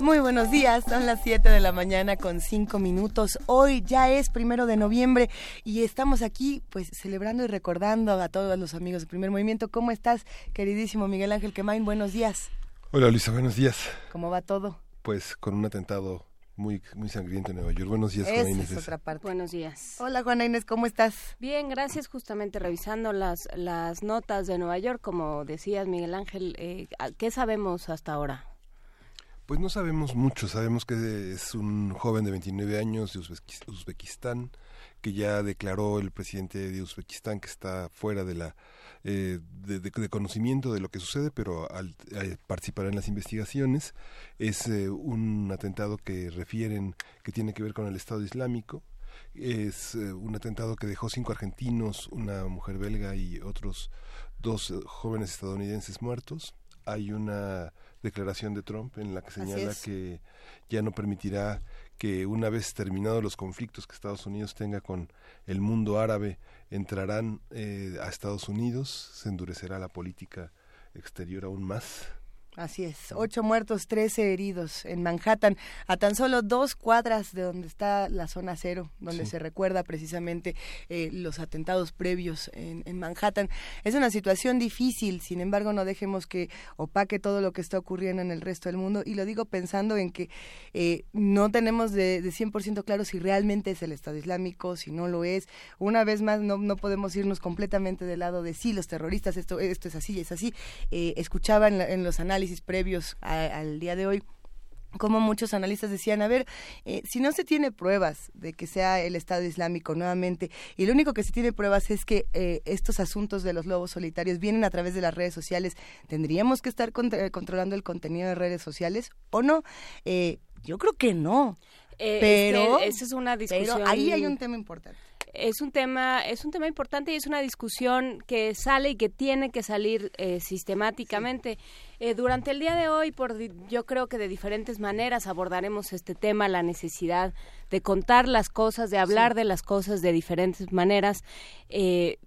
Muy buenos días, son las 7 de la mañana con 5 minutos. Hoy ya es primero de noviembre y estamos aquí pues celebrando y recordando a todos los amigos de Primer Movimiento. ¿Cómo estás, queridísimo Miguel Ángel Quemain? Buenos días. Hola Luisa, buenos días. ¿Cómo va todo? Pues con un atentado muy, muy sangriento en Nueva York. Buenos días, Esa Juana Inés. es otra parte. Buenos días. Hola Juana Inés, ¿cómo estás? Bien, gracias. Justamente revisando las, las notas de Nueva York, como decías Miguel Ángel, eh, ¿qué sabemos hasta ahora? Pues no sabemos mucho, sabemos que es un joven de 29 años de Uzbekis- Uzbekistán, que ya declaró el presidente de Uzbekistán que está fuera de la eh, de, conocimiento de lo que sucede, pero al, al participar en las investigaciones es eh, un atentado que refieren que tiene que ver con el Estado Islámico. Es eh, un atentado que dejó cinco argentinos, una mujer belga y otros dos eh, jóvenes estadounidenses muertos. Hay una declaración de Trump en la que señala que ya no permitirá que una vez terminados los conflictos que Estados Unidos tenga con el mundo árabe, entrarán eh, a Estados Unidos, se endurecerá la política exterior aún más. Así es, ocho muertos, trece heridos en Manhattan, a tan solo dos cuadras de donde está la zona cero, donde Sí. se recuerda precisamente eh, los atentados previos en, en Manhattan. Es una situación difícil, sin embargo no dejemos que opaque todo lo que está ocurriendo en el resto del mundo y lo digo pensando en que eh, no tenemos de, de 100% claro si realmente es el Estado Islámico, si no lo es. Una vez más no, no podemos irnos completamente del lado de sí, los terroristas, esto, esto es así, es así. Eh, escuchaba en, la- en los análisis previos a- al día de hoy como muchos analistas decían, a ver, eh, si no se tiene pruebas de que sea el Estado Islámico nuevamente, y lo único que se tiene pruebas es que eh, estos asuntos de los lobos solitarios vienen a través de las redes sociales, ¿tendríamos que estar eh, controlando el contenido de redes sociales o no? Eh, yo creo que no, Eh, Pero- esa es una discusión. pero ahí hay un tema importante. Es un tema es un tema importante y es una discusión que sale y que tiene que salir eh, sistemáticamente. Eh, durante el día de hoy por yo creo que de diferentes maneras abordaremos este tema la necesidad de contar las cosas de hablar de las cosas de diferentes maneras. Eh,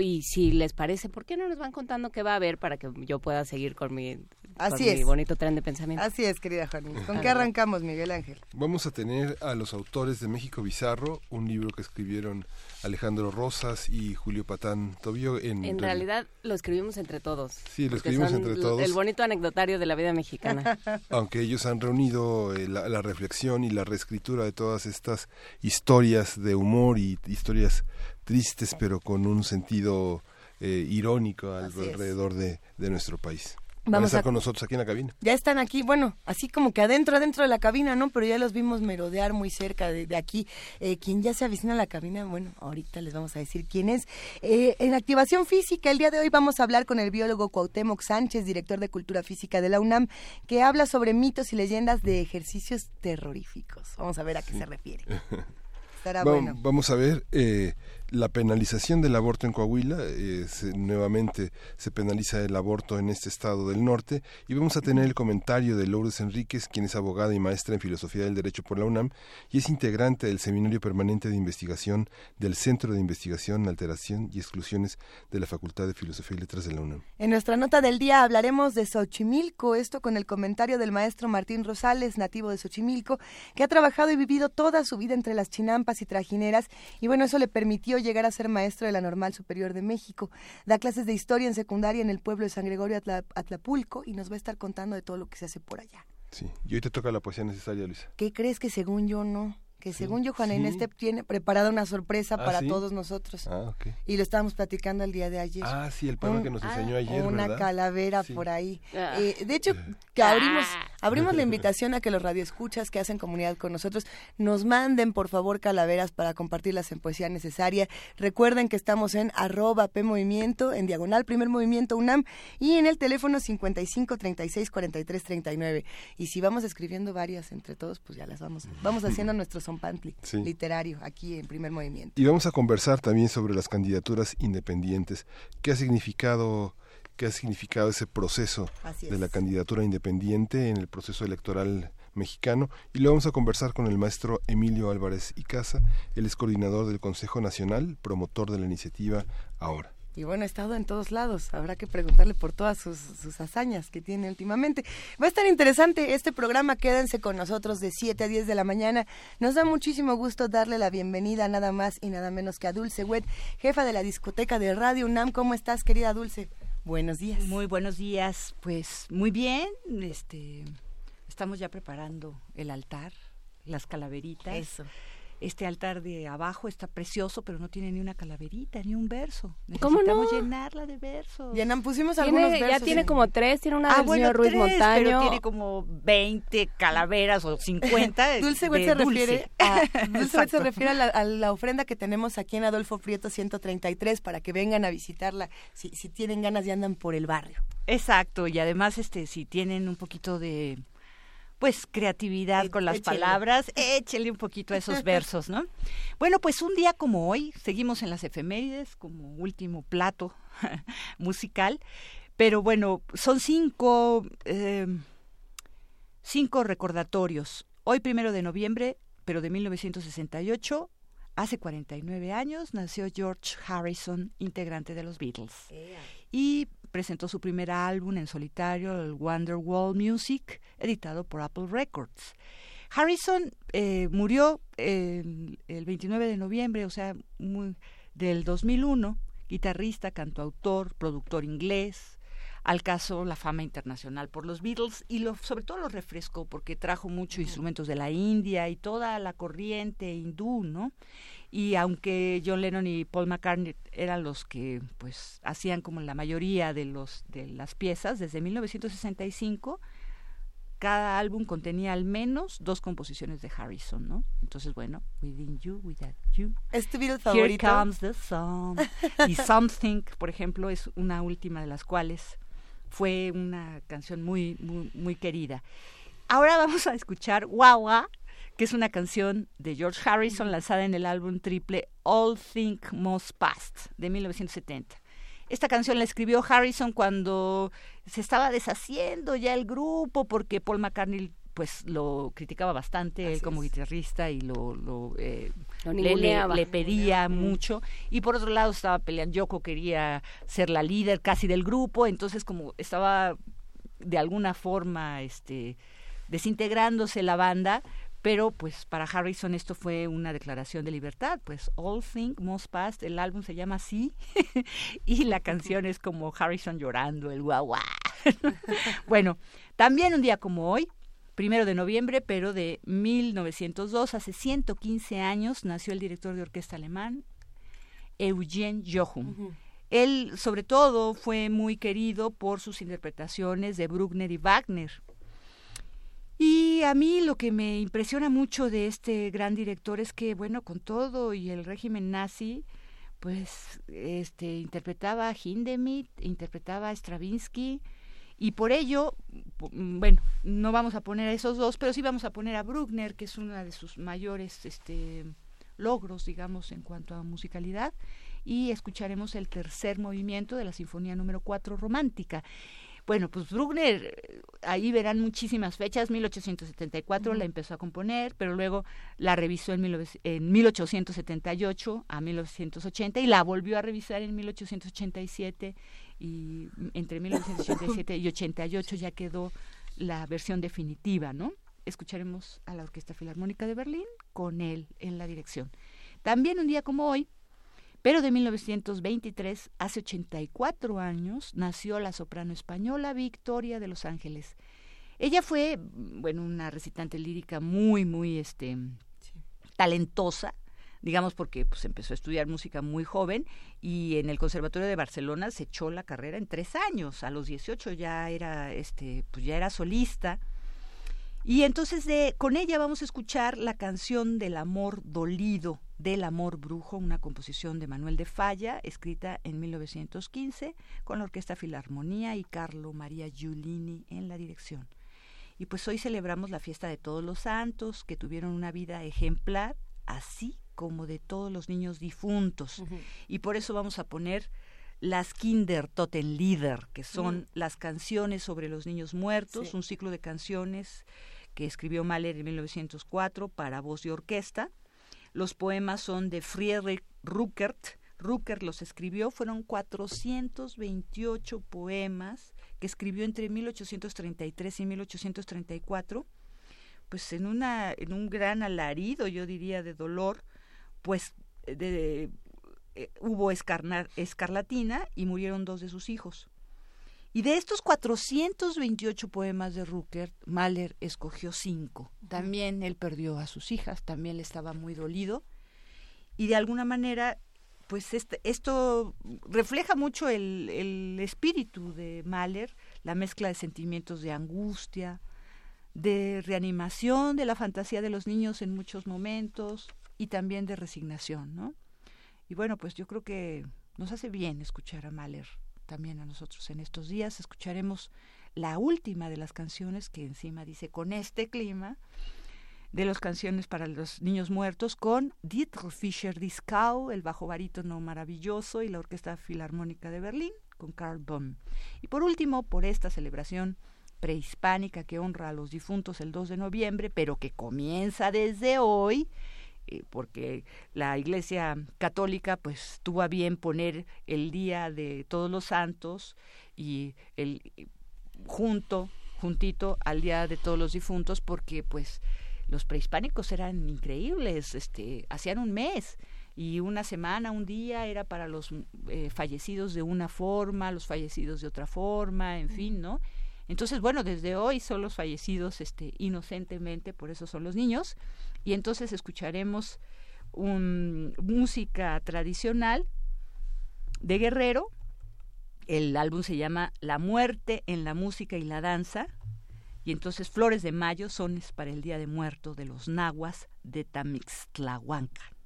y si les parece por qué no nos van contando qué va a haber para que yo pueda seguir con mi con mi bonito tren de pensamiento Así es, querida Juanita. ¿Con qué arrancamos, Miguel Ángel? Vamos a tener a los autores de México Bizarro, un libro que escribieron Alejandro Rosas y Julio Patán Tobio. En, En realidad lo escribimos entre todos. Sí, lo escribimos entre todos. El bonito anecdotario de la vida mexicana. aunque ellos han reunido eh, la, la reflexión y la reescritura de todas estas historias de humor y historias tristes, pero con un sentido eh, irónico alrededor de, de nuestro país. Van a Vamos estar a- con nosotros aquí en la cabina. Ya están aquí, bueno, así como que adentro, adentro de la cabina, ¿no? Pero ya los vimos merodear muy cerca de, de aquí. Eh, quien ya se avecina a la cabina, bueno, ahorita les vamos a decir quién es. Eh, en activación física, el día de hoy vamos a hablar con el biólogo Cuauhtémoc Sánchez, director de Cultura Física de la UNAM, que habla sobre mitos y leyendas de ejercicios terroríficos. Vamos a ver a qué se refiere. Estará Va- bueno. Vamos a ver eh, la penalización del aborto en Coahuila. eh, se- nuevamente se penaliza el aborto en este estado del norte. Y vamos a tener el comentario de Lourdes Enríquez, quien es abogada y maestra en Filosofía del Derecho por la UNAM y es integrante del Seminario Permanente de Investigación del Centro de Investigación, Alteración y Exclusiones de la Facultad de Filosofía y Letras de la UNAM. En nuestra nota del día hablaremos de Xochimilco, esto con el comentario del maestro Martín Rosales, nativo de Xochimilco, que ha trabajado y vivido toda su vida entre las chinampas y trajineras, y bueno, eso le permitió llegar a ser maestro de la Normal Superior de México. Da clases de historia en secundaria en el pueblo de San Gregorio Atla- Atlapulco y nos va a estar contando de todo lo que se hace por allá. Sí. Y hoy te toca la poesía necesaria, Luisa. ¿Qué crees que según yo no? Que Sí, según yo, Juana sí. Inés te tiene preparada una sorpresa ¿Ah, para sí? todos nosotros. Ah, ok. Y lo estábamos platicando el día de ayer. Ah, sí, el poema Un- que nos ah, enseñó ayer, una ¿verdad? calavera Sí. por ahí. Ah. Eh, de hecho, que abrimos, Abrimos la invitación a que los radioescuchas que hacen comunidad con nosotros nos manden, por favor, calaveras para compartirlas en poesía necesaria. Recuerden que estamos en arroba P Movimiento, en diagonal Primer Movimiento UNAM y en el teléfono 55 36 43 39. Y si vamos escribiendo varias entre todos, pues ya las vamos. Vamos haciendo nuestro zompantli literario aquí en Primer Movimiento. Y vamos a conversar también sobre las candidaturas independientes. ¿Qué ha significado qué ha significado ese proceso de la candidatura independiente en el proceso electoral mexicano y lo vamos a conversar con el maestro Emilio Álvarez Icaza, él es coordinador del Consejo Nacional, promotor de la iniciativa Ahora. Y bueno, ha estado en todos lados. Habrá que preguntarle por todas sus, sus, hazañas que tiene últimamente. Va a estar interesante este programa. Quédense con nosotros de 7 a 10 de la mañana. Nos da muchísimo gusto darle la bienvenida nada más y nada menos que a Dulce Wet, jefa de la discoteca de Radio UNAM. ¿Cómo estás, querida Dulce? Buenos días. Muy buenos días. Pues muy bien. Este, estamos ya preparando el altar, las calaveritas. Eso. Este altar de abajo está precioso, pero no tiene ni una calaverita, ni un verso. Necesitamos ¿Cómo llenarla de versos. Llenan, pusimos algunos versos. Ya tiene como tres, tiene una ah, del bueno, señor Ruiz tres, Montaño. Pero tiene como 20 calaveras o 50. Dulce Wet se refiere a Dulce se refiere a la, a la, ofrenda que tenemos aquí en Adolfo Prieto 133 para que vengan a visitarla si, si tienen ganas y andan por el barrio. Exacto, y además este si tienen un poquito de pues creatividad con las palabras, échele un poquito a esos versos, ¿no? Bueno, pues un día como hoy, seguimos en las efemérides como último plato musical, pero bueno, son cinco, eh, cinco recordatorios. Hoy, primero de noviembre, pero de 1968, hace 49 años, nació George Harrison, integrante de los Beatles. Yeah. Y presentó su primer álbum en solitario, el Wonderwall Music, editado por Apple Records. Harrison eh, murió el 29 de noviembre, o sea, muy, del 2001, guitarrista, cantautor, productor inglés, al caso la fama internacional por los Beatles y lo, sobre todo lo refrescó porque trajo muchos instrumentos de la India y toda la corriente hindú, ¿no? y aunque John Lennon y Paul McCartney eran los que pues hacían como la mayoría de los de las piezas desde 1965 cada álbum contenía al menos dos composiciones de Harrison, ¿no? Entonces, bueno, Within You, Without You. ¿Es tu Beatle favorito? Here Comes the Sun. y Something, por ejemplo, es una última de las cuales fue una canción muy, muy, muy querida. Ahora vamos a escuchar Wawa que es una canción de George Harrison lanzada en el álbum triple All Think Most Past de 1970. Esta canción la escribió Harrison cuando se estaba deshaciendo ya el grupo porque Paul McCartney pues lo criticaba bastante Así él como es. guitarrista y lo, lo, eh, lo le, le, le, pedía mucho. Y por otro lado estaba peleando Yoko quería ser la líder casi del grupo entonces como estaba de alguna forma este desintegrándose la banda pero pues para Harrison esto fue una declaración de libertad, pues All Things Must Pass, el álbum se llama así y la canción es como Harrison llorando, el guau guau. bueno, también un día como hoy, primero de noviembre, pero de 1902, hace 115 años, nació el director de orquesta alemán, Eugen Jochum. Uh -huh. Él, sobre todo, fue muy querido por sus interpretaciones de Bruckner y Wagner. Y a mí lo que me impresiona mucho de este gran director es que, bueno, con todo y el régimen nazi, pues este interpretaba a Hindemith, interpretaba a Stravinsky y por ello, bueno, no vamos a poner a esos dos, pero sí vamos a poner a Bruckner, que es uno de sus mayores este logros, digamos, en cuanto a musicalidad, y escucharemos el tercer movimiento de la Sinfonía número 4 romántica. Bueno, pues Bruckner, ahí verán muchísimas fechas, 1874 uh -huh. la empezó a componer, pero luego la revisó en, mil, en 1878 a 1980 y la volvió a revisar en 1887 y entre 1987 y 88 ya quedó la versión definitiva, ¿no? Escucharemos a la Orquesta Filarmónica de Berlín con él en la dirección. También un día como hoy, pero de 1923, hace 84 años, nació la soprano española Victoria de Los Ángeles. Ella fue, bueno, una recitante lírica muy, muy este, sí. talentosa, digamos porque pues empezó a estudiar música muy joven y en el Conservatorio de Barcelona se echó la carrera en tres años. A los 18 ya era, este, pues ya era solista Y entonces de, con ella vamos a escuchar la canción del amor dolido, del amor brujo, una composición de Manuel de Falla, escrita en 1915 con la Orquesta Filarmonía y Carlo María Giulini en la dirección. Y pues hoy celebramos la fiesta de todos los santos que tuvieron una vida ejemplar, así como de todos los niños difuntos. Y por eso vamos a poner las Kinder Totenlieder, que son las canciones sobre los niños muertos, un ciclo de canciones que escribió Mahler en 1904 para voz y orquesta. Los poemas son de Friedrich Ruckert. Ruckert los escribió, fueron 428 poemas que escribió entre 1833 y 1834, pues en, una, en un gran alarido, yo diría, de dolor, pues de, eh, hubo escarlatina y murieron dos de sus hijos. Y de estos 428 poemas de Ruckert, Mahler escogió cinco. También él perdió a sus hijas, también le estaba muy dolido. Y de alguna manera, pues este, esto refleja mucho el, el espíritu de Mahler, la mezcla de sentimientos de angustia, de reanimación de la fantasía de los niños en muchos momentos y también de resignación, ¿no? Y bueno, pues yo creo que nos hace bien escuchar a Mahler también a nosotros en estos días. Escucharemos la última de las canciones que encima dice con este clima de las canciones para los niños muertos con Dietrich Fischer Dieskau, el bajo barítono maravilloso y la Orquesta Filarmónica de Berlín con Karl Böhm. Y por último, por esta celebración prehispánica que honra a los difuntos el 2 de noviembre, pero que comienza desde hoy, porque la Iglesia Católica pues tuvo a bien poner el día de Todos los Santos y el junto juntito al día de todos los difuntos porque pues los prehispánicos eran increíbles, este hacían un mes y una semana, un día era para los eh, fallecidos de una forma, los fallecidos de otra forma, en fin, ¿no? Entonces, bueno, desde hoy son los fallecidos este, inocentemente, por eso son los niños, y entonces escucharemos un, música tradicional de Guerrero. El álbum se llama La muerte en la música y la danza. Y entonces Flores de Mayo son para el Día de Muerto de los nahuas de Tamixtlahuanca.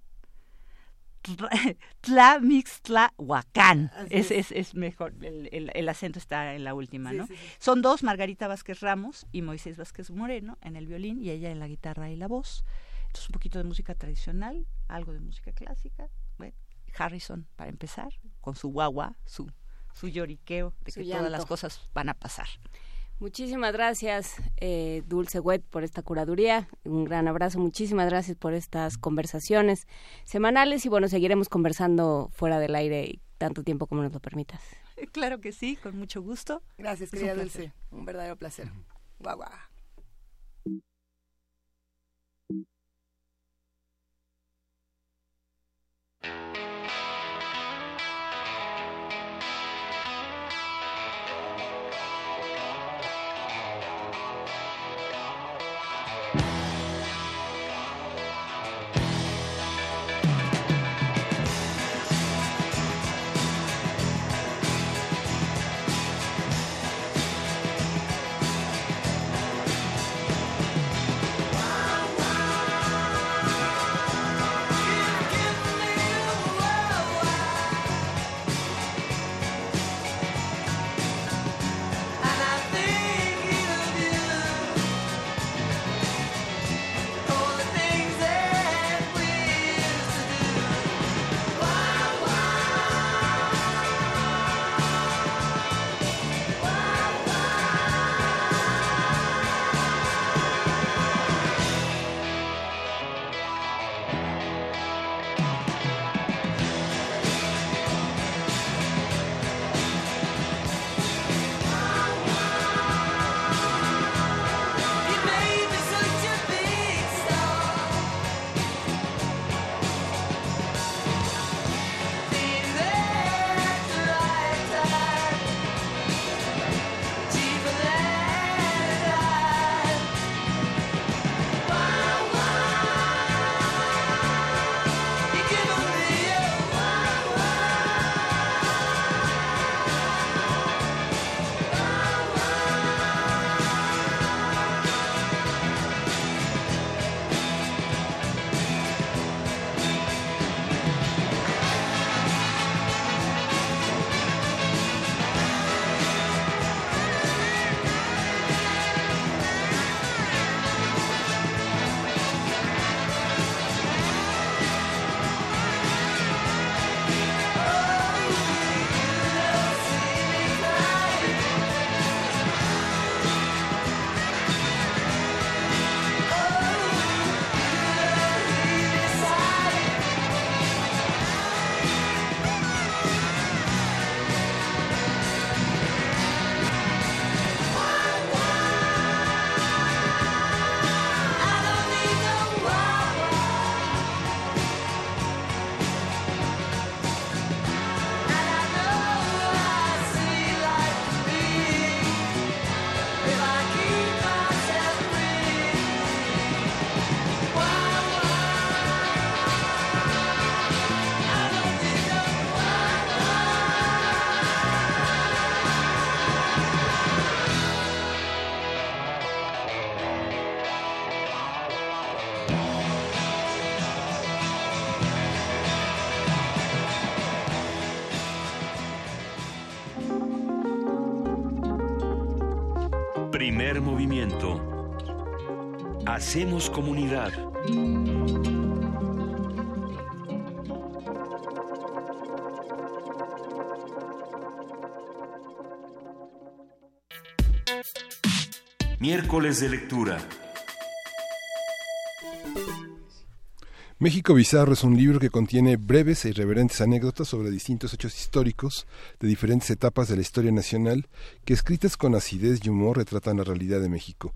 Tlamixtlahuacán. Es, es, es, mejor, el, el, acento está en la última, ¿no? Son dos, Margarita Vázquez Ramos y Moisés Vázquez Moreno en el violín y ella en la guitarra y la voz. Entonces un poquito de música tradicional, algo de música clásica. Bueno, Harrison, para empezar, con su guagua, su, su lloriqueo de que todas las cosas van a pasar. Muchísimas gracias, eh, Dulce Wet, por esta curaduría. Un gran abrazo. Muchísimas gracias por estas conversaciones semanales. Y bueno, seguiremos conversando fuera del aire tanto tiempo como nos lo permitas. Claro que sí, con mucho gusto. Gracias, querida Dulce. Un verdadero placer. Guau, guau. Hacemos comunidad. Miércoles de lectura. México Bizarro es un libro que contiene breves e irreverentes anécdotas sobre distintos hechos históricos de diferentes etapas de la historia nacional que escritas con acidez y humor retratan la realidad de México.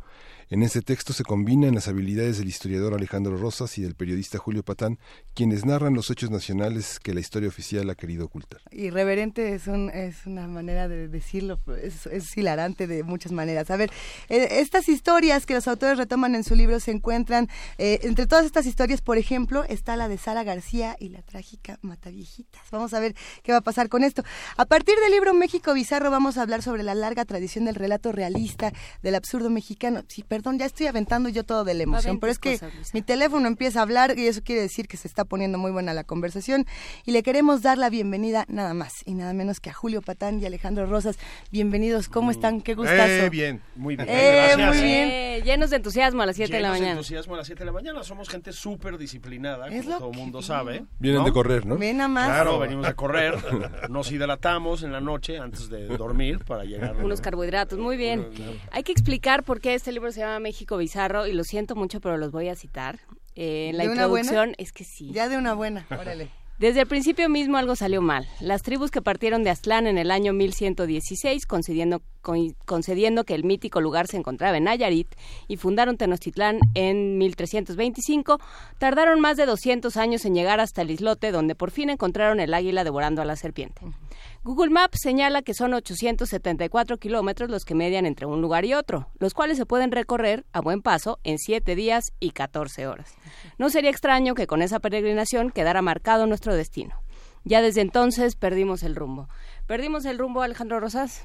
En este texto se combinan las habilidades del historiador Alejandro Rosas y del periodista Julio Patán, quienes narran los hechos nacionales que la historia oficial ha querido ocultar. Irreverente es, un, es una manera de decirlo, es, hilarante de muchas maneras. A ver, eh, estas historias que los autores retoman en su libro se encuentran, eh, entre todas estas historias, por ejemplo, está la de Sara García y la trágica Mataviejitas. Vamos a ver qué va a pasar con esto. A partir del libro México Bizarro vamos a hablar sobre la larga tradición del relato realista, del absurdo mexicano. Sí, perdón, ya estoy aventando yo todo de la emoción, pero es que mi teléfono empieza a hablar y eso quiere decir que se está poniendo muy buena la conversación y le queremos dar la bienvenida nada más y nada menos que a Julio Patán y Alejandro Rosas. Bienvenidos, ¿cómo están? Qué gustazo. Eh, bien, muy bien. Eh, Gracias. muy bien. Eh, llenos de entusiasmo a las 7 de la Llenos mañana. entusiasmo a las 7 de la mañana. Somos gente súper disciplinada, Es como lo todo el mundo sabe. Vienen ¿no? de correr, ¿no? Ven nada más. Claro, venimos a correr. Nos hidratamos en la noche antes de dormir para llegar. Unos carbohidratos, muy bien. Hay que explicar por qué este libro se llama México Bizarro y lo siento mucho, pero los voy a citar. Eh, en la introducción es que sí. Ya de una buena, órale. Desde el principio mismo algo salió mal. Las tribus que partieron de Aztlán en el año 1116, concediendo, con- concediendo que el mítico lugar se encontraba en Nayarit, y fundaron Tenochtitlán en 1325, tardaron más de 200 años en llegar hasta el islote, donde por fin encontraron el águila devorando a la serpiente. Google Maps señala que son 874 kilómetros los que median entre un lugar y otro, los cuales se pueden recorrer a buen paso en 7 días y 14 horas. No sería extraño que con esa peregrinación quedara marcado nuestro destino. Ya desde entonces perdimos el rumbo. ¿Perdimos el rumbo, Alejandro Rosas?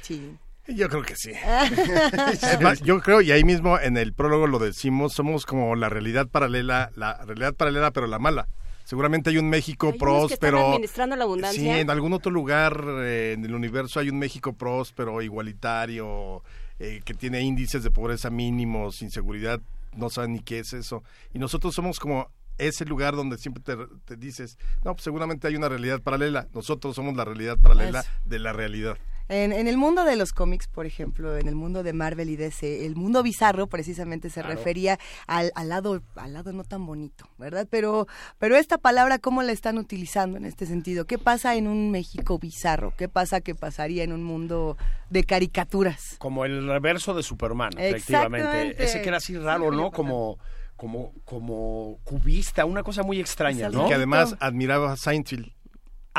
Sí. Yo creo que sí. Es más, yo creo, y ahí mismo en el prólogo lo decimos, somos como la realidad paralela, la realidad paralela, pero la mala. Seguramente hay un México Hay unos que están próspero. administrando la abundancia. Sí, en algún otro lugar eh, en el universo hay un México próspero, igualitario, eh, que tiene índices de pobreza mínimos, inseguridad, no saben ni qué es eso. Y nosotros somos como ese lugar donde siempre te, te dices, no, pues seguramente hay una realidad paralela. Nosotros somos la realidad paralela Eso. de la realidad. En, en el mundo de los cómics, por ejemplo, en el mundo de Marvel y DC, el mundo bizarro precisamente se Claro. refería al, al lado al lado no tan bonito, ¿verdad? Pero pero esta palabra cómo la están utilizando en este sentido? ¿Qué pasa en un México bizarro? ¿Qué pasa que pasaría en un mundo de caricaturas? Como el reverso de Superman, efectivamente. Exactamente. Ese que era así raro, Sí, ¿no? Como, como, como cubista, una cosa muy extraña, ¿no? que además admiraba a Seinfeld.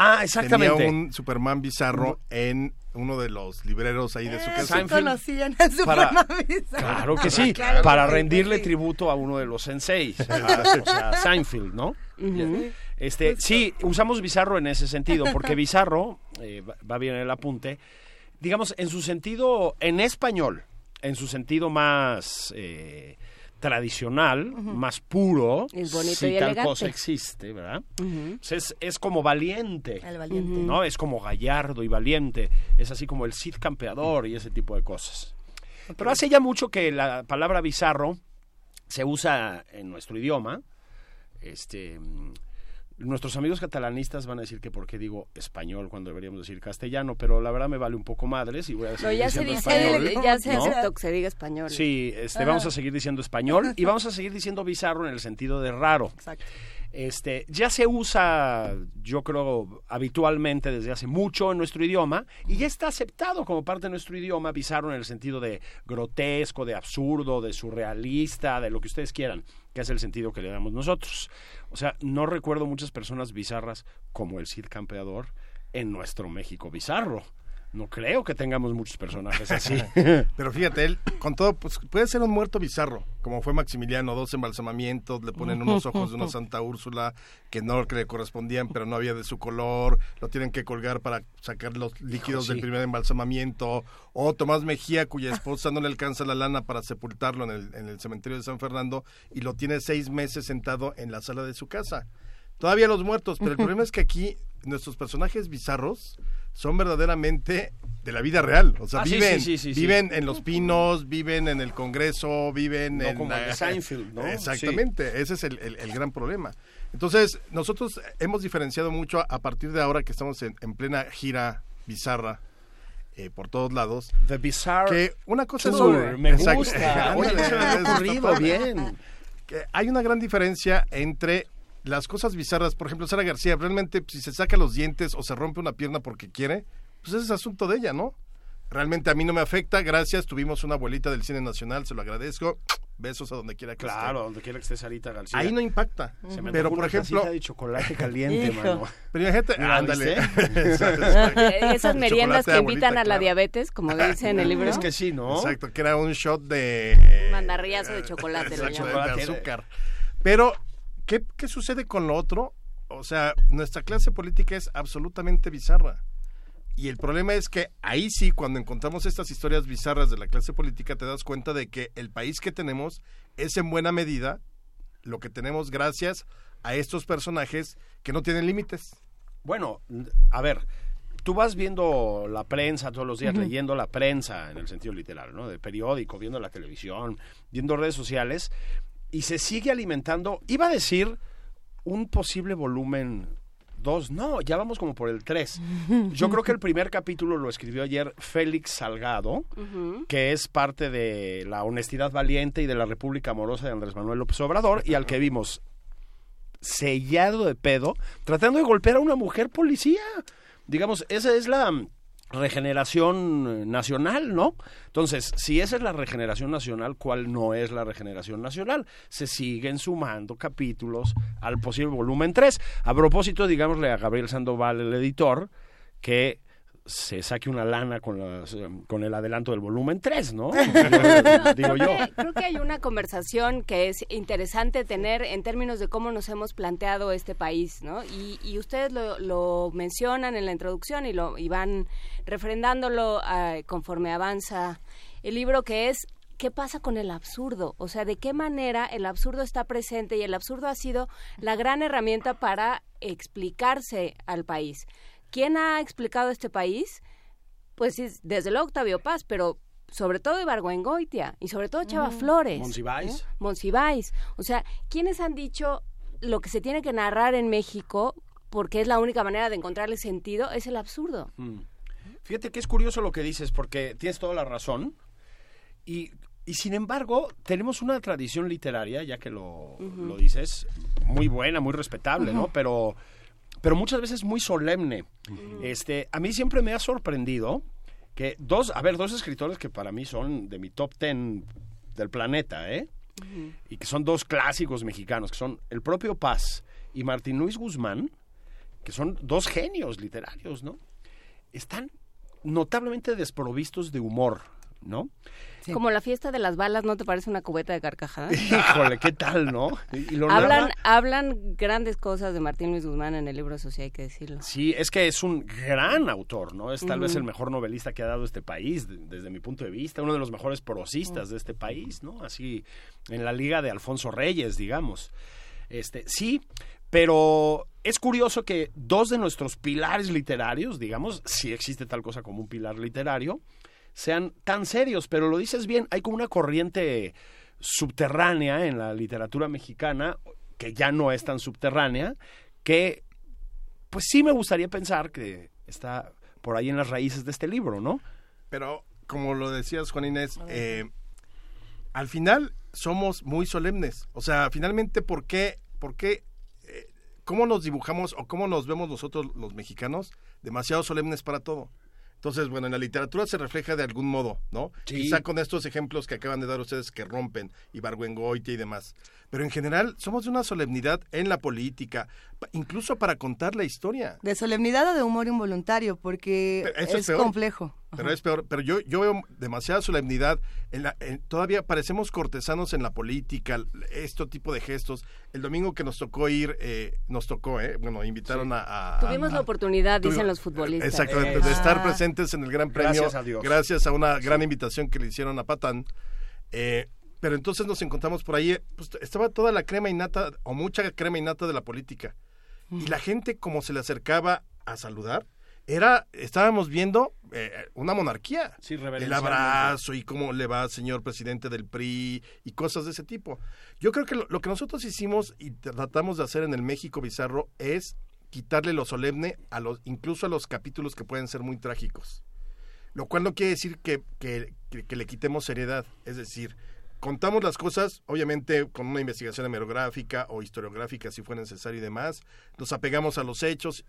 Ah, exactamente. Tenía un Superman bizarro en uno de los libreros ahí de su Eh, casa. sí conocían a Para- Superman bizarro. Claro que sí, Claro para sí, rendirle sí. tributo a uno de los senseis, a- o sea, Seinfeld, ¿no? Este, sí, usamos bizarro en ese sentido, porque bizarro, eh, va- va bien el apunte, digamos, en su sentido, en español, en su sentido más eh, tradicional, más puro, Es bonito si y tal elegante. cosa existe, ¿verdad? Pues es, es como valiente, El valiente. ¿no? Es como gallardo y valiente, es así como el Cid campeador y ese tipo de cosas. Pero hace ya mucho que la palabra bizarro se usa en nuestro idioma. Este, nuestros amigos catalanistas van a decir que por qué digo español cuando deberíamos decir castellano, pero la verdad me vale un poco madres y voy a No, seguir ya se dice, español. ya se ¿no? aceptó que se diga español. Sí, este, vamos a seguir diciendo español y vamos a seguir diciendo bizarro en el sentido de raro. Exacto. Este, ya se usa, yo creo, habitualmente desde hace mucho en nuestro idioma y ya está aceptado como parte de nuestro idioma bizarro en el sentido de grotesco, de absurdo, de surrealista, de lo que ustedes quieran, que es el sentido que le damos nosotros. O sea, no recuerdo muchas personas bizarras como el Cid Campeador en nuestro México bizarro. No creo que tengamos muchos personajes así. Pero fíjate, él, con todo, pues puede ser un muerto bizarro, como fue Maximiliano, dos embalsamamientos, le ponen unos ojos de una Santa Úrsula que no que le correspondían, pero no había de su color, lo tienen que colgar para sacar los líquidos sí. del primer embalsamamiento, o Tomás Mejía, cuya esposa no le alcanza la lana para sepultarlo en el, en el cementerio de San Fernando, y lo tiene seis meses sentado en la sala de su casa. Todavía los muertos, pero el problema es que aquí nuestros personajes bizarros son verdaderamente de la vida real. O sea, Ah, viven, sí, sí, sí, viven en Los Pinos, viven en el Congreso, viven No en... como el Seinfeld, ¿no? Exactamente, ese es el, el- el gran problema. Entonces, nosotros hemos diferenciado mucho a partir de ahora que estamos en, en plena gira bizarra eh, por todos lados. The Bizarre Que una cosa Tour, es... me gusta. Oye, bien. que hay una gran diferencia entre las cosas bizarras. Por ejemplo, Sara García, realmente si se saca los dientes o se rompe una pierna porque quiere, pues ese es asunto de ella, ¿no? Realmente a mí no me afecta, gracias. Tuvimos una abuelita del cine nacional, se lo agradezco. Besos a donde quiera que Claro, donde quiera que esté Sarita esté. García. Ahí no impacta. Se me Pero, por una ejemplo, de chocolate caliente, mano. pero imagínate, ándale. Eh, Esas meriendas chocolate que de invitan abuelita, a la claro. diabetes, como dice en el libro. Es que sí, ¿no? Exacto, que era un shot de... Mandarriazo de chocolate, lo Exacto, llaman. de azúcar. Pero, ¿qué, ¿qué sucede con lo otro? O sea, nuestra clase política es absolutamente bizarra. Y el problema es que ahí sí, cuando encontramos estas historias bizarras de la clase política, te das cuenta de que el país que tenemos es en buena medida lo que tenemos gracias a estos personajes que no tienen límites. Bueno, a ver, tú vas viendo la prensa todos los días, leyendo la prensa en el sentido literal, ¿no? De periódico, viendo la televisión, viendo redes sociales, y se sigue alimentando, iba a decir, un posible volumen 2, no, ya vamos como por el 3. Yo creo que el primer capítulo lo escribió ayer Félix Salgado, que es parte de la honestidad valiente y de la República Amorosa de Andrés Manuel López Obrador, y al que vimos sellado de pedo, tratando de golpear a una mujer policía. Digamos, esa es la regeneración eh, nacional, ¿no? Entonces, si esa es la regeneración nacional, ¿cuál no es la regeneración nacional? Se siguen sumando capítulos al posible volumen 3. A propósito, digámosle a Gabriel Sandoval, el editor, que se saque una lana con, las, eh, con el adelanto del volumen 3, ¿no? Digo yo. Creo que, creo que hay una conversación que es interesante tener en términos de cómo nos hemos planteado este país, ¿no? Y, y ustedes lo, lo mencionan en la introducción y, lo, y van refrendándolo ah, conforme avanza el libro, que es ¿qué pasa con el absurdo? O sea, ¿de qué manera el absurdo está presente y el absurdo ha sido la gran herramienta para explicarse al país? ¿Quién ha explicado este país? Pues sí, desde luego Octavio Paz, pero sobre todo Ibargüengoitia y sobre todo Chava Flores. Monsiváis. ¿eh? Monsiváis. O sea, ¿quiénes han dicho lo que se tiene que narrar en México, porque es la única manera de encontrarle sentido, es el absurdo? Mm. Fíjate que es curioso lo que dices, porque tienes toda la razón. Y, y sin embargo, tenemos una tradición literaria, ya que lo, lo dices, muy buena, muy respetable, ¿no? Pero, pero muchas veces muy solemne. Este, a mí siempre me ha sorprendido que dos, a ver, dos escritores que para mí son de mi top ten del planeta, ¿eh? Y que son dos clásicos mexicanos, que son el propio Paz y Martín Luis Guzmán, que son dos genios literarios, ¿no? Están notablemente desprovistos de humor, ¿no? Sí. Como la fiesta de las balas, ¿no te parece una cubeta de carcajadas? Híjole, ¿qué tal, no? Y, y lo hablan, narra- hablan grandes cosas de Martín Luis Guzmán en el libro, eso sí hay que decirlo. Sí, es que es un gran autor, ¿no? Es tal vez el mejor novelista que ha dado este país, de- desde mi punto de vista, uno de los mejores prosistas de este país, ¿no? Así, en la liga de Alfonso Reyes, digamos. Este, sí, pero es curioso que dos de nuestros pilares literarios, digamos, si existe tal cosa como un pilar literario, sean tan serios, pero lo dices bien, hay como una corriente subterránea en la literatura mexicana, que ya no es tan subterránea, que pues sí me gustaría pensar que está por ahí en las raíces de este libro, ¿no? Pero, como lo decías, Juan Inés, eh, al final somos muy solemnes. O sea, finalmente, ¿por qué, por qué, eh, cómo nos dibujamos o cómo nos vemos nosotros los mexicanos? Demasiado solemnes para todo. Entonces, bueno, en la literatura se refleja de algún modo, ¿no? Sí. Quizá con estos ejemplos que acaban de dar ustedes que rompen, Ibargüengoitia y demás. Pero en general somos de una solemnidad en la política, incluso para contar la historia. De solemnidad o de humor involuntario, porque eso es es, peor. complejo. Pero es peor, pero yo, yo veo demasiada solemnidad. En la, en- todavía parecemos cortesanos en la política, este tipo de gestos. El domingo que nos tocó ir, eh, nos tocó, eh, bueno, invitaron a, a- Tuvimos a- la oportunidad, dicen los futbolistas. Exactamente, Eh, de estar ah. presentes en el Gran Premio. Gracias a Dios. Gracias a una gran invitación que le hicieron a Patán. Eh, pero entonces nos encontramos por ahí, eh, pues, estaba toda la crema innata, o mucha crema innata de la política. Y la gente, como se le acercaba a saludar, era, estábamos viendo eh, una monarquía. Sí, el abrazo y cómo le va, señor presidente del PRI y cosas de ese tipo. Yo creo que lo, lo que nosotros hicimos y tratamos de hacer en el México Bizarro es quitarle lo solemne a los, incluso a los capítulos que pueden ser muy trágicos. Lo cual no quiere decir que, que- que- que le quitemos seriedad. Es decir, contamos las cosas, obviamente, con una investigación hemerográfica o historiográfica si fue necesario y demás. Nos apegamos a los hechos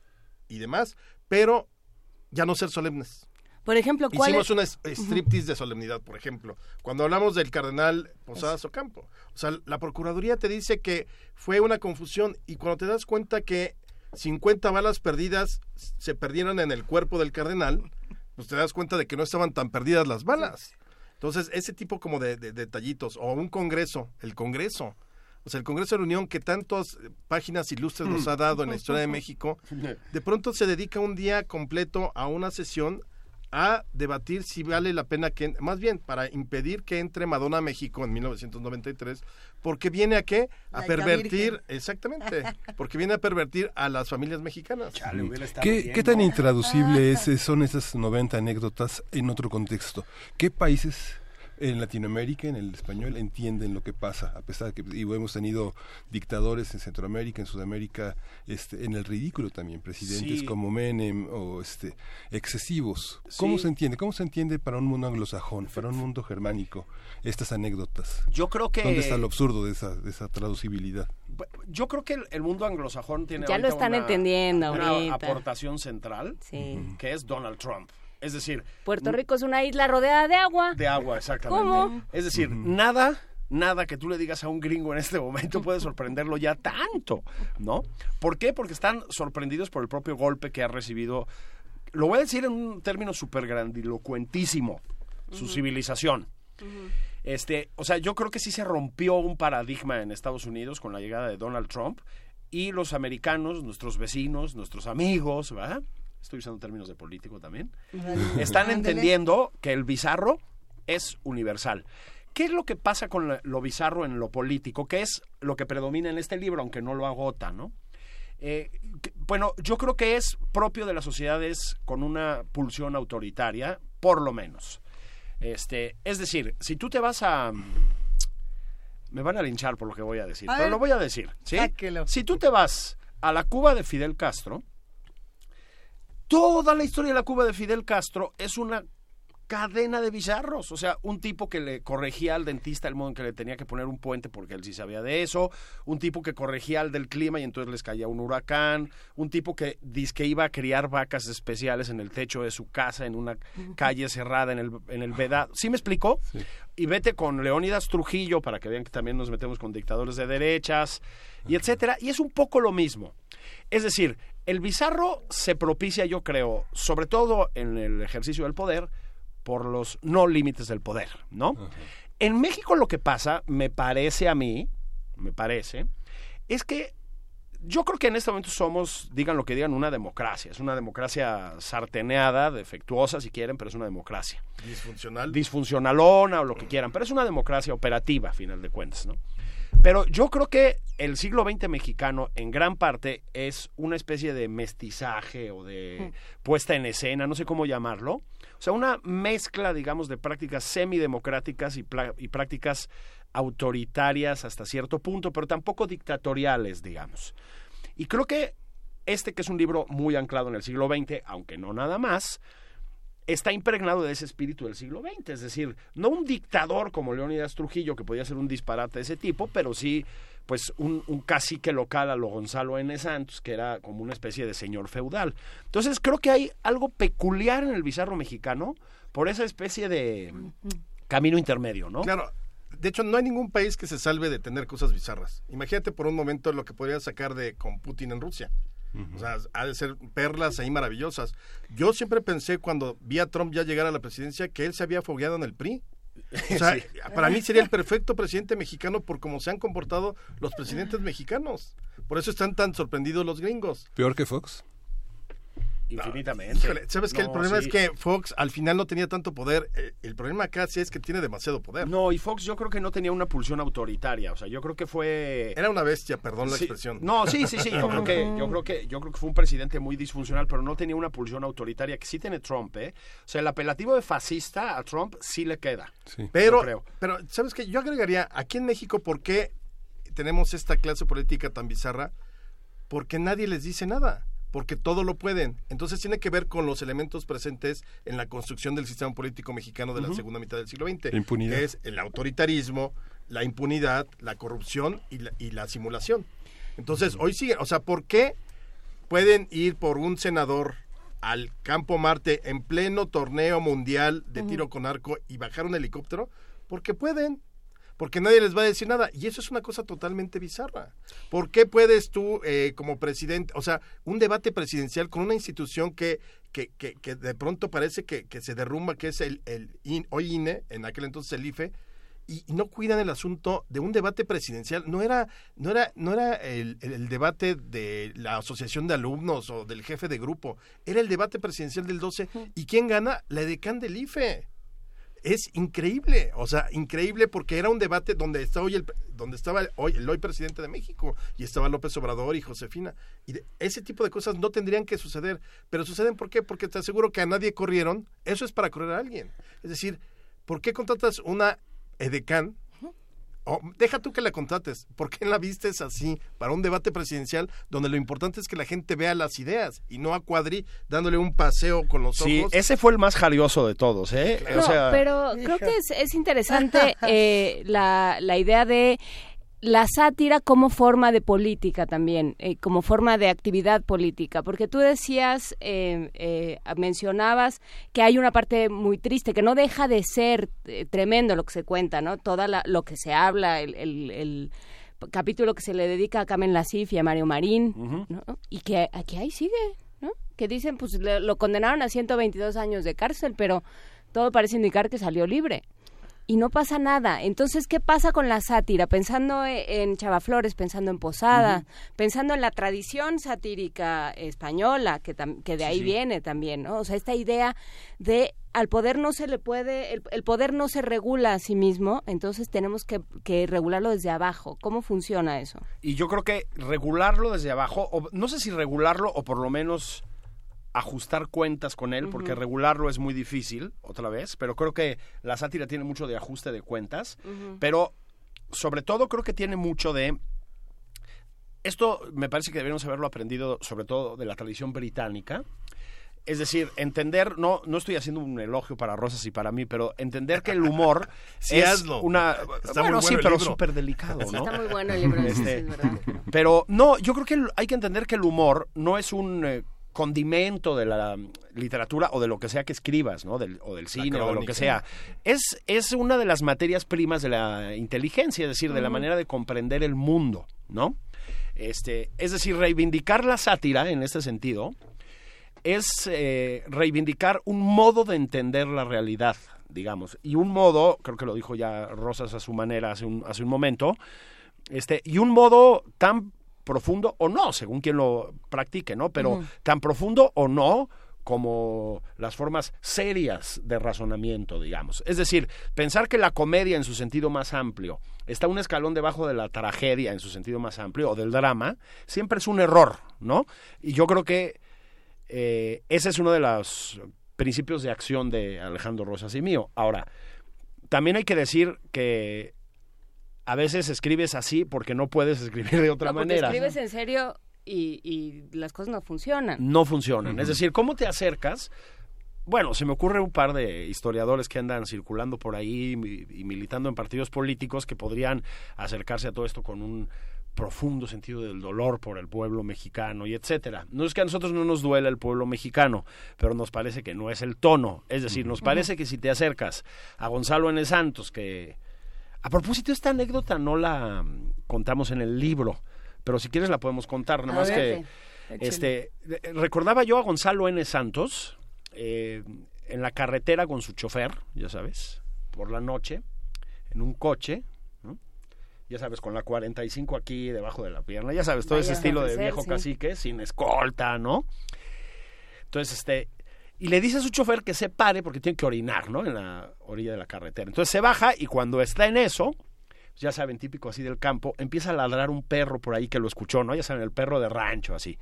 y demás, pero ya no ser solemnes. Por ejemplo, ¿cuál Hicimos es? una striptease de solemnidad, por ejemplo. Cuando hablamos del cardenal Posadas Ocampo. O sea, la Procuraduría te dice que fue una confusión y cuando te das cuenta que 50 balas perdidas se perdieron en el cuerpo del cardenal, pues te das cuenta de que no estaban tan perdidas las balas. Entonces, ese tipo como de, de detallitos, o un congreso, el congreso. O sea, el Congreso de la Unión que tantas eh, páginas ilustres nos ha dado en la historia de México, de pronto se dedica un día completo a una sesión a debatir si vale la pena que, más bien, para impedir que entre Madonna a México en 1993, porque viene a qué? A pervertir, exactamente, porque viene a pervertir a las familias mexicanas. Chale, hubiera estado ¿Qué, qué tan intraducible es- son esas 90 anécdotas en otro contexto? ¿Qué países en Latinoamérica, en el español, entienden lo que pasa? A pesar de que y hemos tenido dictadores en Centroamérica, en Sudamérica, este, en el ridículo también, presidentes Sí. como Menem o este, excesivos. ¿Cómo Sí. se entiende? ¿Cómo se entiende para un mundo anglosajón, para un mundo germánico, estas anécdotas? Yo creo que... ¿Dónde está lo absurdo de esa, de esa traducibilidad? Yo creo que el, el mundo anglosajón tiene Ya lo ahorita están una- entendiendo una ahorita. aportación central, Sí. que es Donald Trump. Es decir, Puerto Rico es una isla rodeada de agua. de agua, exactamente. ¿Cómo? Es decir, nada, nada que tú le digas a un gringo en este momento puede sorprenderlo ya tanto, ¿no? ¿Por qué? Porque están sorprendidos por el propio golpe que ha recibido. Lo voy a decir en un término súper grandilocuentísimo, su civilización. Este, o sea, yo creo que sí se rompió un paradigma en Estados Unidos con la llegada de Donald Trump y los americanos, nuestros vecinos, nuestros amigos, ¿verdad? Estoy usando términos de político también. Están entendiendo que el bizarro es universal. ¿Qué es lo que pasa con lo bizarro en lo político? ¿Qué es lo que predomina en este libro, aunque no lo agota, no? Eh, que- bueno, yo creo que es propio de las sociedades con una pulsión autoritaria, por lo menos. Este, es decir, si tú te vas a me van a linchar por lo que voy a decir, A pero ver. lo voy a decir, ¿sí? Si tú te vas a la Cuba de Fidel Castro, toda la historia de la Cuba de Fidel Castro es una cadena de bizarros. O sea, un tipo que le corregía al dentista el modo en que le tenía que poner un puente porque él sí sabía de eso. Un tipo que corregía al del clima y entonces les caía un huracán. Un tipo que dice que iba a criar vacas especiales en el techo de su casa en una calle cerrada en el, en el Vedado. ¿Sí me explicó? Y vete con Leónidas Trujillo para que vean que también nos metemos con dictadores de derechas y etcétera. Y es un poco lo mismo. Es decir, el bizarro se propicia, yo creo, sobre todo en el ejercicio del poder, por los no límites del poder, ¿no? En México lo que pasa, me parece a mí, me parece, es que yo creo que en este momento somos, digan lo que digan, una democracia. Es una democracia sarteneada, defectuosa si quieren, pero es una democracia Disfuncional. disfuncionalona o lo que quieran, pero es una democracia operativa, a final de cuentas, ¿no? Pero yo creo que el siglo XX mexicano, en gran parte, es una especie de mestizaje o de puesta en escena, no sé cómo llamarlo. O sea, una mezcla, digamos, de prácticas semidemocráticas y, y prácticas autoritarias hasta cierto punto, pero tampoco dictatoriales, digamos. Y creo que este, que es un libro muy anclado en el siglo XX, aunque no nada más, está impregnado de ese espíritu del siglo XX, es decir, no un dictador como Leónidas Trujillo, que podía ser un disparate de ese tipo, pero sí pues un, un cacique local a lo Gonzalo N. Santos, que era como una especie de señor feudal. Entonces creo que hay algo peculiar en el bizarro mexicano por esa especie de camino intermedio, ¿no? Claro, de hecho no hay ningún país que se salve de tener cosas bizarras. Imagínate por un momento lo que podría sacar de con Putin en Rusia. O sea, ha de ser perlas ahí maravillosas. Yo siempre pensé cuando vi a Trump ya llegar a la presidencia que él se había fogueado en el PRI. O sea, para mí sería el perfecto presidente mexicano por cómo se han comportado los presidentes mexicanos. Por eso están tan sorprendidos los gringos. Peor que Fox. Infinitamente. Híjole, ¿sabes qué? El No, problema sí. es que Fox al final no tenía tanto poder. Eh, El problema acá sí es que tiene demasiado poder. No, y Fox yo creo que no tenía una pulsión autoritaria, o sea, yo creo que fue... Era una bestia, perdón la expresión. No, sí, sí, sí. Yo creo que, yo creo que, yo creo que fue un presidente muy disfuncional, pero no tenía una pulsión autoritaria que sí tiene Trump, ¿eh? O sea, el apelativo de fascista a Trump sí le queda. Sí. Pero, creo. pero ¿sabes qué? Yo agregaría, aquí en México, ¿por qué tenemos esta clase política tan bizarra? Porque nadie les dice nada, porque todo lo pueden. Entonces tiene que ver con los elementos presentes en la construcción del sistema político mexicano de la segunda mitad del siglo XX. La impunidad. Que es el autoritarismo, la impunidad, la corrupción y la, y la simulación. Entonces, hoy sigue, o sea, ¿por qué pueden ir por un senador al campo Marte en pleno torneo mundial de tiro con arco y bajar un helicóptero? Porque pueden. Porque nadie les va a decir nada. Y eso es una cosa totalmente bizarra. ¿Por qué puedes tú, eh, como presidente, o sea, un debate presidencial con una institución que, que, que, que de pronto parece que, que se derrumba, que es el, el IN- hoy INE, en aquel entonces el IFE, y, no cuidan el asunto de un debate presidencial. No era, no era, no era el, el- el debate de la asociación de alumnos o del jefe de grupo. Era el debate presidencial del 12. ¿Y quién gana? La edecán del IFE. Es increíble, o sea, increíble porque era un debate donde está hoy el, donde estaba hoy el hoy presidente de México y estaba López Obrador y Josefina y de- ese tipo de cosas no tendrían que suceder, pero suceden ¿por qué? Porque te aseguro que a nadie corrieron, eso es para correr a alguien. Es decir, ¿por qué contratas una edecán? O deja tú que la contrates, ¿por qué la vistes así para un debate presidencial donde lo importante es que la gente vea las ideas y no a Cuadri dándole un paseo con los Sí, ojos? ese fue el más jarioso de todos, ¿eh? No, o sea, pero creo que es, es interesante eh, la, la idea de la sátira como forma de política también, eh, como forma de actividad política, porque tú decías, eh, eh, mencionabas que hay una parte muy triste, que no deja de ser eh, tremendo lo que se cuenta, ¿no? Toda la- lo que se habla, el, el- el capítulo que se le dedica a Carmen Lasif y a Mario Marín, ¿no? Y que aquí ahí sigue, ¿no? Que dicen, pues le- lo condenaron a 122 años de cárcel, pero todo parece indicar que salió libre. Y no pasa nada. Entonces, ¿qué pasa con la sátira? Pensando e- en Chava Flores, pensando en Posada, pensando en la tradición satírica española, que, que de ahí viene también, ¿no? O sea, esta idea de al poder no se le puede, el, el poder no se regula a sí mismo, entonces tenemos que, que regularlo desde abajo. ¿Cómo funciona eso? y yo creo que regularlo desde abajo, o no sé si regularlo o por lo menos ajustar cuentas con él, porque regularlo es muy difícil, otra vez, pero creo que la sátira tiene mucho de ajuste de cuentas, pero sobre todo creo que tiene mucho de... Esto me parece que deberíamos haberlo aprendido sobre todo de la tradición británica. Es decir, entender, no, no estoy haciendo un elogio para Rosas y para mí, pero entender que el humor Sí, es hazlo. una... Está bueno, muy sí, el pero súper delicado, ¿no? Está muy bueno el libro, Este, sí, es verdad. Pero no, yo creo que hay que entender que el humor no es un eh, condimento de la literatura o de lo que sea que escribas, ¿no? Del, o del cine o de lo que sea. Es, es una de las materias primas de la inteligencia, es decir, de la manera de comprender el mundo, ¿no? Este, es decir, reivindicar la sátira en este sentido es eh, reivindicar un modo de entender la realidad, digamos, y un modo, creo que lo dijo ya Rosas a su manera hace un, hace un momento, este, y un modo tan profundo o no, según quien lo practique, ¿no? Pero tan profundo o no como las formas serias de razonamiento, digamos. Es decir, pensar que la comedia en su sentido más amplio está un escalón debajo de la tragedia en su sentido más amplio o del drama, siempre es un error, ¿no? Y yo creo que eh, ese es uno de los principios de acción de Alejandro Rosas y mío. Ahora, también hay que decir que a veces escribes así porque no puedes escribir de otra No, manera. escribes en serio y, y las cosas no funcionan. No funcionan. Es decir, ¿cómo te acercas? Bueno, se me ocurre un par de historiadores que andan circulando por ahí y, y militando en partidos políticos que podrían acercarse a todo esto con un profundo sentido del dolor por el pueblo mexicano y etcétera. No es que a nosotros no nos duela el pueblo mexicano, pero nos parece que no es el tono. Es decir, nos parece que si te acercas a Gonzalo N. Santos, que a propósito esta anécdota no la mm, contamos en el libro, pero si quieres la podemos contar, nada más que este eh, recordaba yo a Gonzalo N. Santos eh, en la carretera con su chofer, ya sabes, por la noche, en un coche, ¿no? ya sabes, con la 45 aquí debajo de la pierna, ya sabes, todo ese estilo de viejo sí. cacique, sin escolta, ¿no? Entonces, este, y le dice a su chofer que se pare porque tiene que orinar, ¿no? En la orilla de la carretera. Entonces se baja y cuando está en eso, ya saben, típico así del campo, empieza a ladrar un perro por ahí que lo escuchó, ¿no? Ya saben, el perro de rancho, así.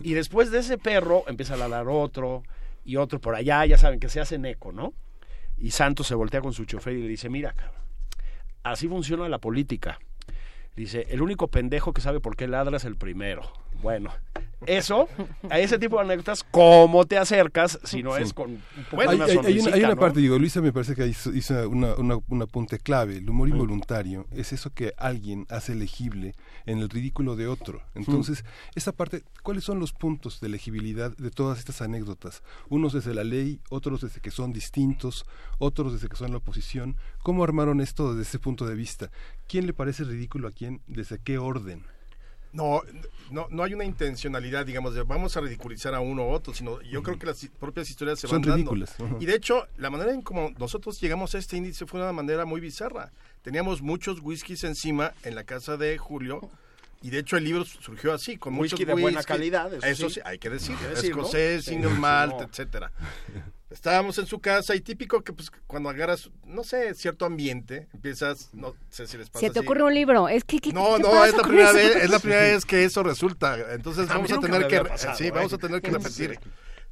Y después de ese perro empieza a ladrar otro y otro por allá, ya saben, que se hacen eco, ¿no? Y Santos se voltea con su chofer y le dice, mira, cabrón, así funciona la política. Dice, el único pendejo que sabe por qué ladra es el primero. Bueno, eso, a ese tipo de anécdotas, ¿cómo te acercas si no es con un poco hay, una hay- hay una, hay sonrisita, una ¿no? parte, digo, Luisa me parece que hizo, hizo una, una- un apunte clave. El humor involuntario es eso que alguien hace legible en el ridículo de otro. Entonces, esa parte, ¿cuáles son los puntos de legibilidad de todas estas anécdotas? Unos desde la ley, otros desde que son distintos, otros desde que son la oposición. ¿Cómo armaron esto desde ese punto de vista? ¿Quién le parece ridículo a quién? ¿Desde qué orden? No, no, no hay una intencionalidad, digamos, de vamos a ridiculizar a uno u otro, sino yo creo que las propias historias se Son van dando. ridículas, ajá. Y de hecho, la manera en como nosotros llegamos a este índice fue una manera muy bizarra. Teníamos muchos whiskies encima en la casa de Julio. Y de hecho el libro surgió así, con Whisky muchos de buena whisky. calidad, eso sí. sí, hay que decir. Hay que. Escocés, single sí, malt, no. etcétera. Estábamos en su casa y típico que pues cuando agarras, no sé, cierto ambiente, empiezas, no sé si les pasa Se te así. ocurre un libro. Es que, ¿qué- No, qué no, pasa es la primera vez, es la primera vez que eso resulta. Entonces A mí vamos a tener que pasado, sí, ¿eh? vamos a tener que repetir.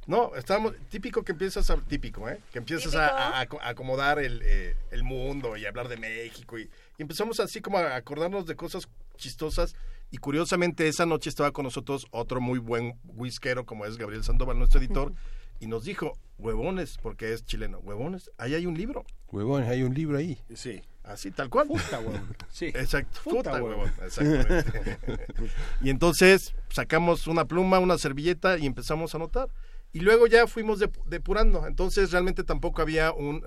No, estábamos típico que empiezas a típico, ¿eh? Que empiezas a, a- a aco- a acomodar el, eh, el mundo y hablar de México y, y empezamos así como a acordarnos de cosas chistosas y curiosamente esa noche estaba con nosotros otro muy buen whiskero como es Gabriel Sandoval, nuestro editor, y nos dijo, huevones, porque es chileno, huevones, ahí hay un libro. Huevón, hay un libro ahí. Sí. Así, tal cual. Puta, huevón. Sí. Exacto, puta, huevón. Exactamente. y entonces sacamos una pluma, una servilleta y empezamos a anotar. Y luego ya fuimos dep- depurando. Entonces realmente tampoco había un...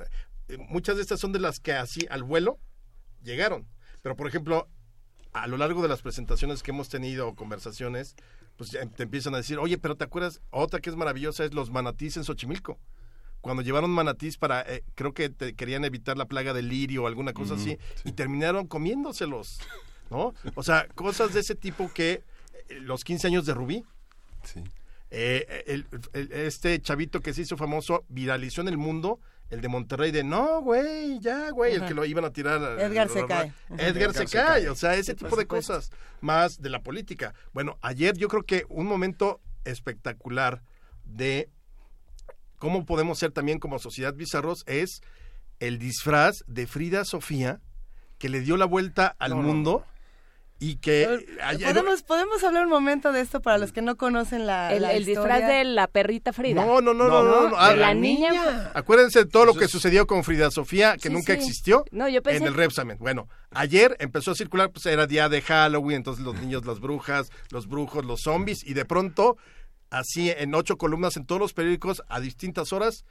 eh, Muchas de estas son de las que así al vuelo llegaron. Pero por ejemplo, a lo largo de las presentaciones que hemos tenido o conversaciones, pues ya te empiezan a decir, oye, pero ¿te acuerdas? Otra que es maravillosa es los manatís en Xochimilco. Cuando llevaron manatís para, eh, creo que te- querían evitar la plaga del lirio o alguna cosa así, y terminaron comiéndoselos, ¿no? O sea, cosas de ese tipo que eh, los 15 años de Rubí, Sí. eh, el- el- este chavito que se hizo famoso viralizó en el mundo el de Monterrey de no, güey, ya, güey, el que lo iban a tirar. a- Edgar se cae. Edgar, Edgar se se cae, cae. o sea, ese tipo de cosas más de la política. Bueno, ayer yo creo que un momento espectacular de cómo podemos ser también como sociedad bizarros es el disfraz de Frida Sofía que le dio la vuelta al No, no, mundo y que ver, ayer- ¿Podemos, podemos hablar un momento de esto para los que no conocen la, El, la el disfraz de la perrita Frida. No, no, no, no, no, ah, la niña. Acuérdense de todo lo que sucedió con Frida Sofía, que Sí, nunca sí. existió No, yo pensé en el Repsamen. Bueno, ayer empezó a circular, pues era día de Halloween, entonces los niños, las brujas, los brujos, los zombies, y de pronto, así en ocho columnas en todos los periódicos, a distintas horas,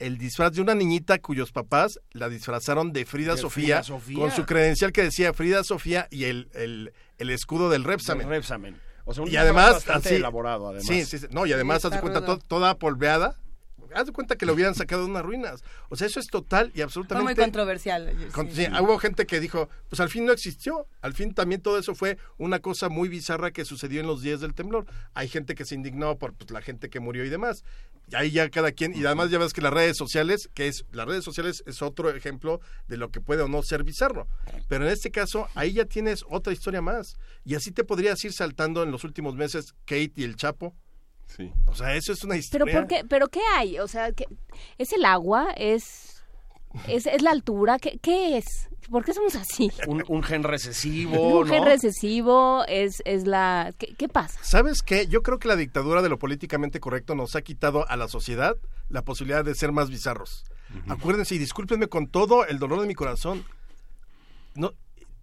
el disfraz de una niñita cuyos papás la disfrazaron de Frida, De Sofía, Frida Sofía. con su credencial que decía Frida Sofía y el, el, el escudo del El Repsamen. Repsamen. O sea, un Y además, así. elaborado, además. Sí, sí, sí. No, y además, Sí, haz de cuenta, to- toda polveada. Haz de cuenta que lo hubieran sacado de unas ruinas. O sea, eso es total y Fue muy absolutamente. controversial. con- sí. sí, Hubo gente que dijo, pues al fin no existió. Al fin también todo eso fue una cosa muy bizarra que sucedió en los días del temblor. Hay gente que se indignó por pues, la gente que murió y demás. Y ahí ya cada quien, y además ya ves que las redes sociales, que es, las redes sociales es otro ejemplo de lo que puede o no ser bizarro. Pero en este caso, ahí ya tienes otra historia más. Y así te podrías ir saltando en los últimos meses Kate y el Chapo. Sí. O sea, eso es una historia. ¿Pero por qué? ¿Pero qué hay? O sea, ¿qué- ¿es el agua? ¿Es, es, es la altura? ¿Qué, ¿Qué es? ¿Por qué somos así? Un, un gen recesivo, ¿Es un gen ¿no? recesivo? ¿Es, es la...? ¿Qué, qué pasa? ¿Sabes qué? Yo creo que la dictadura de lo políticamente correcto nos ha quitado a la sociedad la posibilidad de ser más bizarros. Acuérdense y discúlpenme con todo el dolor de mi corazón. No,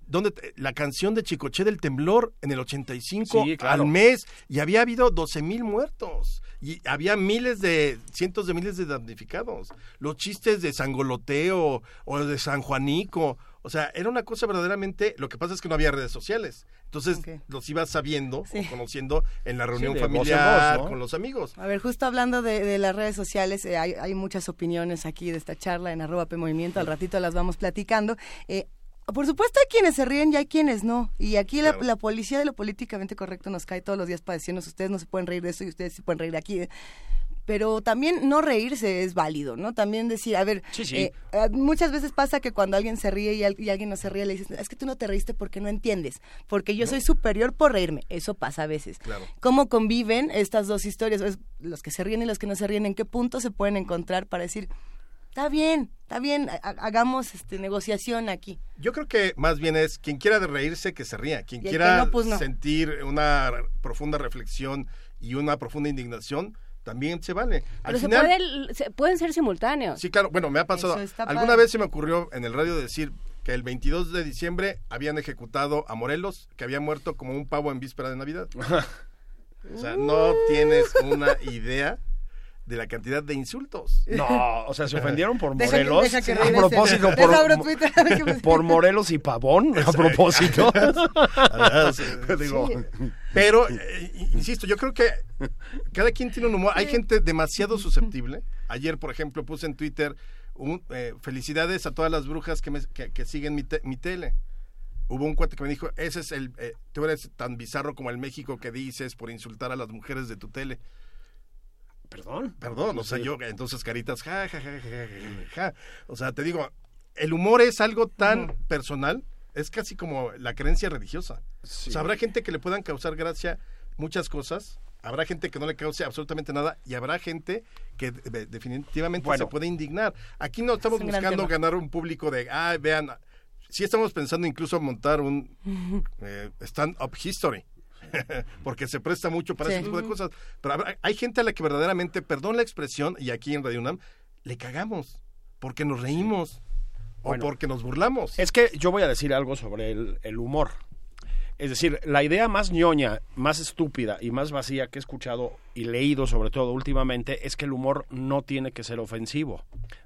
donde te- la canción de Chicoche del temblor en el 85 Sí, claro. al mes y había habido 12 mil muertos y había miles de cientos de miles de damnificados los chistes de Sangoloteo o de San Juanico o sea era una cosa verdaderamente lo que pasa es que no había redes sociales entonces los ibas sabiendo Sí. o conociendo en la reunión voz en familiar voz, ¿no? con los amigos A ver, justo hablando de, de las redes sociales, eh, hay, hay muchas opiniones aquí de esta charla en arroba P Movimiento, al ratito las vamos platicando. Eh, por supuesto hay quienes se ríen y hay quienes no. Y aquí la, Claro. la policía de lo políticamente correcto nos cae todos los días para decirnos, ustedes no se pueden reír de eso y ustedes se pueden reír de aquí. pero también no reírse es válido, ¿no? También decir, a ver, Sí, sí. eh, eh, muchas veces pasa que cuando alguien se ríe y, al- y alguien no se ríe, le dices, es que tú no te reíste porque no entiendes, porque yo soy superior por reírme. Eso pasa a veces. Claro. ¿Cómo conviven estas dos historias? Los que se ríen y los que no se ríen, ¿en qué punto se pueden encontrar para decir, está bien, está bien, ha- ha- hagamos este, negociación aquí? Yo creo que más bien es quien quiera de reírse que se ría, quien Y quiera no, pues no. sentir una profunda reflexión y una profunda indignación, también se vale. Al Pero se, final, puede, se- pueden ser simultáneos. sí, claro, bueno, me ha pasado. Alguna padre. vez se me ocurrió en el radio decir que el 22 de diciembre habían ejecutado a Morelos, que había muerto como un pavo en víspera de Navidad. o sea, no tienes una idea de la cantidad de insultos. No, o sea, se ofendieron por Deja que- Morelos. deja que a propósito, por, por Morelos y Pavón, a propósito. Ah, sí, Pero, eh, insisto, yo creo que cada quien tiene un humor. Hay gente demasiado susceptible. Ayer, por ejemplo, puse en Twitter un, eh, felicidades a todas las brujas que, me- que, que siguen mi, te- mi tele. Hubo un cuate que me dijo, ese es el, eh, tú eres tan bizarro como el México que dices por insultar a las mujeres de tu tele. Perdón. Perdón, o sea, yo, entonces caritas, ja, ja, ja, ja, ja, ja, ja. O sea, te digo, el humor es algo tan personal, es casi como la creencia religiosa. O sea, habrá gente que le puedan causar gracia muchas cosas, habrá gente que no le cause absolutamente nada y habrá gente que de- definitivamente Bueno. se puede indignar. Aquí no estamos Es buscando ganar un público de, ah, vean, sí estamos pensando incluso montar un eh, stand-up history. porque se presta mucho para Sí. ese tipo de cosas. Pero hay gente a la que verdaderamente, perdón la expresión, y aquí en Radio UNAM, le cagamos, porque nos reímos, o Bueno. porque nos burlamos. Es que yo voy a decir algo sobre el, el humor. Es decir, la idea más ñoña, más estúpida y más vacía que he escuchado y leído sobre todo últimamente es que el humor no tiene que ser ofensivo.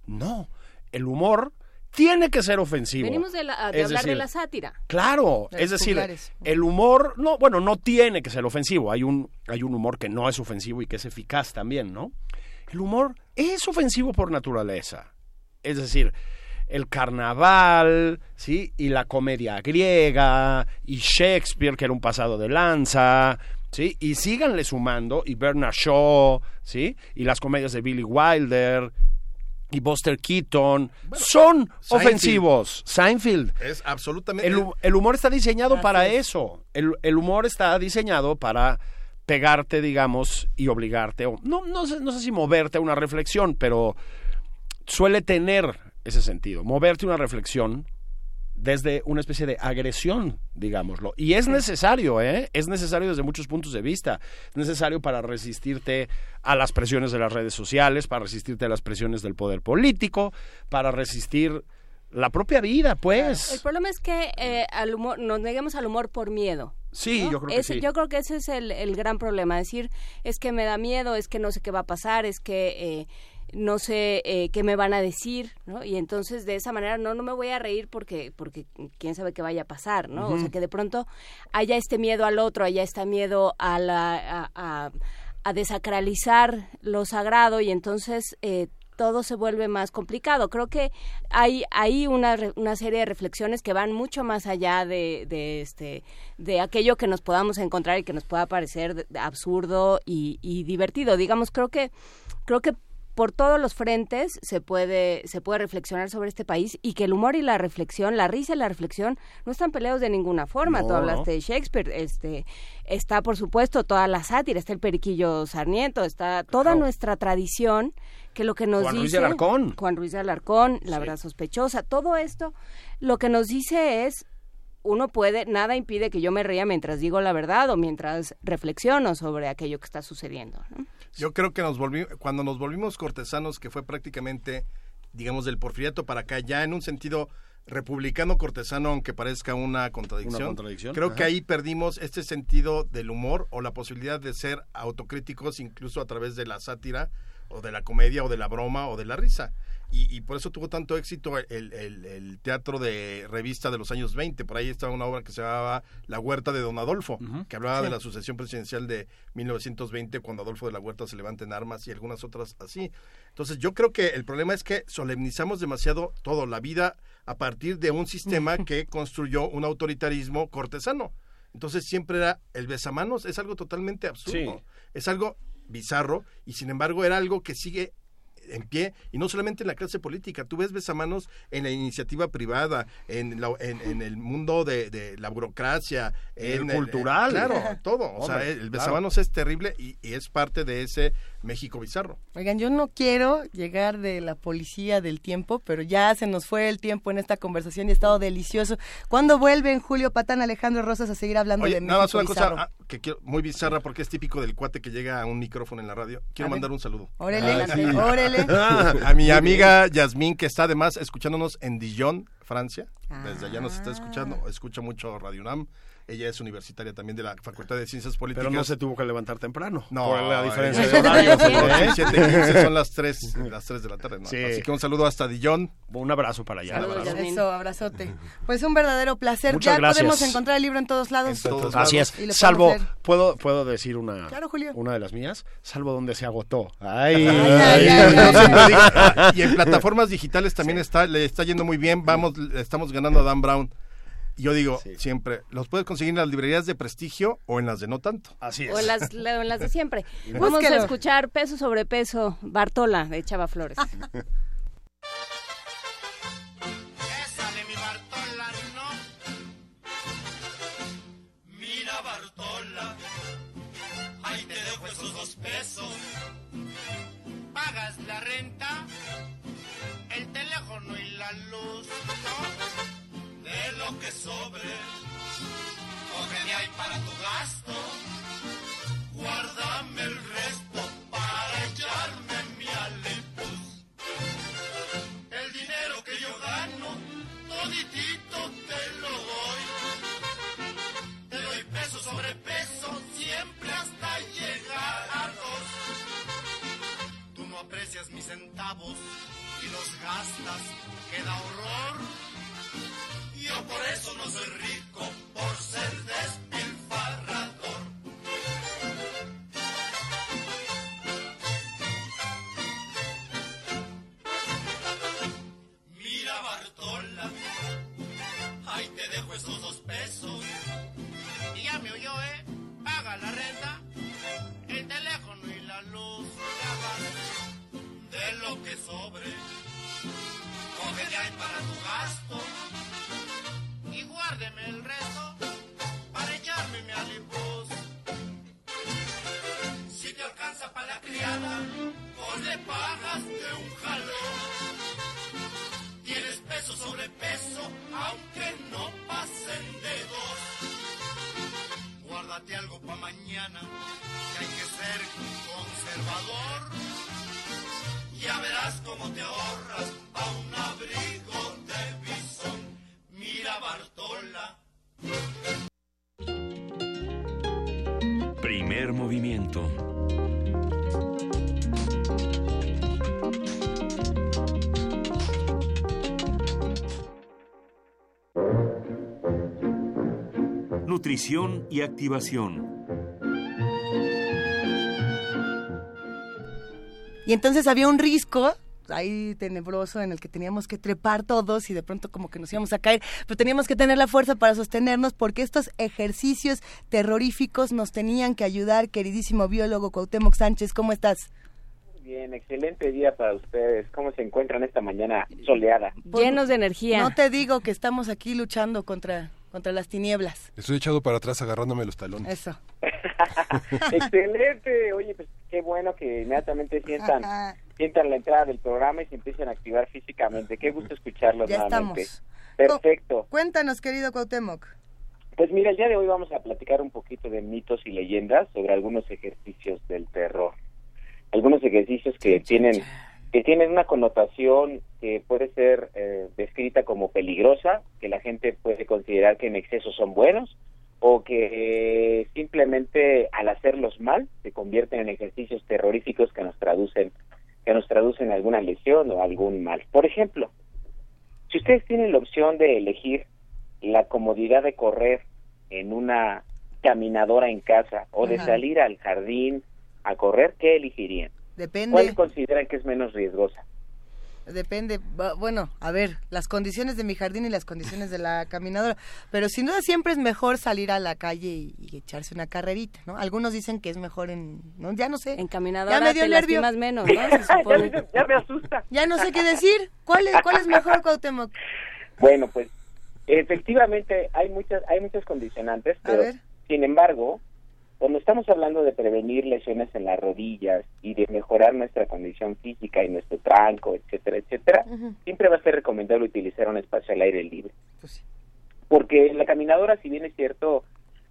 No, el humor tiene que ser ofensivo. Venimos de, la- de Es hablar de la sátira. Claro, De es decir, el humor, no, bueno, no tiene que ser ofensivo. Hay un, hay un humor que no es ofensivo y que es eficaz también, ¿no? El humor es ofensivo por naturaleza. Es decir, el carnaval, ¿sí? Y la comedia griega, y Shakespeare, que era un pasado de lanza, ¿sí? Y síganle sumando, y Bernard Shaw, ¿sí? Y las comedias de Billy Wilder, y Buster Keaton, son Seinfeld. ofensivos. Seinfeld. Es absolutamente... El, hu- el humor está diseñado para es. eso. El, el humor está diseñado para pegarte, digamos, y obligarte, o no, no, sé, no sé si moverte a una reflexión, pero suele tener ese sentido, moverte a una reflexión desde una especie de agresión, digámoslo. Y es necesario, ¿eh? Es necesario desde muchos puntos de vista. Es necesario para resistirte a las presiones de las redes sociales, para resistirte a las presiones del poder político, para resistir la propia vida, El pues. problema es que eh, al humor, nos neguemos al humor por miedo. Sí, ¿no? yo creo que sí. Yo creo que ese es el, el gran problema. Decir, es que me da miedo, es que no sé qué va a pasar, es que eh, no sé eh, qué me van a decir, ¿no? Y entonces de esa manera no, no me voy a reír porque, porque quién sabe qué vaya a pasar, ¿no? O sea, que de pronto haya este miedo al otro, haya este miedo a la... a- a- a desacralizar lo sagrado y entonces eh, todo se vuelve más complicado. Creo que hay, hay una, una serie de reflexiones que van mucho más allá de, de, este, de aquello que nos podamos encontrar y que nos pueda parecer absurdo y, y divertido. Digamos, creo que, creo que por todos los frentes se puede, se puede reflexionar sobre este país y que el humor y la reflexión, la risa y la reflexión no están peleados de ninguna forma. No, Tú hablaste no. de Shakespeare, este, está por supuesto toda la sátira, está el Periquillo Sarmiento, está toda nuestra tradición que lo que nos Juan dice Ruiz de Alarcón. Juan Ruiz de Alarcón, la Sí. verdad sospechosa, todo esto lo que nos dice es uno puede, nada impide que yo me ría mientras digo la verdad o mientras reflexiono sobre aquello que está sucediendo. ¿no? Yo creo que nos volvimos, cuando nos volvimos cortesanos, que fue prácticamente, digamos, del porfiriato para acá, ya en un sentido republicano cortesano, aunque parezca una contradicción. Una contradicción, Creo ajá. que ahí perdimos este sentido del humor o la posibilidad de ser autocríticos incluso a través de la sátira o de la comedia o de la broma o de la risa. Y, y por eso tuvo tanto éxito el, el- el teatro de revista de los años 20. Por ahí estaba una obra que se llamaba La Huerta de Don Adolfo, que hablaba de la sucesión presidencial de 1920, cuando Adolfo de la Huerta se levanta en armas y algunas otras así. Entonces yo creo que el problema es que solemnizamos demasiado todo, la vida, a partir de un sistema que construyó un autoritarismo cortesano. Entonces siempre era el besamanos, es algo totalmente absurdo. Sí. Es algo bizarro y sin embargo era algo que sigue en pie y no solamente en la clase política, tú ves besamanos en la iniciativa privada, en, la- en, en el mundo de, de la burocracia, En el cultural. claro, todo. O sea, el claro. besamanos es terrible y, y es parte de ese México bizarro. Oigan, yo no quiero llegar de la policía del tiempo, pero ya se nos fue el tiempo en esta conversación y ha estado delicioso. ¿Cuándo vuelven Julio Patán, Alejandro Rosas a seguir hablando Oye, de nada más México una cosa ah, que quiero, muy bizarra porque es típico del cuate que llega a un micrófono en la radio. Quiero A ver. mandar un saludo. Órale, Ah, sí. órale. a mi amiga Yasmín, que está además escuchándonos en Dijon, Francia. Desde allá nos está escuchando, escucha mucho Radio UNAM. Ella es universitaria también de la Facultad de Ciencias Políticas. Pero no se tuvo que levantar temprano. No, por la diferencia de horarios. son ¿eh? 7:15, son las 3, las 3 de la tarde. ¿no? Sí. Así que un saludo hasta Dijon. Un abrazo para allá. Saludos, abrazo. Eso, abrazote. Pues un verdadero placer. Muchas ya gracias. podemos encontrar el libro en todos lados. En todos Así lados. es. Salvo. ¿puedo, puedo decir una, Claro, Julio. una de las mías? Salvo donde se agotó. Ay, ah, y en plataformas digitales también está, le está yendo muy bien. Vamos, le estamos ganando a Dan Brown. Yo digo Sí. siempre, los puedes conseguir en las librerías de prestigio o en las de no tanto. Así es. O en las, la- en las de siempre. Vamos Búsquelo. a escuchar Peso sobre Peso, Bartola, de Chava Flores. Ésale mi Bartola, no. Mira Bartola, ahí te dejo esos dos pesos. Pagas la renta, el teléfono y la luz, ¿no? De lo que sobre, coge de ahí para tu gasto. Guárdame el resto para echarme mi alipus. El dinero que yo gano, toditito te lo doy. Te doy peso sobre peso, siempre hasta llegar a dos. Tú no aprecias mis centavos y los gastas, queda horror. Yo por eso no soy rico, por ser despilfarrador. Mira Bartola, ahí te dejo esos dos pesos. Y ya me oyó, ¿eh? Paga la renta, el teléfono y la luz. De lo que sobre. Coge de ahí para tu gasto. Guárdeme el resto para echarme mi alipuz. Si te alcanza para la criada, pues le pagas de un jalón. Tienes peso sobre peso, aunque no pasen de dos. Guárdate algo para mañana, que hay que ser conservador. Ya verás cómo te ahorras a un abrigo. Mira Bartola. Primer movimiento. Nutrición y activación. Y entonces había un risco ahí tenebroso en el que teníamos que trepar todos y de pronto como que nos íbamos a caer, pero teníamos que tener la fuerza para sostenernos porque estos ejercicios terroríficos nos tenían que ayudar, queridísimo biólogo Cuauhtémoc Sánchez, ¿cómo estás? Bien, excelente día para ustedes. ¿Cómo se encuentran esta mañana soleada? Llenos de energía. No te digo que estamos aquí luchando contra, contra las tinieblas. Estoy echado para atrás agarrándome los talones. Eso. excelente. Oye, pues qué bueno que inmediatamente sientan sientan la entrada del programa y se empiecen a activar físicamente. Qué gusto escucharlos Ya nuevamente. estamos. Perfecto. Cuéntanos, querido Cuauhtémoc. Pues mira, el día de hoy vamos a platicar un poquito de mitos y leyendas sobre algunos ejercicios del terror. Algunos ejercicios que tienen que tienen una connotación que puede ser eh, descrita como peligrosa, que la gente puede considerar que en exceso son buenos o que eh, simplemente al hacerlos mal se convierten en ejercicios terroríficos que nos traducen que nos traducen alguna lesión o algún mal. Por ejemplo, si ustedes tienen la opción de elegir la comodidad de correr en una caminadora en casa o de salir al jardín a correr, ¿qué elegirían? Depende. ¿Cuál consideran que es menos riesgosa? Depende, bueno, a ver, las condiciones de mi jardín y las condiciones de la caminadora, pero sin duda siempre es mejor salir a la calle y, y echarse una carrerita, ¿no? Algunos dicen que es mejor en, no, ya no sé. En caminadora ya me dio te nervio. lastimas menos, ¿no? Ya me asusta. Ya no sé qué decir. ¿Cuál es, cuál es mejor, Cuauhtémoc? Bueno, pues efectivamente hay muchas hay muchos condicionantes, A pero ver. sin embargo, cuando estamos hablando de prevenir lesiones en las rodillas y de mejorar nuestra condición física y nuestro tranco, etcétera, etcétera, siempre va a ser recomendable utilizar un espacio al aire libre. Pues sí. Porque la caminadora, si bien es cierto,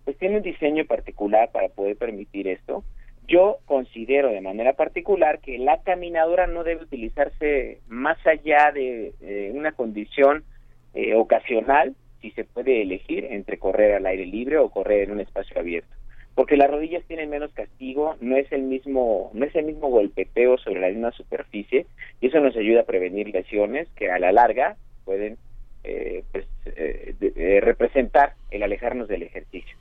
pues tiene un diseño particular para poder permitir esto. Yo considero de manera particular que la caminadora no debe utilizarse más allá de eh, una condición eh, ocasional, si se puede elegir entre correr al aire libre o correr en un espacio abierto. Porque las rodillas tienen menos castigo, no es el mismo, no es el mismo golpeteo sobre la misma superficie y eso nos ayuda a prevenir lesiones que a la larga pueden eh, pues, eh, de- de representar el alejarnos del ejercicio.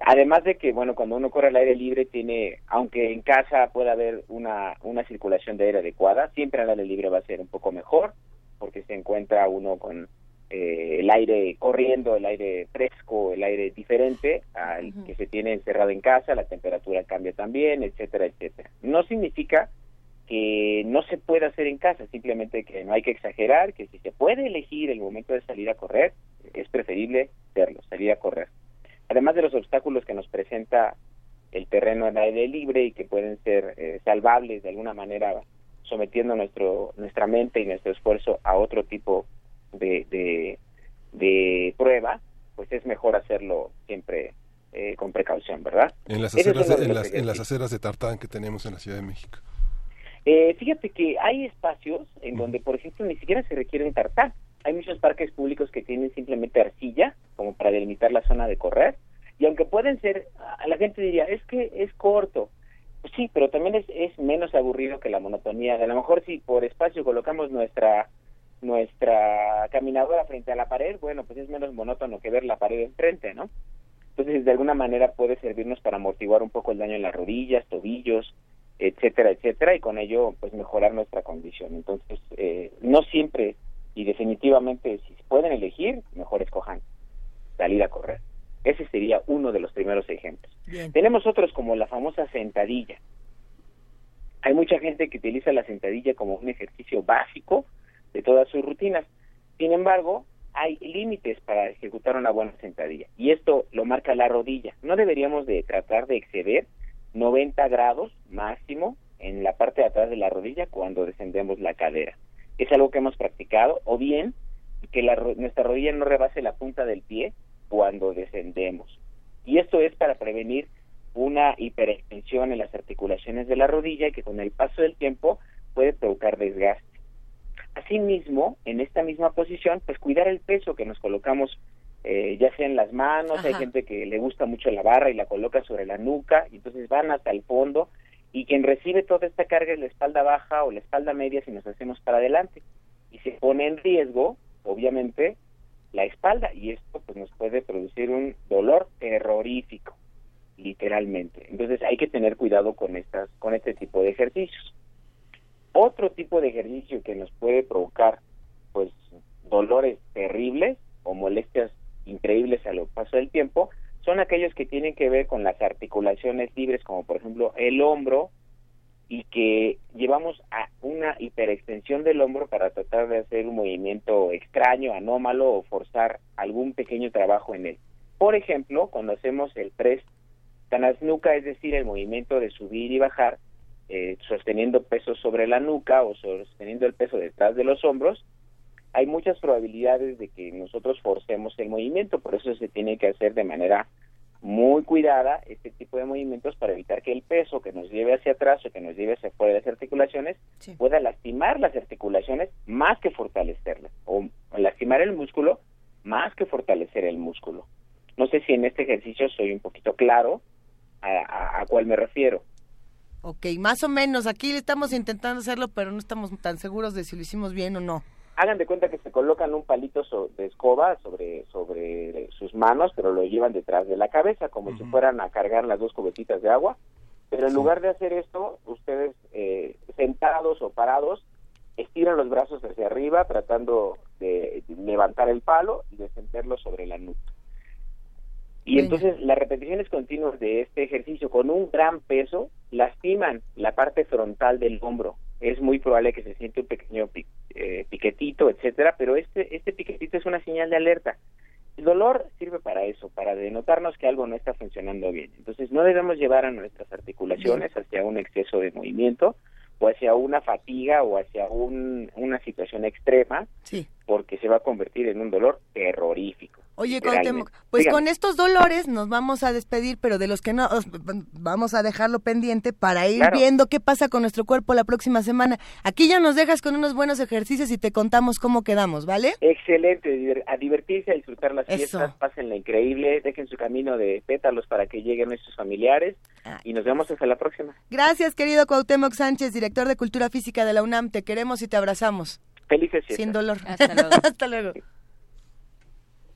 Además de que, bueno, cuando uno corre al aire libre tiene, aunque en casa pueda haber una, una circulación de aire adecuada, siempre al aire libre va a ser un poco mejor, porque se encuentra uno con eh, el aire corriendo, el aire fresco, el aire diferente al que se tiene encerrado en casa, la temperatura cambia también, etcétera, etcétera. No significa que no se puede hacer en casa, simplemente que no hay que exagerar, que si se puede elegir el momento de salir a correr, es preferible hacerlo, salir a correr. Además de los obstáculos que nos presenta el terreno en aire libre y que pueden ser eh, salvables de alguna manera sometiendo nuestro nuestra mente y nuestro esfuerzo a otro tipo de, de, de prueba, pues es mejor hacerlo siempre eh, con precaución, ¿verdad? En las aceras, de, en las, en las ejercicios. aceras de tartán que tenemos en la Ciudad de México. Eh, fíjate que hay espacios en donde, por ejemplo, ni siquiera se requiere un tartán. Hay muchos parques públicos que tienen simplemente arcilla, como para delimitar la zona de correr. Y aunque pueden ser, la gente diría, es que es corto. Pues sí, pero también es, es menos aburrido que la monotonía. A lo mejor si por espacio colocamos nuestra nuestra caminadora frente a la pared, bueno, pues es menos monótono que ver la pared enfrente, ¿no? Entonces, de alguna manera puede servirnos para amortiguar un poco el daño en las rodillas, tobillos, etcétera, etcétera, y con ello, pues mejorar nuestra condición. Entonces, eh, no siempre y definitivamente, si pueden elegir, mejor escojan salir a correr. Ese sería uno de los primeros ejemplos. Bien. Tenemos otros como la famosa sentadilla. Hay mucha gente que utiliza la sentadilla como un ejercicio básico de todas sus rutinas. Sin embargo, hay límites para ejecutar una buena sentadilla y esto lo marca la rodilla. No deberíamos de tratar de exceder 90 grados máximo en la parte de atrás de la rodilla cuando descendemos la cadera. Es algo que hemos practicado o bien que la nuestra rodilla no rebase la punta del pie cuando descendemos. Y esto es para prevenir una hiperextensión en las articulaciones de la rodilla que con el paso del tiempo puede provocar desgaste. Asimismo, en esta misma posición, pues cuidar el peso que nos colocamos, eh, ya sea en las manos, hay gente que le gusta mucho la barra y la coloca sobre la nuca, y entonces van hasta el fondo, y quien recibe toda esta carga es la espalda baja o la espalda media si nos hacemos para adelante. Y se pone en riesgo, obviamente, la espalda, y esto pues nos puede producir un dolor terrorífico, literalmente. Entonces hay que tener cuidado con estas, con este tipo de ejercicios. Otro tipo de ejercicio que nos puede provocar pues dolores terribles o molestias increíbles a lo paso del tiempo son aquellos que tienen que ver con las articulaciones libres como por ejemplo el hombro y que llevamos a una hiperextensión del hombro para tratar de hacer un movimiento extraño, anómalo o forzar algún pequeño trabajo en él. Por ejemplo, cuando hacemos el press tanasnuka, es decir, el movimiento de subir y bajar, eh, sosteniendo peso sobre la nuca o sosteniendo el peso detrás de los hombros, hay muchas probabilidades de que nosotros forcemos el movimiento, por eso se tiene que hacer de manera muy cuidada este tipo de movimientos para evitar que el peso que nos lleve hacia atrás o que nos lleve hacia fuera de las articulaciones Sí. pueda lastimar las articulaciones más que fortalecerlas o lastimar el músculo más que fortalecer el músculo. No sé si en este ejercicio soy un poquito claro a, a, a cuál me refiero. Ok, más o menos. Aquí estamos intentando hacerlo, pero no estamos tan seguros de si lo hicimos bien o no. Hagan de cuenta que se colocan un palito so- de escoba sobre sobre sus manos, pero lo llevan detrás de la cabeza, como si fueran a cargar las dos cubetitas de agua. Pero en lugar de hacer esto, ustedes eh, sentados o parados estiran los brazos hacia arriba tratando de levantar el palo y descenderlo sobre la nuca. Y Venga. entonces las repeticiones continuas de este ejercicio con un gran peso lastiman la parte frontal del hombro. Es muy probable que se siente un pequeño pi- eh, piquetito, etcétera, pero este este piquetito es una señal de alerta. El dolor sirve para eso, para denotarnos que algo no está funcionando bien. Entonces no debemos llevar a nuestras articulaciones hacia un exceso de movimiento o hacia una fatiga o hacia un- una situación extrema Sí. porque se va a convertir en un dolor terrorífico. Oye. Cuauhtémoc, pues Dígame. con estos dolores nos vamos a despedir, pero de los que no, os- vamos a dejarlo pendiente para ir Claro. viendo qué pasa con nuestro cuerpo la próxima semana. Aquí ya nos dejas con unos buenos ejercicios y te contamos cómo quedamos, ¿vale? Excelente, a divertirse, a disfrutar las Eso. fiestas, pásenla increíble, dejen su camino de pétalos para que lleguen nuestros familiares Ah. y nos vemos hasta la próxima. Gracias, querido Cuauhtémoc Sánchez, director de Cultura Física de la UNAM. Te queremos y te abrazamos. Felices fiestas. Sin dolor. Hasta luego. Hasta luego.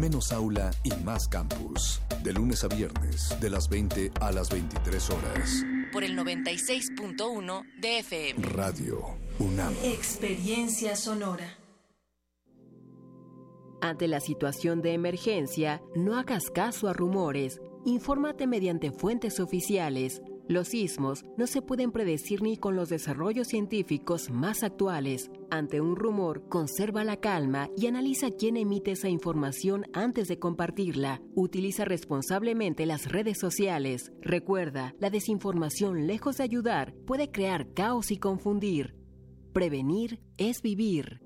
Menos aula y más campus. De lunes a viernes, de las 20 a las 23 horas. Por el 96.1 de FM. Radio UNAM. Experiencia sonora. Ante la situación de emergencia, no hagas caso a rumores. Infórmate mediante fuentes oficiales. Los sismos no se pueden predecir ni con los desarrollos científicos más actuales. Ante un rumor, conserva la calma y analiza quién emite esa información antes de compartirla. Utiliza responsablemente las redes sociales. Recuerda, la desinformación, lejos de ayudar, puede crear caos y confundir. Prevenir es vivir.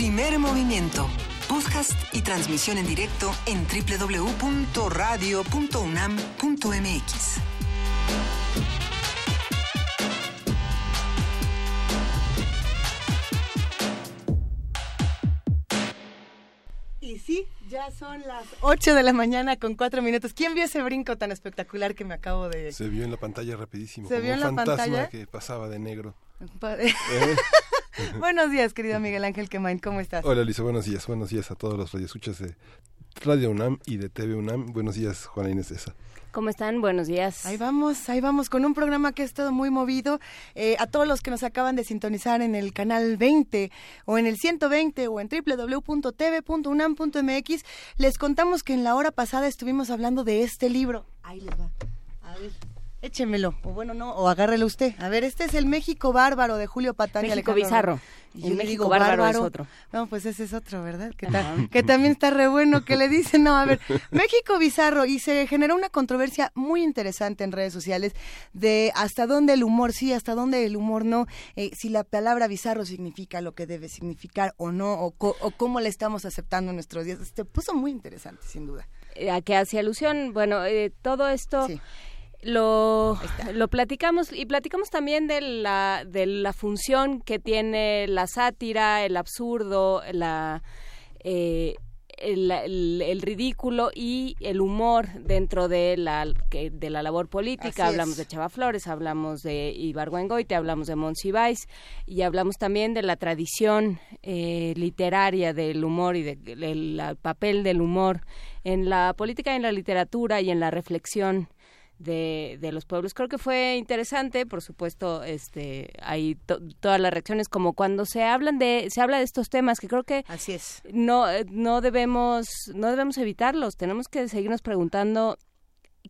Primer movimiento. Podcast y transmisión en directo en www.radio.unam.mx. Y sí, ya son las 8 de la mañana con 4 minutos. ¿Quién vio ese brinco tan espectacular que me acabo de... Se vio en la pantalla rapidísimo. ¿Se como vio un en la fantasma pantalla? que pasaba de negro. Padre. Eh. Buenos días, querido Miguel Ángel Quemain, ¿cómo estás? Hola, Lisa, buenos días. Buenos días a todos los radioescuchas de Radio UNAM y de TV UNAM. Buenos días, Juana Inés Esa. ¿Cómo están? Buenos días. Ahí vamos, ahí vamos con un programa que ha estado muy movido. Eh, a todos los que nos acaban de sintonizar en el canal 20 o en el 120 o en www.tv.unam.mx, les contamos que en la hora pasada estuvimos hablando de este libro. Ahí les va. A ver. Échemelo, o bueno, no, o agárrelo usted. A ver, este es el México Bárbaro de Julio Patán México Bizarro. Y El México digo Bárbaro es otro. No, pues ese es otro, ¿verdad? Que, ta- que también está re bueno, que le dicen, no, a ver, México bizarro, y se generó una controversia muy interesante en redes sociales de hasta dónde el humor sí, hasta dónde el humor no, eh, si la palabra bizarro significa lo que debe significar o no, o, co- o cómo la estamos aceptando en nuestros días. Se puso muy interesante, sin duda. Eh, a que hace alusión, bueno, eh, todo esto lo, lo platicamos y platicamos también de la, de la función que tiene la sátira, el absurdo, la, eh, el, el- el ridículo y el humor dentro de la, de la labor política. Así hablamos es. de Chava Flores, hablamos de Ibargüengoite, hablamos de Monsiváis y hablamos también de la tradición eh, literaria del humor y de- del la- papel del humor en la política, en la literatura y en la reflexión de, de los pueblos. Creo que fue interesante, por supuesto, este, hay to- todas las reacciones como cuando se hablan de, se habla de estos temas que creo que así es. no, no debemos, no debemos evitarlos. Tenemos que seguirnos preguntando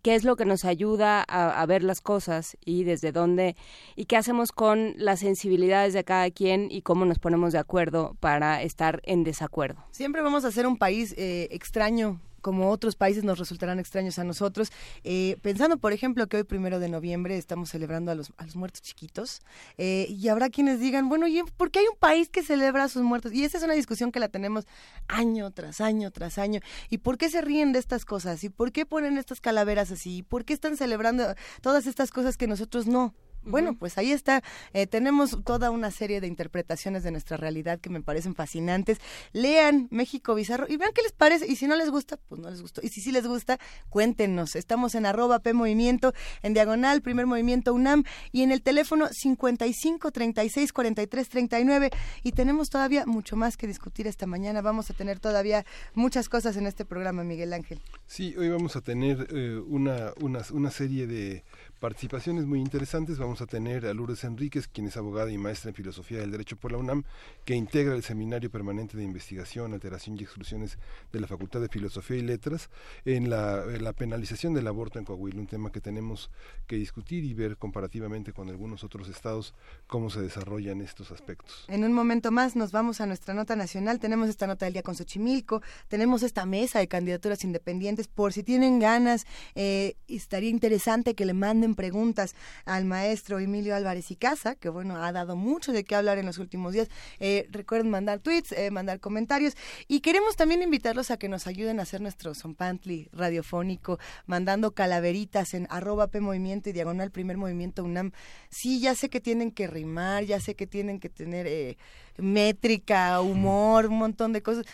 qué es lo que nos ayuda a, a, ver las cosas y desde dónde y qué hacemos con las sensibilidades de cada quien y cómo nos ponemos de acuerdo para estar en desacuerdo. Siempre vamos a ser un país eh, extraño como otros países nos resultarán extraños a nosotros. Eh, pensando, por ejemplo, que hoy primero de noviembre estamos celebrando a los, a los muertos chiquitos, eh, y habrá quienes digan, bueno, ¿y por qué hay un país que celebra a sus muertos? Y esa es una discusión que la tenemos año tras año tras año. ¿Y por qué se ríen de estas cosas? ¿Y por qué ponen estas calaveras así? ¿Y por qué están celebrando todas estas cosas que nosotros no? Bueno, pues ahí está. Eh, tenemos toda una serie de interpretaciones de nuestra realidad que me parecen fascinantes. Lean México Bizarro y vean qué les parece. Y si no les gusta, pues no les gustó. Y si sí les gusta, cuéntenos. Estamos en arroba P Movimiento, en diagonal, primer movimiento UNAM y en el teléfono 55 36 43 39. Y tenemos todavía mucho más que discutir esta mañana. Vamos a tener todavía muchas cosas en este programa, Miguel Ángel. Sí, hoy vamos a tener eh, una, una, una serie de participaciones muy interesantes. Vamos a tener a Lourdes Enríquez, quien es abogada y maestra en filosofía del derecho por la UNAM, que integra el Seminario Permanente de Investigación, Alteración y Exclusiones de la Facultad de Filosofía y Letras en la, en la penalización del aborto en Coahuila, un tema que tenemos que discutir y ver comparativamente con algunos otros estados cómo se desarrollan estos aspectos. En un momento más nos vamos a nuestra nota nacional. Tenemos esta nota del día con Xochimilco, tenemos esta mesa de candidaturas independientes. Por si tienen ganas, eh, estaría interesante que le manden preguntas al maestro Emilio Álvarez y Casa, que bueno, ha dado mucho de qué hablar en los últimos días. Eh, recuerden mandar tweets, eh, mandar comentarios y queremos también invitarlos a que nos ayuden a hacer nuestro Zompantli radiofónico, mandando calaveritas en arroba P Movimiento y diagonal primer movimiento UNAM. Sí, ya sé que tienen que rimar, ya sé que tienen que tener eh, métrica, humor, un montón de cosas,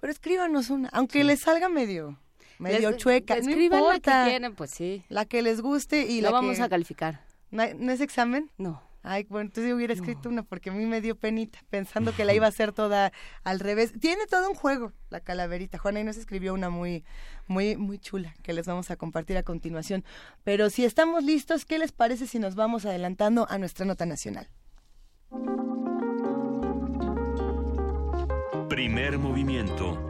pero escríbanos una, aunque sí. les salga medio medio Les- chueca. No escriban la que quieran, pues sí. La que les guste y Lo la vamos que- a calificar. ¿No, hay- ¿no es examen? No. Ay, bueno, entonces yo hubiera escrito una porque a mí me dio penita pensando que la iba a hacer toda al revés. Tiene todo un juego la calaverita. Juana y nos escribió una muy, muy, muy chula que les vamos a compartir a continuación. Pero si estamos listos, ¿qué les parece si nos vamos adelantando a nuestra nota nacional? Primer movimiento.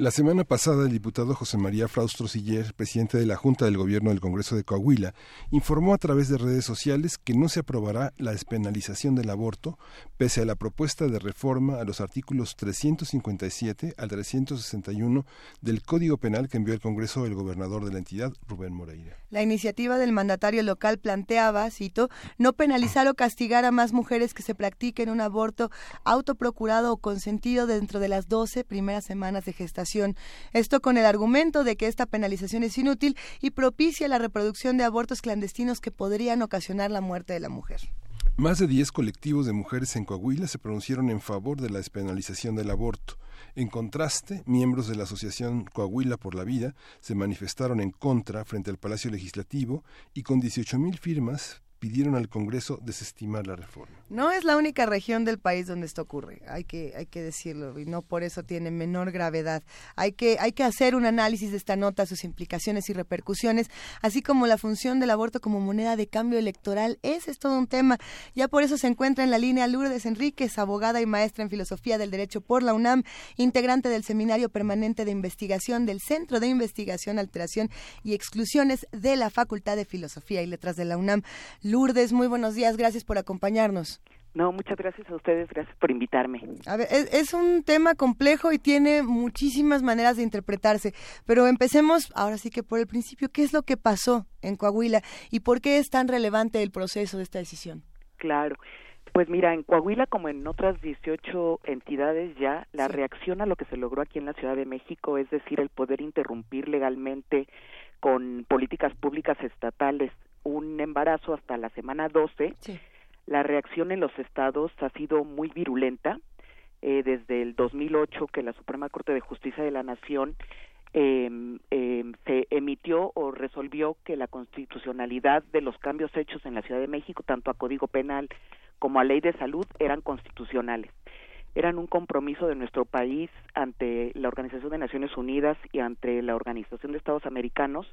La semana pasada, el diputado José María Fraustro Siller, presidente de la Junta del Gobierno del Congreso de Coahuila, informó a través de redes sociales que no se aprobará la despenalización del aborto, pese a la propuesta de reforma a los artículos 357 al 361 del Código Penal que envió el Congreso el gobernador de la entidad, Rubén Moreira. La iniciativa del mandatario local planteaba, cito, no penalizar o castigar a más mujeres que se practiquen un aborto autoprocurado o consentido dentro de las 12 primeras semanas de gestación. Esto con el argumento de que esta penalización es inútil y propicia la reproducción de abortos clandestinos que podrían ocasionar la muerte de la mujer. Más de 10 colectivos de mujeres en Coahuila se pronunciaron en favor de la despenalización del aborto. En contraste, miembros de la Asociación Coahuila por la Vida se manifestaron en contra frente al Palacio Legislativo y con 18.000 firmas pidieron al Congreso desestimar la reforma. No es la única región del país donde esto ocurre, hay que, hay que decirlo, y no por eso tiene menor gravedad. Hay que, hay que hacer un análisis de esta nota, sus implicaciones y repercusiones, así como la función del aborto como moneda de cambio electoral. Ese es todo un tema. Ya por eso se encuentra en la línea Lourdes Enríquez, abogada y maestra en filosofía del derecho por la UNAM, integrante del Seminario Permanente de Investigación del Centro de Investigación, Alteración y Exclusiones de la Facultad de Filosofía y Letras de la UNAM. Lourdes, muy buenos días, gracias por acompañarnos. No, muchas gracias a ustedes, gracias por invitarme. A ver, es, es, un tema complejo y tiene muchísimas maneras de interpretarse, pero empecemos ahora sí que por el principio, ¿qué es lo que pasó en Coahuila y por qué es tan relevante el proceso de esta decisión? Claro. Pues mira, en Coahuila como en otras 18 entidades ya, la sí. reacción a lo que se logró aquí en la Ciudad de México, es decir, el poder interrumpir legalmente con políticas públicas estatales un embarazo hasta la semana 12, sí. La reacción en los estados ha sido muy virulenta. Eh, desde el 2008 que la Suprema Corte de Justicia de la Nación eh, se emitió o resolvió que la constitucionalidad de los cambios hechos en la Ciudad de México, tanto a Código Penal como a Ley de Salud, eran constitucionales. eran un compromiso de nuestro país ante la Organización de Naciones Unidas y ante la Organización de Estados Americanos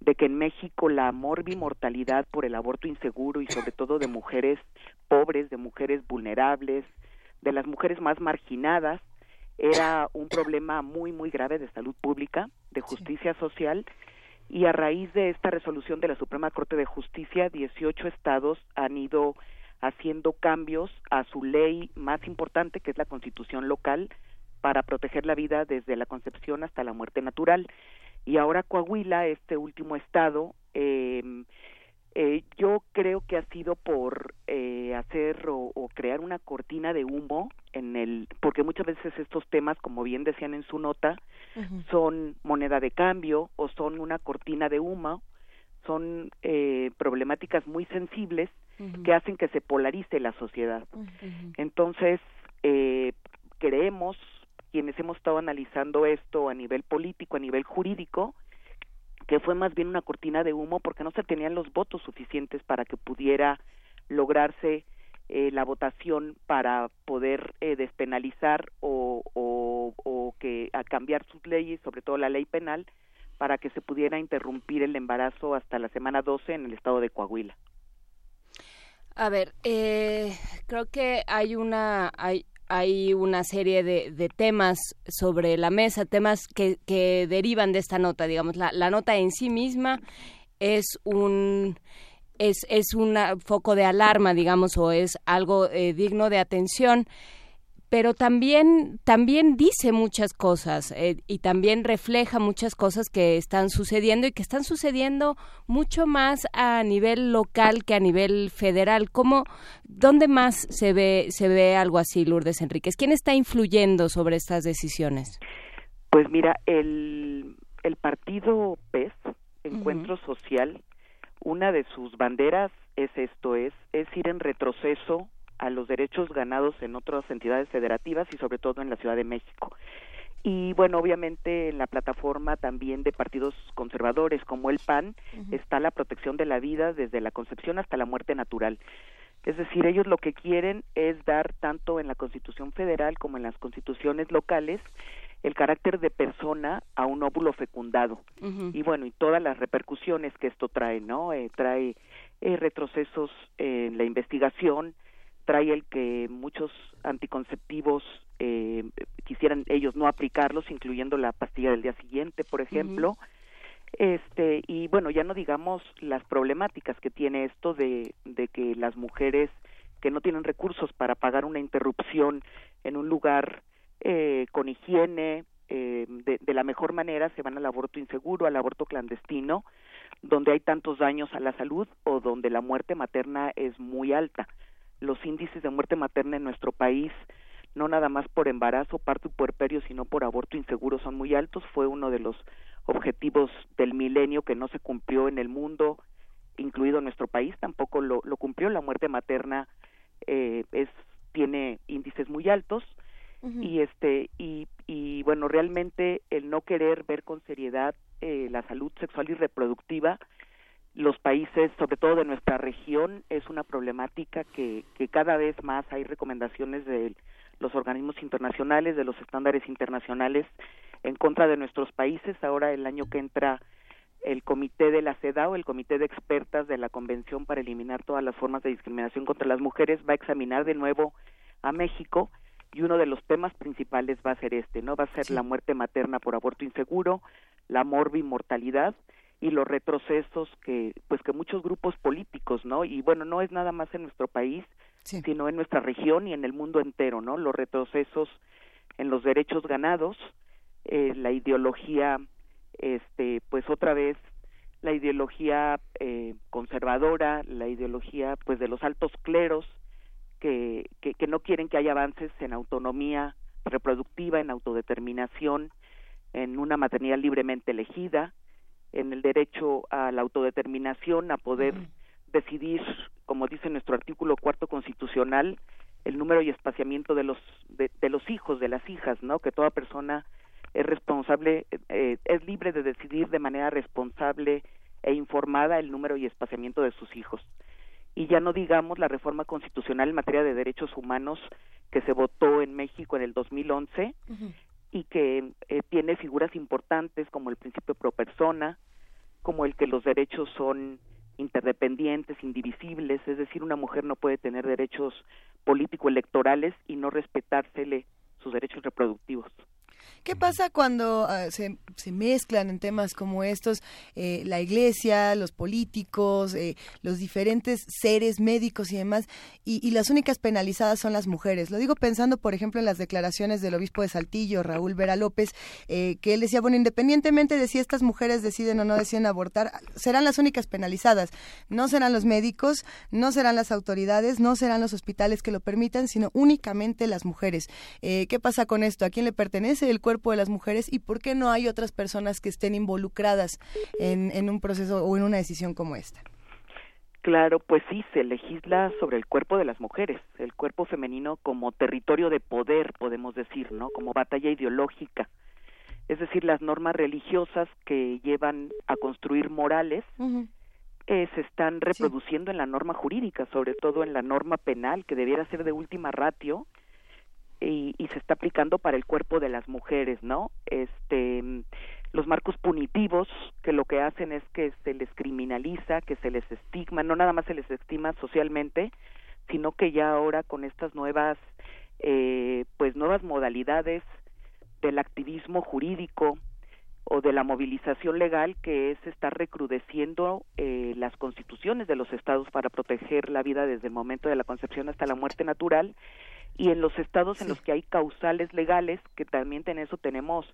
de que en México la morbimortalidad por el aborto inseguro y sobre todo de mujeres pobres, de mujeres vulnerables, de las mujeres más marginadas, era un problema muy, muy grave de salud pública, de justicia social, y a raíz de esta resolución de la Suprema Corte de Justicia, 18 estados han ido haciendo cambios a su ley más importante, que es la constitución local, para proteger la vida desde la concepción hasta la muerte natural. Y ahora Coahuila, este último estado, eh, eh, yo creo que ha sido por eh, hacer o, o, crear una cortina de humo en el porque muchas veces estos temas como bien decían en su nota uh -huh. son moneda de cambio o son una cortina de humo son eh, problemáticas muy sensibles uh -huh. que hacen que se polarice la sociedad uh -huh. entonces eh, creemos quienes hemos estado analizando esto a nivel político a nivel jurídico que fue más bien una cortina de humo porque no se tenían los votos suficientes para que pudiera lograrse eh, la votación para poder eh, despenalizar o, o, o, que a cambiar sus leyes, sobre todo la ley penal, para que se pudiera interrumpir el embarazo hasta la semana 12 en el estado de Coahuila. A ver, eh, creo que hay una hay, hay una serie de, de, temas sobre la mesa, temas que, que derivan de esta nota, digamos, la, nota en sí misma es un es, es un foco de alarma, digamos, o es algo eh, digno de atención pero también también dice muchas cosas eh, y también refleja muchas cosas que están sucediendo y que están sucediendo mucho más a nivel local que a nivel federal. ¿Cómo, dónde más se ve se ve algo así, Lourdes Enríquez? ¿Quién está influyendo sobre estas decisiones? Pues mira, el el partido PES, Encuentro uh -huh. Social, una de sus banderas es esto, es es ir en retroceso a los derechos ganados en otras entidades federativas y sobre todo en la Ciudad de México. Y bueno, obviamente en la plataforma también de partidos conservadores como el PAN uh -huh. está la protección de la vida desde la concepción hasta la muerte natural. Es decir, ellos lo que quieren es dar tanto en la Constitución federal como en las constituciones locales el carácter de persona a un óvulo fecundado. Uh -huh. Y bueno, y todas las repercusiones que esto trae, ¿no? Eh, trae eh, retrocesos en la investigación, trae el que muchos anticonceptivos eh, quisieran ellos no aplicarlos, incluyendo la pastilla del día siguiente, por ejemplo. Uh -huh. Este, y bueno, ya no digamos las problemáticas que tiene esto de, de que las mujeres que no tienen recursos para pagar una interrupción en un lugar eh, con higiene, eh, de, de, la mejor manera se van al aborto inseguro, al aborto clandestino, donde hay tantos daños a la salud o donde la muerte materna es muy alta los índices de muerte materna en nuestro país, no nada más por embarazo, parto y puerperio, sino por aborto inseguro, son muy altos. Fue uno de los objetivos del milenio que no se cumplió en el mundo, incluido nuestro país, tampoco lo, lo cumplió. La muerte materna eh, es tiene índices muy altos uh -huh. y este y, y bueno realmente el no querer ver con seriedad eh, la salud sexual y reproductiva los países, sobre todo de nuestra región, es una problemática que, que cada vez más hay recomendaciones de los organismos internacionales, de los estándares internacionales en contra de nuestros países. Ahora el año que entra el comité de la CEDAW, el comité de expertas de la Convención para eliminar todas las formas de discriminación contra las mujeres, va a examinar de nuevo a México y uno de los temas principales va a ser este, ¿no? Va a ser sí. la muerte materna por aborto inseguro, la morbimortalidad mortalidad y los retrocesos que pues que muchos grupos políticos no y bueno no es nada más en nuestro país sí. sino en nuestra región y en el mundo entero no los retrocesos en los derechos ganados eh, la ideología este pues otra vez la ideología eh, conservadora la ideología pues de los altos cleros que, que, que no quieren que haya avances en autonomía reproductiva en autodeterminación en una maternidad libremente elegida en el derecho a la autodeterminación, a poder decidir, como dice nuestro artículo cuarto constitucional, el número y espaciamiento de los de, de, los hijos, de las hijas, ¿no? Que toda persona es responsable, eh, es libre de decidir de manera responsable e informada el número y espaciamiento de sus hijos. y ya no digamos la reforma constitucional en materia de derechos humanos que se votó en México en el 2011 y que eh, tiene figuras importantes como el principio pro persona, como el que los derechos son interdependientes, indivisibles, es decir, una mujer no puede tener derechos político-electorales y no respetársele sus derechos reproductivos. ¿Qué pasa cuando ah, se, mezclan en temas como estos eh, la iglesia, los políticos, eh, los diferentes seres médicos y demás, y, las únicas penalizadas son las mujeres? Lo digo pensando, por ejemplo, en las declaraciones del obispo de Saltillo, Raúl Vera López, eh, que él decía, bueno, independientemente de si estas mujeres deciden o no deciden abortar, serán las únicas penalizadas. No serán los médicos, no serán las autoridades, no serán los hospitales que lo permitan, sino únicamente las mujeres. ¿Qué pasa con esto? ¿A quién le pertenece el cuerpo de las mujeres y por qué no hay otras personas que estén involucradas en, en un proceso o en una decisión como esta. Claro, pues sí, se legisla sobre el cuerpo de las mujeres, el cuerpo femenino como territorio de poder, podemos decir, ¿no? Como batalla ideológica. Es decir, las normas religiosas que llevan a construir morales eh, se están reproduciendo en la norma jurídica, sobre todo en la norma penal, que debiera ser de última ratio, y, se está aplicando para el cuerpo de las mujeres, ¿no? Este, los marcos punitivos que lo que hacen es que se les criminaliza, que se les estigma, no nada más se les estima socialmente, sino que ya ahora con estas nuevas, eh, pues nuevas modalidades del activismo jurídico o de la movilización legal que es estar recrudeciendo eh, las constituciones de los estados para proteger la vida desde el momento de la concepción hasta la muerte natural y en los estados en los que hay causales legales, que también en eso tenemos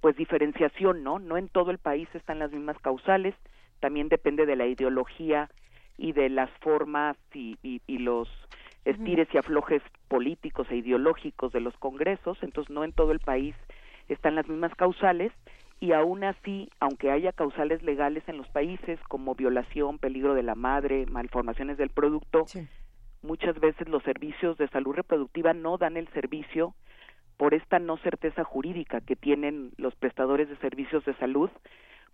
pues diferenciación, ¿no? No en todo el país están las mismas causales, también depende de la ideología y de las formas y, y, los estires y aflojes políticos e ideológicos de los congresos, entonces no en todo el país están las mismas causales y aún así, aunque haya causales legales en los países como violación, peligro de la madre, malformaciones del producto, muchas veces los servicios de salud reproductiva no dan el servicio por esta no certeza jurídica que tienen los prestadores de servicios de salud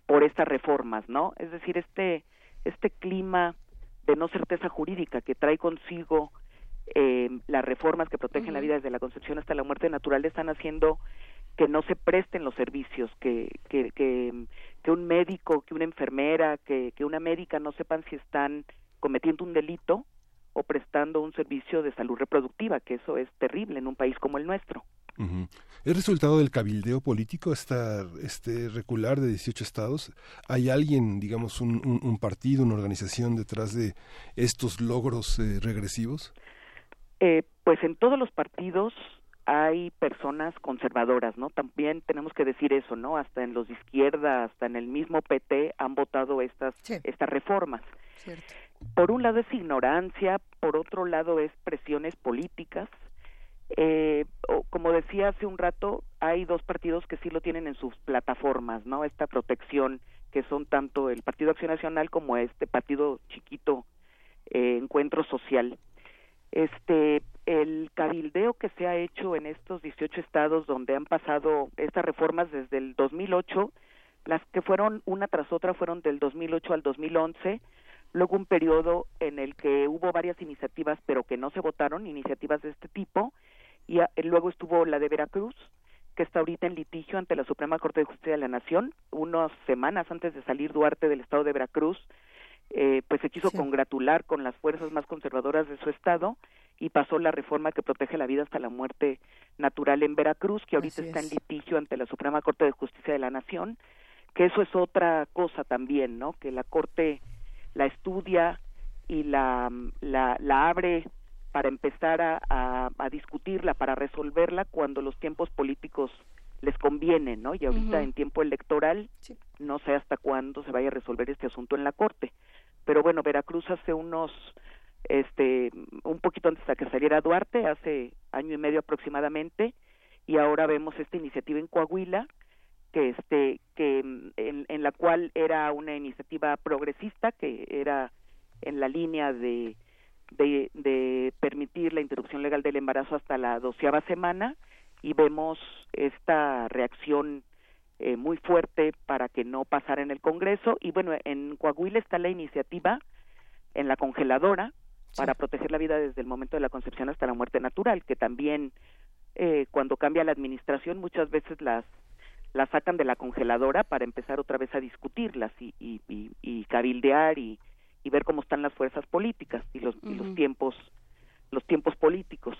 por estas reformas, ¿no? Es decir, este este clima de no certeza jurídica que trae consigo eh, las reformas que protegen la vida desde la concepción hasta la muerte natural están haciendo que no se presten los servicios, que, que, que, que un médico, que una enfermera, que, que una médica no sepan si están cometiendo un delito o prestando un servicio de salud reproductiva, que eso es terrible en un país como el nuestro. ¿Es resultado del cabildeo político esta, este recular de 18 estados? ¿Hay alguien, digamos, un, un, partido, una organización detrás de estos logros eh, regresivos? Eh, pues en todos los partidos hay personas conservadoras, ¿no? También tenemos que decir eso, ¿no? Hasta en los de izquierda, hasta en el mismo PT han votado estas, estas reformas. Cierto por un lado es ignorancia, por otro lado es presiones políticas. Eh, como decía hace un rato, hay dos partidos que sí lo tienen en sus plataformas, ¿no? Esta protección que son tanto el Partido Acción Nacional como este partido chiquito eh, Encuentro Social. Este, el cabildeo que se ha hecho en estos 18 estados donde han pasado estas reformas desde el 2008, las que fueron una tras otra fueron del 2008 al 2011, luego un periodo en el que hubo varias iniciativas pero que no se votaron, iniciativas de este tipo, y luego estuvo la de Veracruz, que está ahorita en litigio ante la Suprema Corte de Justicia de la Nación, unas semanas antes de salir Duarte del estado de Veracruz, eh, pues se quiso congratular con las fuerzas más conservadoras de su estado y pasó la reforma que protege la vida hasta la muerte natural en Veracruz, que ahorita está en litigio ante la Suprema Corte de Justicia de la Nación, que eso es otra cosa también, ¿no? Que la Corte la estudia y la, la, la abre para empezar a, a, discutirla, para resolverla cuando los tiempos políticos les convienen, ¿no? Y ahorita en tiempo electoral no sé hasta cuándo se vaya a resolver este asunto en la Corte. Pero bueno, Veracruz hace unos, este, un poquito antes de que saliera Duarte, hace año y medio aproximadamente, y ahora vemos esta iniciativa en Coahuila, que este que mm, en, en, la cual era una iniciativa progresista que era en la línea de, de, de permitir la interrupción legal del embarazo hasta la doceava semana y vemos esta reacción eh, muy fuerte para que no pasara en el Congreso. Y bueno en Coahuila está la iniciativa en la congeladora para proteger la vida desde el momento de la concepción hasta la muerte natural, que también eh, cuando cambia la administración muchas veces las las sacan de la congeladora para empezar otra vez a discutirlas y, y, y, y cabildear y, y ver cómo están las fuerzas políticas y los, y los tiempos los tiempos políticos.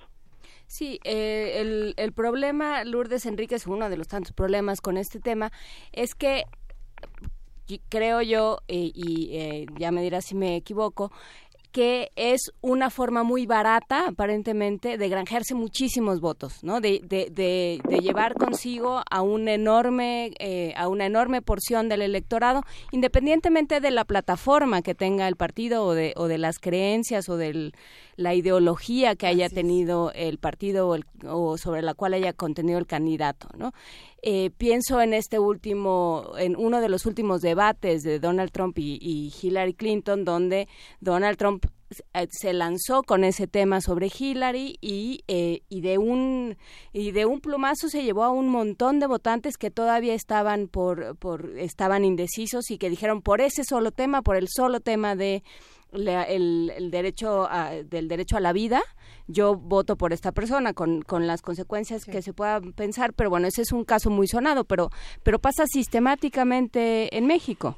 Sí, eh, el, el problema, Lourdes Enríquez, uno de los tantos problemas con este tema, es que creo yo, eh, y eh, ya me dirás si me equivoco, que es una forma muy barata, aparentemente, de granjearse muchísimos votos, ¿no? De, de, de, de llevar consigo a un enorme, eh, a una enorme porción del electorado, independientemente de la plataforma que tenga el partido o de, o de las creencias o de la ideología que haya tenido el partido o, el- o sobre la cual haya contenido el candidato, ¿no? Eh, pienso en este último, en uno de los últimos debates de Donald Trump y, y Hillary Clinton, donde Donald Trump se lanzó con ese tema sobre Hillary y, eh, y de un y de un plumazo se llevó a un montón de votantes que todavía estaban por, por estaban indecisos y que dijeron por ese solo tema, por el solo tema de la- el, el derecho a- del derecho a la vida, yo voto por esta persona con, con las consecuencias que se puedan pensar, pero bueno, ese es un caso muy sonado, pero pero pasa sistemáticamente en México.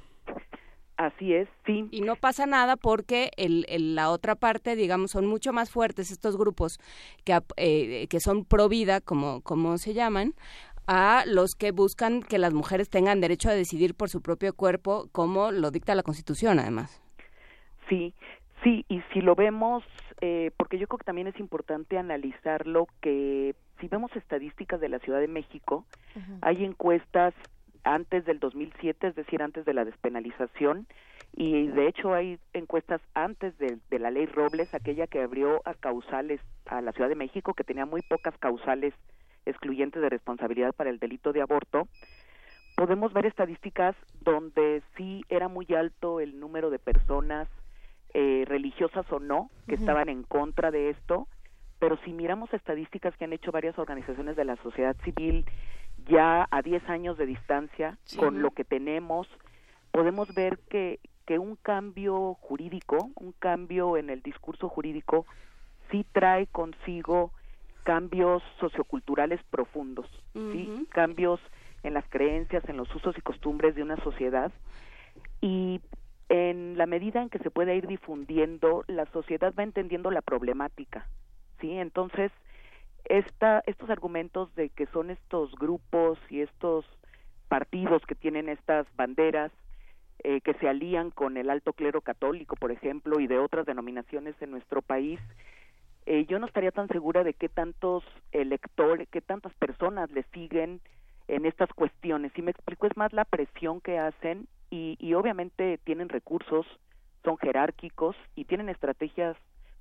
Así es, sí. Y no pasa nada porque el, el- la otra parte, digamos, son mucho más fuertes estos grupos que, ap- eh, que son pro vida, como, como se llaman, a los que buscan que las mujeres tengan derecho a decidir por su propio cuerpo, como lo dicta la Constitución, además. Sí, sí, y si lo vemos, eh, porque yo creo que también es importante analizarlo, que si vemos estadísticas de la Ciudad de México, hay encuestas antes del 2007, es decir, antes de la despenalización, y de hecho hay encuestas antes de, de la ley Robles, aquella que abrió a causales a la Ciudad de México, que tenía muy pocas causales excluyentes de responsabilidad para el delito de aborto, podemos ver estadísticas donde sí era muy alto el número de personas eh, religiosas o no que estaban en contra de esto, pero si miramos estadísticas que han hecho varias organizaciones de la sociedad civil ya a 10 años de distancia Sí. con lo que tenemos, podemos ver que, que un cambio jurídico, un cambio en el discurso jurídico, sí trae consigo cambios socioculturales profundos, ¿sí? Cambios en las creencias, en los usos y costumbres de una sociedad y en la medida en que se pueda ir difundiendo, la sociedad va entendiendo la problemática, ¿sí? Entonces, esta, estos argumentos de que son estos grupos y estos partidos que tienen estas banderas eh, que se alían con el alto clero católico, por ejemplo, y de otras denominaciones en nuestro país, eh, yo no estaría tan segura de qué tantos electores, qué tantas personas le siguen en estas cuestiones. Si me explico, es más la presión que hacen y, y obviamente tienen recursos, son jerárquicos y tienen estrategias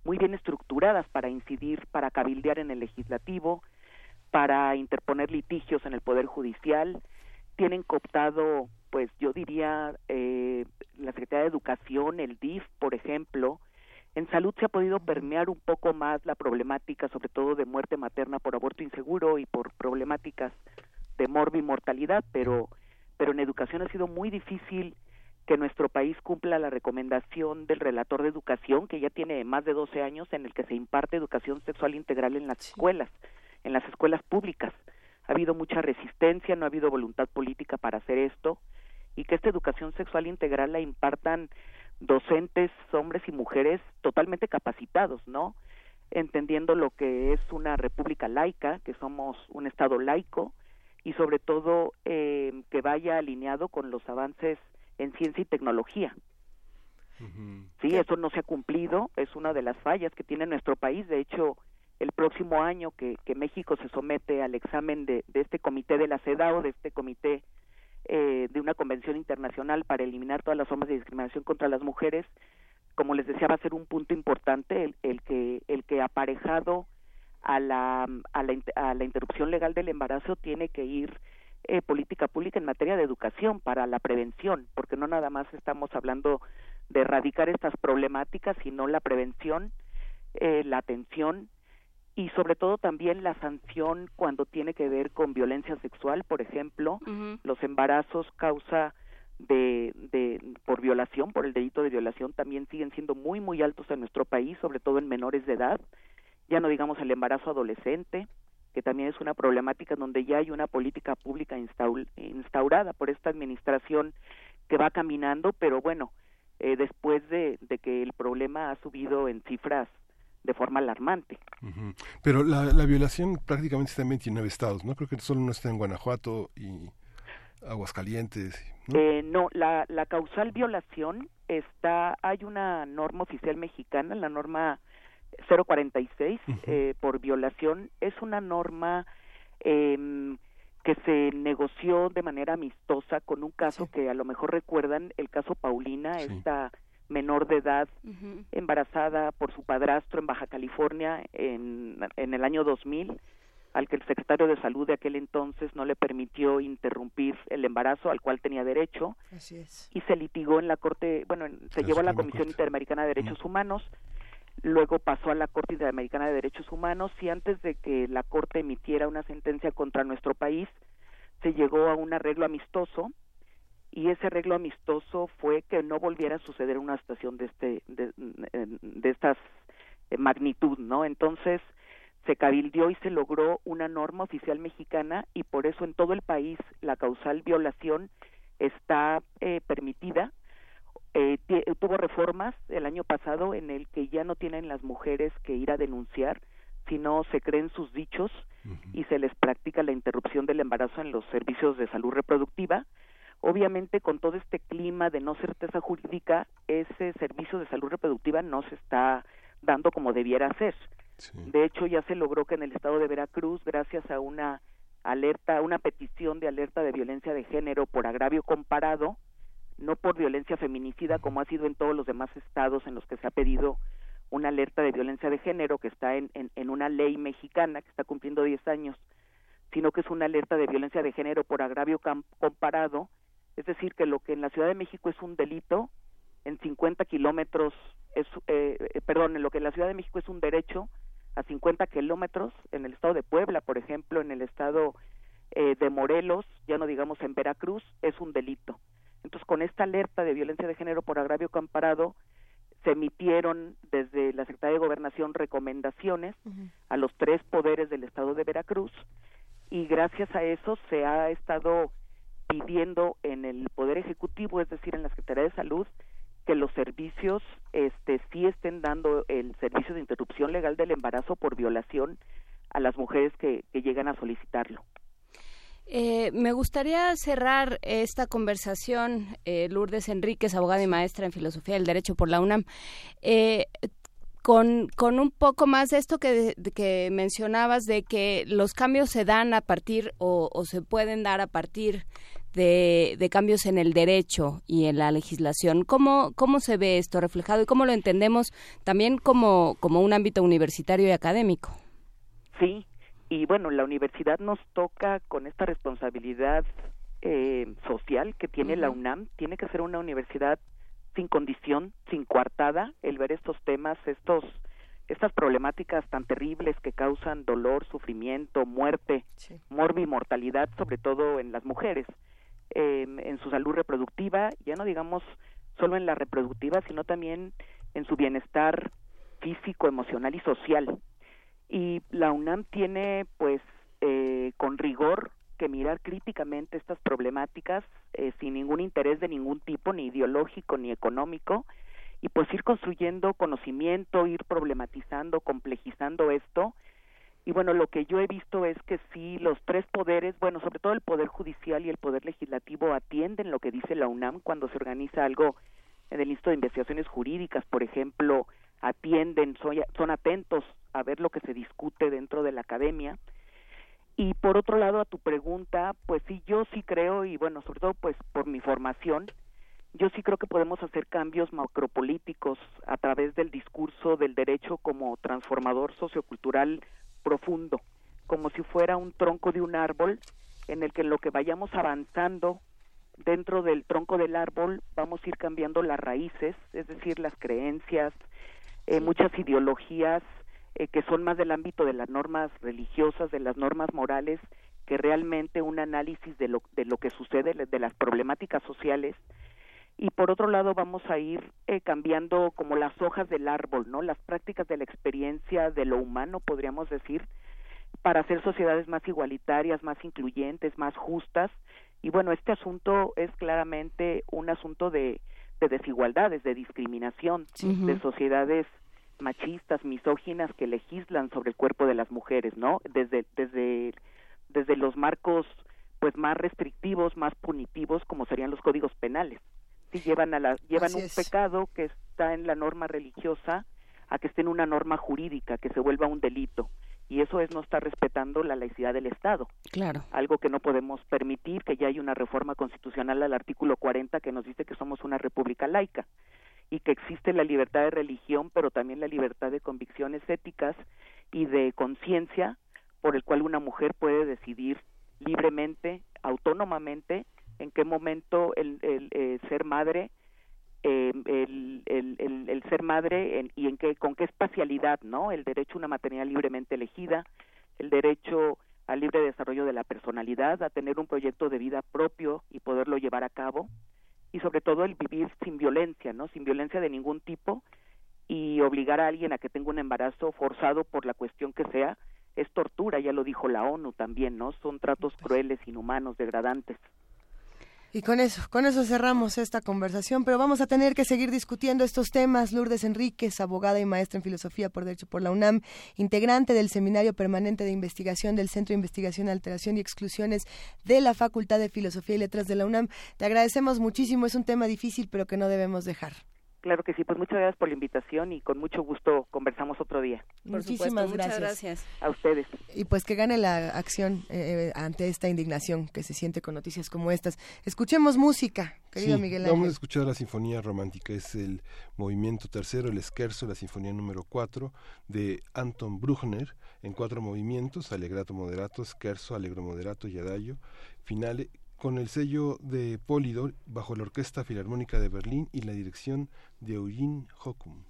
muy bien estructuradas para incidir, para cabildear en el legislativo, para interponer litigios en el Poder Judicial. Tienen cooptado, pues yo diría, eh, la Secretaría de Educación, el DIF, por ejemplo. En salud se ha podido permear un poco más la problemática, sobre todo de muerte materna por aborto inseguro y por problemáticas de morbimortalidad, pero, pero en educación ha sido muy difícil que nuestro país cumpla la recomendación del relator de educación, que ya tiene más de 12 años, en el que se imparte educación sexual integral en las escuelas, en las escuelas públicas. Ha habido mucha resistencia, no ha habido voluntad política para hacer esto, y que esta educación sexual integral la impartan docentes, hombres y mujeres totalmente capacitados, ¿no? Entendiendo lo que es una república laica, que somos un Estado laico, y sobre todo eh, que vaya alineado con los avances en ciencia y tecnología. Sí, eso no se ha cumplido, es una de las fallas que tiene nuestro país. De hecho, el próximo año que, que México se somete al examen de, de este comité de la CEDAW, de este comité eh, de una convención internacional para eliminar todas las formas de discriminación contra las mujeres, como les decía, va a ser un punto importante el, el que el que aparejado a la, a la a la interrupción legal del embarazo tiene que ir eh, política pública en materia de educación para la prevención, porque no nada más estamos hablando de erradicar estas problemáticas, sino la prevención, eh, la atención y sobre todo también la sanción cuando tiene que ver con violencia sexual, por ejemplo, los embarazos causa de, de por violación, por el delito de violación, también siguen siendo muy, muy altos en nuestro país, sobre todo en menores de edad. Ya no digamos el embarazo adolescente, que también es una problemática donde ya hay una política pública instaurada por esta administración que va caminando, pero bueno, eh, después de, de que el problema ha subido en cifras de forma alarmante. Pero la, la, violación prácticamente está en 29 estados, ¿no? Creo que solo no está en Guanajuato y Aguascalientes. ¿no? Eh, no, la, la causal violación está, hay una norma oficial mexicana, la norma 046 eh, por violación, es una norma eh, que se negoció de manera amistosa con un caso que a lo mejor recuerdan, el caso Paulina, esta menor de edad embarazada por su padrastro en Baja California en, en el año 2000 al que el secretario de salud de aquel entonces no le permitió interrumpir el embarazo al cual tenía derecho y se litigó en la corte bueno se llevó a la Comisión Interamericana de Derechos Humanos luego pasó a la Corte Interamericana de Derechos Humanos y antes de que la Corte emitiera una sentencia contra nuestro país se llegó a un arreglo amistoso y ese arreglo amistoso fue que no volviera a suceder una situación de este de, de estas eh, magnitud no entonces se cabildió y se logró una norma oficial mexicana y por eso en todo el país la causal violación está eh, permitida eh, tuvo reformas el año pasado en el que ya no tienen las mujeres que ir a denunciar sino se creen sus dichos y se les practica la interrupción del embarazo en los servicios de salud reproductiva. Obviamente, con todo este clima de no certeza jurídica, ese servicio de salud reproductiva no se está dando como debiera ser. De hecho, ya se logró que en el estado de Veracruz, gracias a una alerta, una petición de alerta de violencia de género por agravio comparado, no por violencia feminicida como ha sido en todos los demás estados en los que se ha pedido una alerta de violencia de género que está en, en, en una ley mexicana que está cumpliendo 10 años, sino que es una alerta de violencia de género por agravio comparado es decir, que lo que en la Ciudad de México es un delito, en 50 kilómetros, es, eh, eh, perdón, en lo que en la Ciudad de México es un derecho, a 50 kilómetros, en el estado de Puebla, por ejemplo, en el estado eh, de Morelos, ya no digamos en Veracruz, es un delito. Entonces, con esta alerta de violencia de género por agravio comparado, se emitieron desde la Secretaría de Gobernación recomendaciones a los tres poderes del estado de Veracruz y gracias a eso se ha estado pidiendo en el Poder Ejecutivo, es decir, en la Secretaría de Salud, que los servicios este, sí estén dando el servicio de interrupción legal del embarazo por violación a las mujeres que, llegan a solicitarlo. Eh, me gustaría cerrar esta conversación, eh, Lourdes Enríquez, abogada y maestra en Filosofía del Derecho por la UNAM. Eh, con, con, un poco más de esto que, que mencionabas de que los cambios se dan a partir o, o se pueden dar a partir de, cambios en el derecho y en la legislación. ¿Cómo, ¿Cómo se ve esto reflejado y cómo lo entendemos también como, como un ámbito universitario y académico? Sí, y bueno, la universidad nos toca con esta responsabilidad eh, social que tiene la UNAM, tiene que ser una universidad sin condición, sin coartada, el ver estos temas, estos estas problemáticas tan terribles que causan dolor, sufrimiento, muerte, sí. mortalidad, sobre todo en las mujeres en su salud reproductiva, ya no digamos solo en la reproductiva, sino también en su bienestar físico, emocional y social. Y la UNAM tiene, pues, eh, con rigor que mirar críticamente estas problemáticas eh, sin ningún interés de ningún tipo, ni ideológico ni económico, y pues ir construyendo conocimiento, ir problematizando, complejizando esto. Y bueno, lo que yo he visto es que sí, los tres poderes, bueno, sobre todo el Poder Judicial y el Poder Legislativo atienden lo que dice la UNAM cuando se organiza algo en el Instituto de Investigaciones Jurídicas, por ejemplo, atienden, son, son atentos a ver lo que se discute dentro de la academia. Y por otro lado, a tu pregunta, pues sí, yo sí creo, y bueno, sobre todo pues por mi formación, yo sí creo que podemos hacer cambios macropolíticos a través del discurso del derecho como transformador sociocultural profundo, como si fuera un tronco de un árbol en el que en lo que vayamos avanzando dentro del tronco del árbol vamos a ir cambiando las raíces, es decir, las creencias, eh, muchas ideologías eh, que son más del ámbito de las normas religiosas, de las normas morales, que realmente un análisis de lo, de lo que sucede, de las problemáticas sociales, y por otro lado vamos a ir eh, cambiando como las hojas del árbol, ¿no? Las prácticas de la experiencia de lo humano, podríamos decir, para hacer sociedades más igualitarias, más incluyentes, más justas. Y bueno, este asunto es claramente un asunto de, de desigualdades, de discriminación, de sociedades machistas, misóginas que legislan sobre el cuerpo de las mujeres, ¿no? Desde desde desde los marcos pues más restrictivos, más punitivos como serían los códigos penales. Si llevan a la llevan un pecado que está en la norma religiosa a que esté en una norma jurídica, que se vuelva un delito y eso es no estar respetando la laicidad del Estado. Claro. Algo que no podemos permitir, que ya hay una reforma constitucional al artículo 40 que nos dice que somos una república laica y que existe la libertad de religión, pero también la libertad de convicciones éticas y de conciencia por el cual una mujer puede decidir libremente, autónomamente, en qué momento el, el eh, ser madre eh, el, el, ser madre y en qué, con qué espacialidad, ¿no? El derecho a una maternidad libremente elegida, el derecho al libre desarrollo de la personalidad, a tener un proyecto de vida propio y poderlo llevar a cabo, y sobre todo el vivir sin violencia, ¿no? Sin violencia de ningún tipo y obligar a alguien a que tenga un embarazo forzado por la cuestión que sea, es tortura, ya lo dijo la ONU también, ¿no? Son tratos crueles, inhumanos, degradantes. Y con eso, con eso cerramos esta conversación, pero vamos a tener que seguir discutiendo estos temas. Lourdes Enríquez, abogada y maestra en filosofía por Derecho por la UNAM, integrante del Seminario Permanente de Investigación del Centro de Investigación, Alteración y Exclusiones de la Facultad de Filosofía y Letras de la UNAM. Te agradecemos muchísimo, es un tema difícil, pero que no debemos dejar. Claro que sí, pues muchas gracias por la invitación y con mucho gusto conversamos otro día. Muchísimas gracias. A ustedes. Y pues que gane la acción eh, ante esta indignación que se siente con noticias como estas. Escuchemos música, querido Miguel Ángel. Vamos a escuchar la Sinfonía Romántica, es el movimiento tercero, el Scherzo, la Sinfonía número 4 de Anton Bruckner en cuatro movimientos, Alegrato Moderato, Scherzo, Allegro Moderato y Adagio, finale con el sello de Polydor bajo la Orquesta Filarmónica de Berlín y la dirección de Eugene Hockum.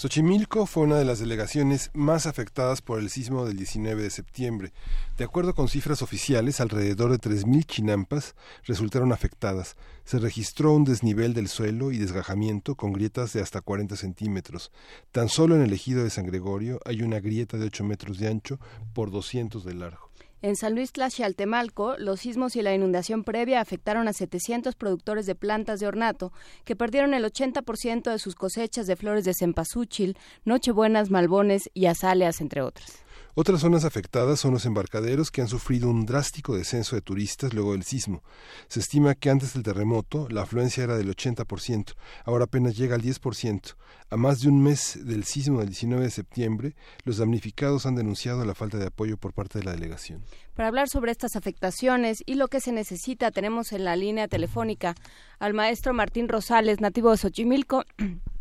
Xochimilco fue una de las delegaciones más afectadas por el sismo del 19 de septiembre. De acuerdo con cifras oficiales, alrededor de 3.000 chinampas resultaron afectadas. Se registró un desnivel del suelo y desgajamiento con grietas de hasta 40 centímetros. Tan solo en el ejido de San Gregorio hay una grieta de 8 metros de ancho por 200 de largo. En San Luis Tlaxialtemalco, los sismos y la inundación previa afectaron a 700 productores de plantas de ornato que perdieron el 80% de sus cosechas de flores de cempasúchil, nochebuenas, malbones y azaleas, entre otras. Otras zonas afectadas son los embarcaderos que han sufrido un drástico descenso de turistas luego del sismo. Se estima que antes del terremoto la afluencia era del 80%, ahora apenas llega al 10%. A más de un mes del sismo del 19 de septiembre, los damnificados han denunciado la falta de apoyo por parte de la delegación. Para hablar sobre estas afectaciones y lo que se necesita, tenemos en la línea telefónica al maestro Martín Rosales, nativo de Xochimilco.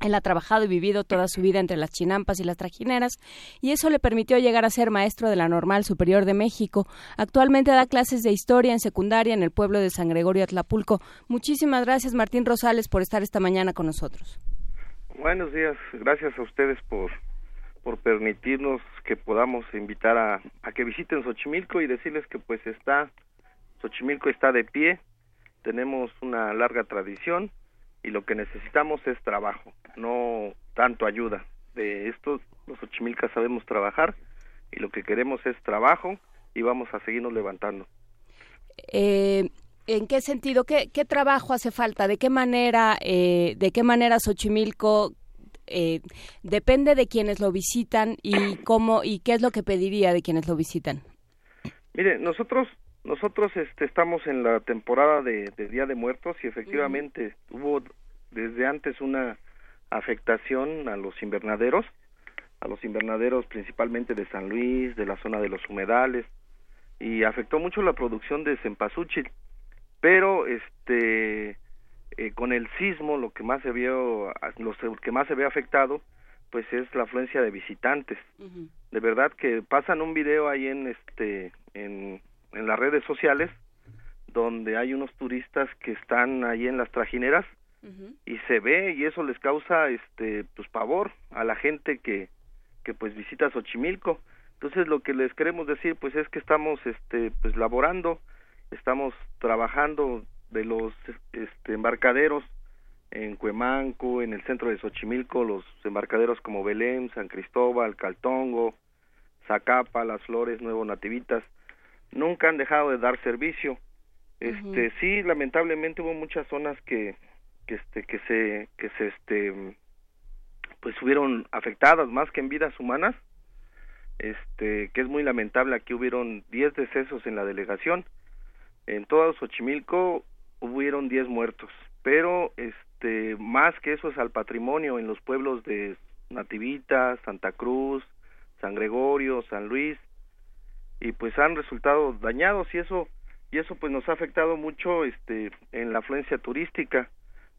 Él ha trabajado y vivido toda su vida entre las chinampas y las trajineras y eso le permitió llegar a ser maestro de la Normal Superior de México. Actualmente da clases de historia en secundaria en el pueblo de San Gregorio Atlapulco. Muchísimas gracias Martín Rosales por estar esta mañana con nosotros. Buenos días, gracias a ustedes por, por permitirnos que podamos invitar a, a que visiten Xochimilco y decirles que pues está, Xochimilco está de pie, tenemos una larga tradición y lo que necesitamos es trabajo, no tanto ayuda. De esto los Xochimilcas sabemos trabajar y lo que queremos es trabajo y vamos a seguirnos levantando. Eh, ¿En qué sentido? ¿Qué, ¿Qué trabajo hace falta? ¿De qué manera, eh, de qué manera Xochimilco eh, depende de quienes lo visitan y cómo y qué es lo que pediría de quienes lo visitan? Mire, nosotros nosotros este, estamos en la temporada de, de Día de Muertos y efectivamente hubo desde antes una afectación a los invernaderos, a los invernaderos principalmente de San Luis, de la zona de los humedales, y afectó mucho la producción de cempasúchil, pero este eh, con el sismo lo que más se vio, lo que más se ve afectado, pues es la afluencia de visitantes. De verdad que pasan un video ahí en este en en las redes sociales donde hay unos turistas que están ahí en las trajineras y se ve y eso les causa este pues pavor a la gente que que pues visita Xochimilco. Entonces lo que les queremos decir pues es que estamos este pues laborando, estamos trabajando de los este embarcaderos en Cuemanco, en el centro de Xochimilco, los embarcaderos como Belén, San Cristóbal, Caltongo, Zacapa, Las Flores, Nuevo Nativitas, nunca han dejado de dar servicio. Este, sí, lamentablemente hubo muchas zonas que que este que se que se este pues hubieron afectadas más que en vidas humanas. Este, que es muy lamentable, aquí hubieron 10 decesos en la delegación. En todo Xochimilco hubieron 10 muertos, pero este más que eso es al patrimonio en los pueblos de Nativita, Santa Cruz, San Gregorio, San Luis y pues han resultado dañados y eso y eso pues nos ha afectado mucho este en la afluencia turística.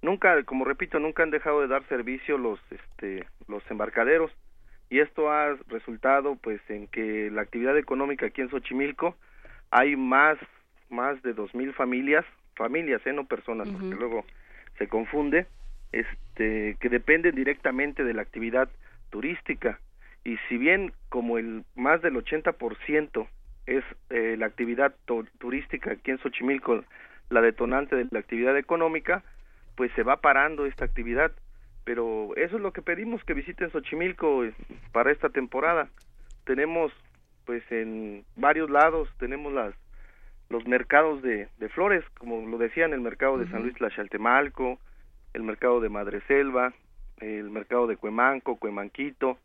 Nunca, como repito, nunca han dejado de dar servicio los este los embarcaderos y esto ha resultado pues en que la actividad económica aquí en Xochimilco hay más más de dos mil familias familias eh no personas porque luego se confunde este que dependen directamente de la actividad turística y si bien como el más del 80% es eh, la actividad turística aquí en Xochimilco la detonante de la actividad económica pues se va parando esta actividad. Pero eso es lo que pedimos que visiten Xochimilco eh, para esta temporada. Tenemos pues en varios lados tenemos las los mercados de, de flores como lo decían el mercado de San Luis Tlaxaltemalco el mercado de Madreselva el mercado de Cuemanco Cuemanquito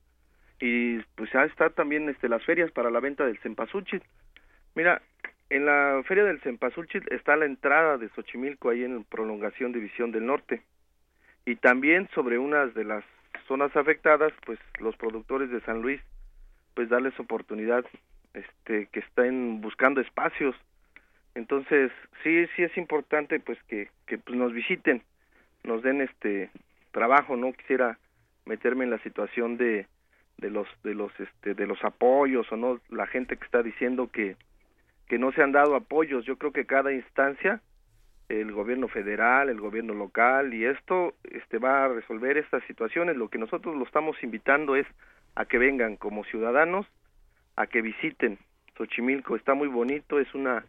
y pues ya está también este las ferias para la venta del cempasúchil. Mira en la feria del cempasúchil está la entrada de Xochimilco ahí en prolongación división del norte. Y también sobre unas de las zonas afectadas pues los productores de San Luis pues darles oportunidad este que estén buscando espacios. Entonces sí sí es importante pues que que pues, nos visiten nos den este trabajo no quisiera meterme en la situación de de los de los este de los apoyos o no la gente que está diciendo que que no se han dado apoyos. Yo creo que cada instancia el gobierno federal el gobierno local y esto este va a resolver estas situaciones. Lo que nosotros lo estamos invitando es a que vengan como ciudadanos a que visiten Xochimilco. Está muy bonito es una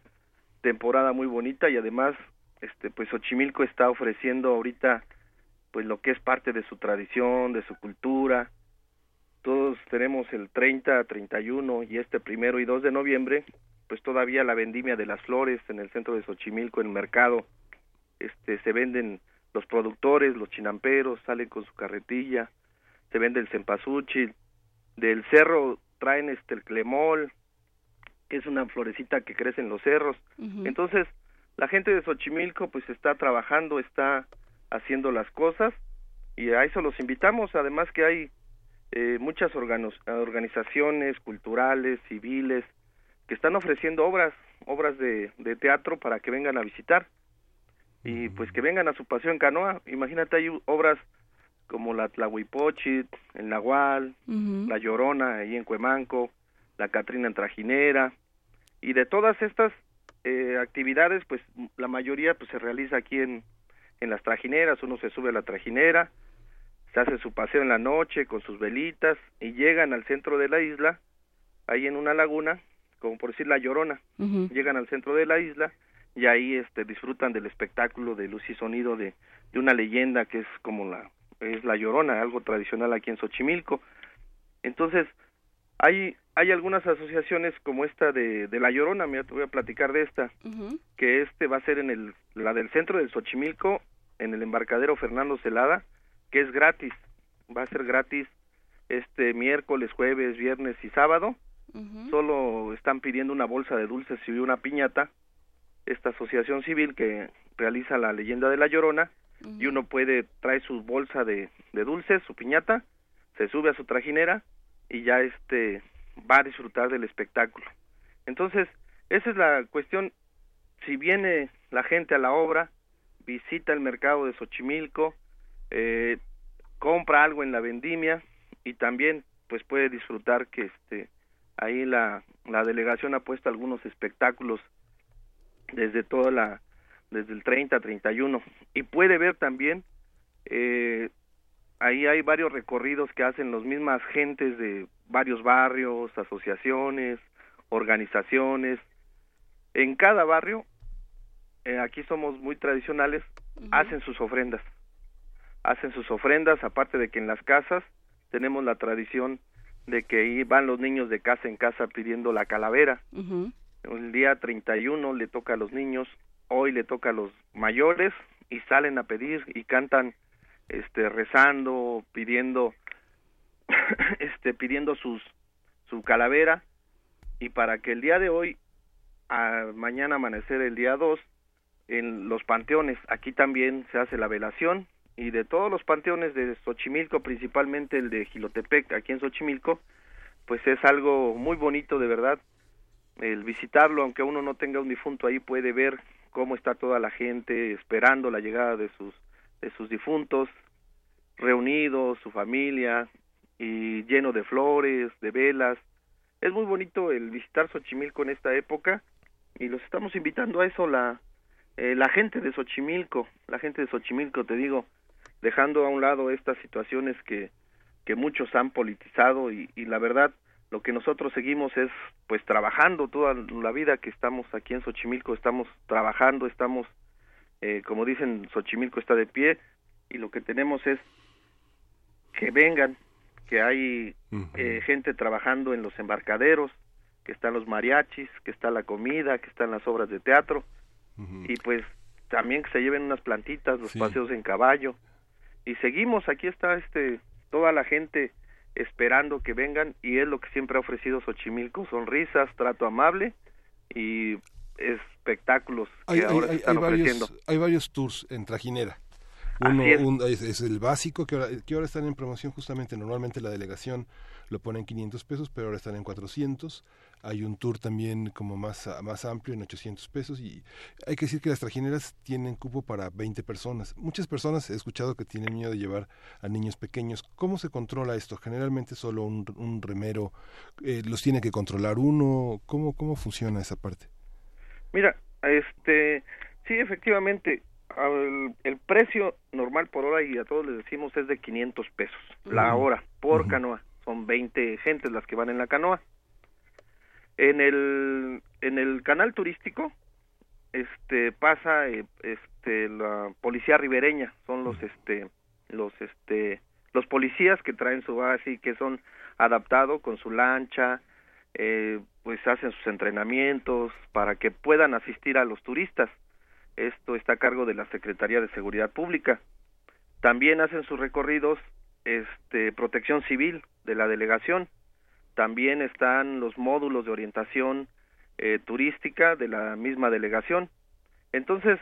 temporada muy bonita y además este pues Xochimilco está ofreciendo ahorita pues lo que es parte de su tradición de su cultura todos tenemos el 30, 31 y este primero y 2 de noviembre, pues todavía la vendimia de las flores en el centro de Xochimilco, en el mercado, este, se venden los productores, los chinamperos, salen con su carretilla, se vende el cempasúchil, del cerro traen este el clemol, que es una florecita que crece en los cerros. Entonces, la gente de Xochimilco pues está trabajando, está haciendo las cosas y a eso los invitamos, además que hay eh, muchas organizaciones culturales, civiles, que están ofreciendo obras, obras de, de, teatro para que vengan a visitar. Y pues que vengan a su paseo en canoa. Imagínate, hay obras como la Tlahuipochit, el Nahual, la Llorona ahí en Cuemanco, la Catrina en Trajinera. Y de todas estas eh, actividades, pues la mayoría pues se realiza aquí en, en las trajineras, uno se sube a la trajinera, se hace su paseo en la noche con sus velitas y llegan al centro de la isla, ahí en una laguna, como por decir la Llorona, llegan al centro de la isla y ahí este disfrutan del espectáculo de luz y sonido de, de una leyenda que es como la es la Llorona, algo tradicional aquí en Xochimilco. Entonces, hay hay algunas asociaciones como esta de, de la Llorona, mira, te voy a platicar de esta, que este va a ser en el la del centro de Xochimilco, en el embarcadero Fernando Celada, que es gratis, va a ser gratis este miércoles, jueves, viernes y sábado. Solo están pidiendo una bolsa de dulces y una piñata. Esta asociación civil que realiza la leyenda de la Llorona y uno puede traer su bolsa de, de dulces, su piñata, se sube a su trajinera y ya este va a disfrutar del espectáculo. Entonces, esa es la cuestión. Si viene la gente a la obra, visita el mercado de Xochimilco, eh, compra algo en la vendimia y también pues puede disfrutar que este ahí la, la delegación ha puesto algunos espectáculos desde toda la desde el 30 31 y puede ver también eh, ahí hay varios recorridos que hacen los mismas gentes de varios barrios asociaciones organizaciones. En cada barrio eh, aquí somos muy tradicionales hacen sus ofrendas hacen sus ofrendas, aparte de que en las casas tenemos la tradición de que ahí van los niños de casa en casa pidiendo la calavera. El día 31 le toca a los niños, hoy le toca a los mayores y salen a pedir y cantan este rezando, pidiendo este pidiendo sus su calavera y para que el día de hoy a mañana amanecer el día 2 en los panteones. Aquí también se hace la velación y de todos los panteones de Xochimilco, principalmente el de Gilotepec, aquí en Xochimilco, pues es algo muy bonito de verdad. El visitarlo, aunque uno no tenga un difunto ahí, puede ver cómo está toda la gente esperando la llegada de sus de sus difuntos, reunidos, su familia y lleno de flores, de velas. Es muy bonito el visitar Xochimilco en esta época y los estamos invitando a eso la eh, la gente de Xochimilco, la gente de Xochimilco, te digo, dejando a un lado estas situaciones que, que muchos han politizado y, y la verdad lo que nosotros seguimos es pues trabajando toda la vida que estamos aquí en Xochimilco, estamos trabajando, estamos, eh, como dicen, Xochimilco está de pie y lo que tenemos es que vengan, que hay eh, gente trabajando en los embarcaderos, que están los mariachis, que está la comida, que están las obras de teatro y pues también que se lleven unas plantitas, los paseos en caballo y seguimos, aquí está este toda la gente esperando que vengan y es lo que siempre ha ofrecido Xochimilco, sonrisas, trato amable y espectáculos que Hay, ahora hay- se están hay varios, ofreciendo. hay varios tours en Trajinera. Uno es. un- es, es el básico que ahora, que ahora están en promoción justamente. Normalmente la delegación lo pone en 500 pesos, pero ahora están en 400. Hay un tour también como más, a- más amplio en 800 pesos y hay que decir que las trajineras tienen cupo para 20 personas. Muchas personas he escuchado que tienen miedo de llevar a niños pequeños. ¿Cómo se controla esto? Generalmente solo un, un remero eh, los tiene que controlar uno. ¿Cómo, ¿Cómo funciona esa parte? Mira, este, sí, efectivamente, el precio normal por hora y a todos les decimos es de 500 pesos la hora por canoa. Son 20 gentes las que van en la canoa. En el en el canal turístico este pasa eh, este la policía ribereña, son los este los este los policías que traen su base y que son adaptados con su lancha, eh, pues hacen sus entrenamientos para que puedan asistir a los turistas. Esto está a cargo de la Secretaría de Seguridad Pública. También hacen sus recorridos este Protección Civil de la delegación. También están los módulos de orientación eh, turística de la misma delegación. Entonces,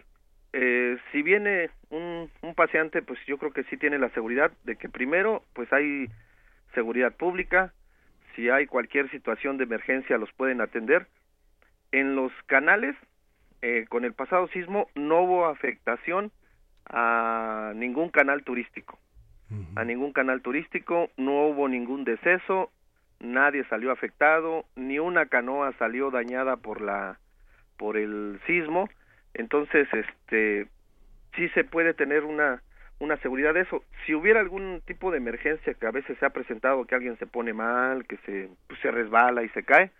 eh, si viene un, un paseante, pues yo creo que sí tiene la seguridad de que primero, pues hay seguridad pública, si hay cualquier situación de emergencia los pueden atender. En los canales, eh, con el pasado sismo, no hubo afectación a ningún canal turístico. A ningún canal turístico, no hubo ningún deceso, nadie salió afectado, ni una canoa salió dañada por la por el sismo. Entonces, este sí se puede tener una una seguridad de eso. Si hubiera algún tipo de emergencia que a veces se ha presentado, que alguien se pone mal, que se pues, se resbala y se cae,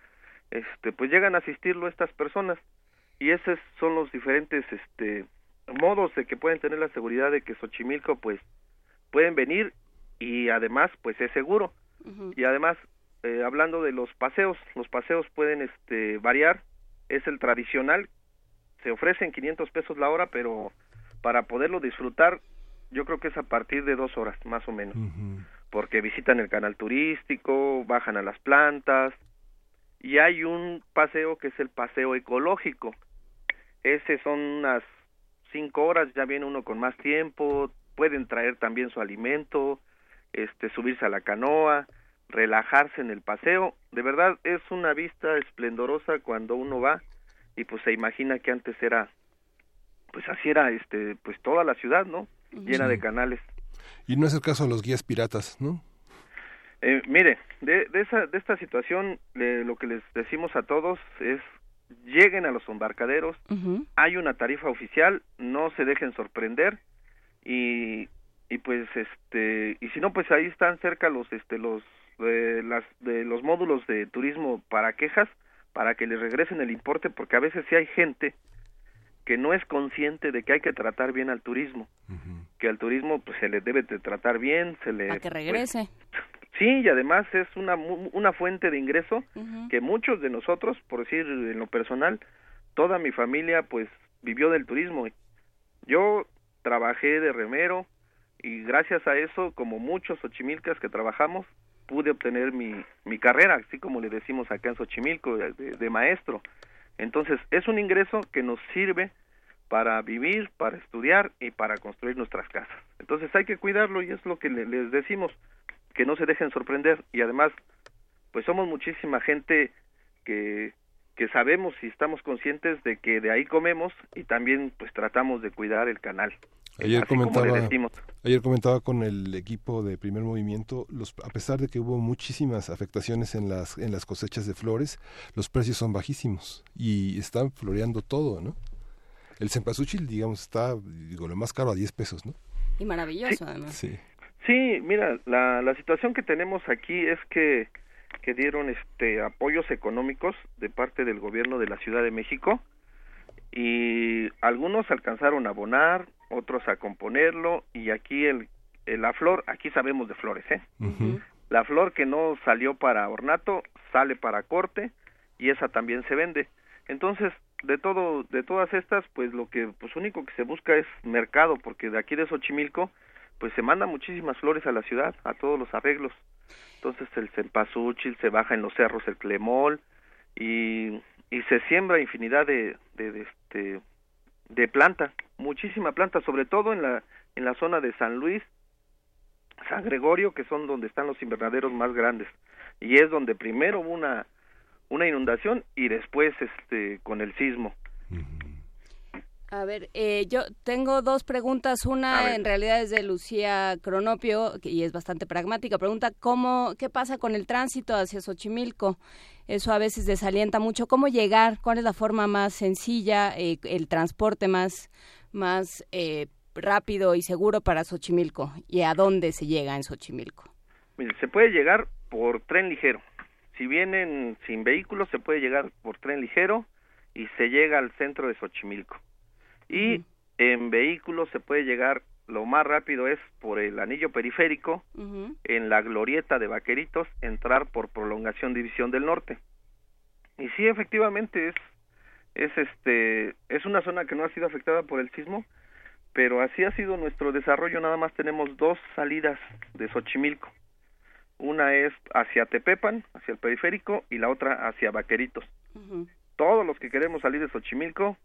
este pues llegan a asistirlo estas personas y esos son los diferentes este modos de que pueden tener la seguridad de que Xochimilco pues pueden venir y además pues es seguro y además eh, hablando de los paseos los paseos pueden este variar es el tradicional se ofrecen 500 pesos la hora pero para poderlo disfrutar yo creo que es a partir de dos horas más o menos porque visitan el canal turístico bajan a las plantas y hay un paseo que es el paseo ecológico. Ese son unas cinco horas ya viene uno con más tiempo pueden traer también su alimento este subirse a la canoa relajarse en el paseo. De verdad es una vista esplendorosa cuando uno va y pues se imagina que antes era pues así era este pues toda la ciudad no llena de canales. Y no es el caso de los guías piratas, ¿no? Eh, mire, de, de, esa, de esta situación, eh, lo que les decimos a todos es lleguen a los embarcaderos, hay una tarifa oficial, no se dejen sorprender y, y pues este y si no pues ahí están cerca los este los de las de los módulos de turismo para quejas para que les regresen el importe porque a veces sí hay gente que no es consciente de que hay que tratar bien al turismo, que al turismo pues se le debe de tratar bien, se le A que pues, regrese. Sí, y además es una, mu- una fuente de ingreso que muchos de nosotros, por decir en lo personal, toda mi familia pues vivió del turismo. Yo trabajé de remero y gracias a eso, como muchos xochimilcas que trabajamos, pude obtener mi, mi carrera, así como le decimos acá en Xochimilco, de, maestro. Entonces, es un ingreso que nos sirve para vivir, para estudiar y para construir nuestras casas. Entonces hay que cuidarlo y es lo que le- les decimos, que no se dejen sorprender y además pues somos muchísima gente que que sabemos y estamos conscientes de que de ahí comemos y también pues tratamos de cuidar el canal. Ayer así comentaba, ayer comentaba con el equipo de Primer Movimiento, los, a pesar de que hubo muchísimas afectaciones en las en las cosechas de flores, los precios son bajísimos y están floreando todo, ¿no? El cempasúchil, digamos, está, digo, lo más caro a 10 pesos, ¿no? Y maravilloso, además. Sí. Sí, mira, la, la situación que tenemos aquí es que, que dieron este apoyos económicos de parte del gobierno de la Ciudad de México y algunos alcanzaron a abonar, otros a componerlo y aquí el, el- la flor, aquí sabemos de flores, ¿eh? La flor que no salió para ornato sale para corte y esa también se vende. Entonces, de todo de todas estas, pues lo que pues único que se busca es mercado porque de aquí de Xochimilco pues se mandan muchísimas flores a la ciudad, a todos los arreglos. Entonces el cempasúchil se baja en los cerros el clemol y, y se siembra infinidad de, de, de, este de planta, muchísima planta, sobre todo en la en la zona de San Luis, San Gregorio, que son donde están los invernaderos más grandes y es donde primero hubo una una inundación y después este con el sismo. A ver, eh, yo tengo dos preguntas. Una en realidad es de Lucía Cronopio y es bastante pragmática. Pregunta cómo, qué pasa con el tránsito hacia Xochimilco. Eso a veces desalienta mucho. ¿Cómo llegar? ¿Cuál es la forma más sencilla, eh, el transporte más, más eh, rápido y seguro para Xochimilco? ¿Y a dónde se llega en Xochimilco? Mire, se puede llegar por tren ligero. Si vienen sin vehículos, se puede llegar por tren ligero y se llega al centro de Xochimilco. Y en vehículos se puede llegar, lo más rápido es por el anillo periférico, en la glorieta de Vaqueritos, entrar por prolongación División del Norte. Y sí, efectivamente es es este es una zona que no ha sido afectada por el sismo, pero así ha sido nuestro desarrollo, nada más tenemos dos salidas de Xochimilco. Una es hacia Tepepan, hacia el periférico, y la otra hacia Vaqueritos. Todos los que queremos salir de Xochimilco,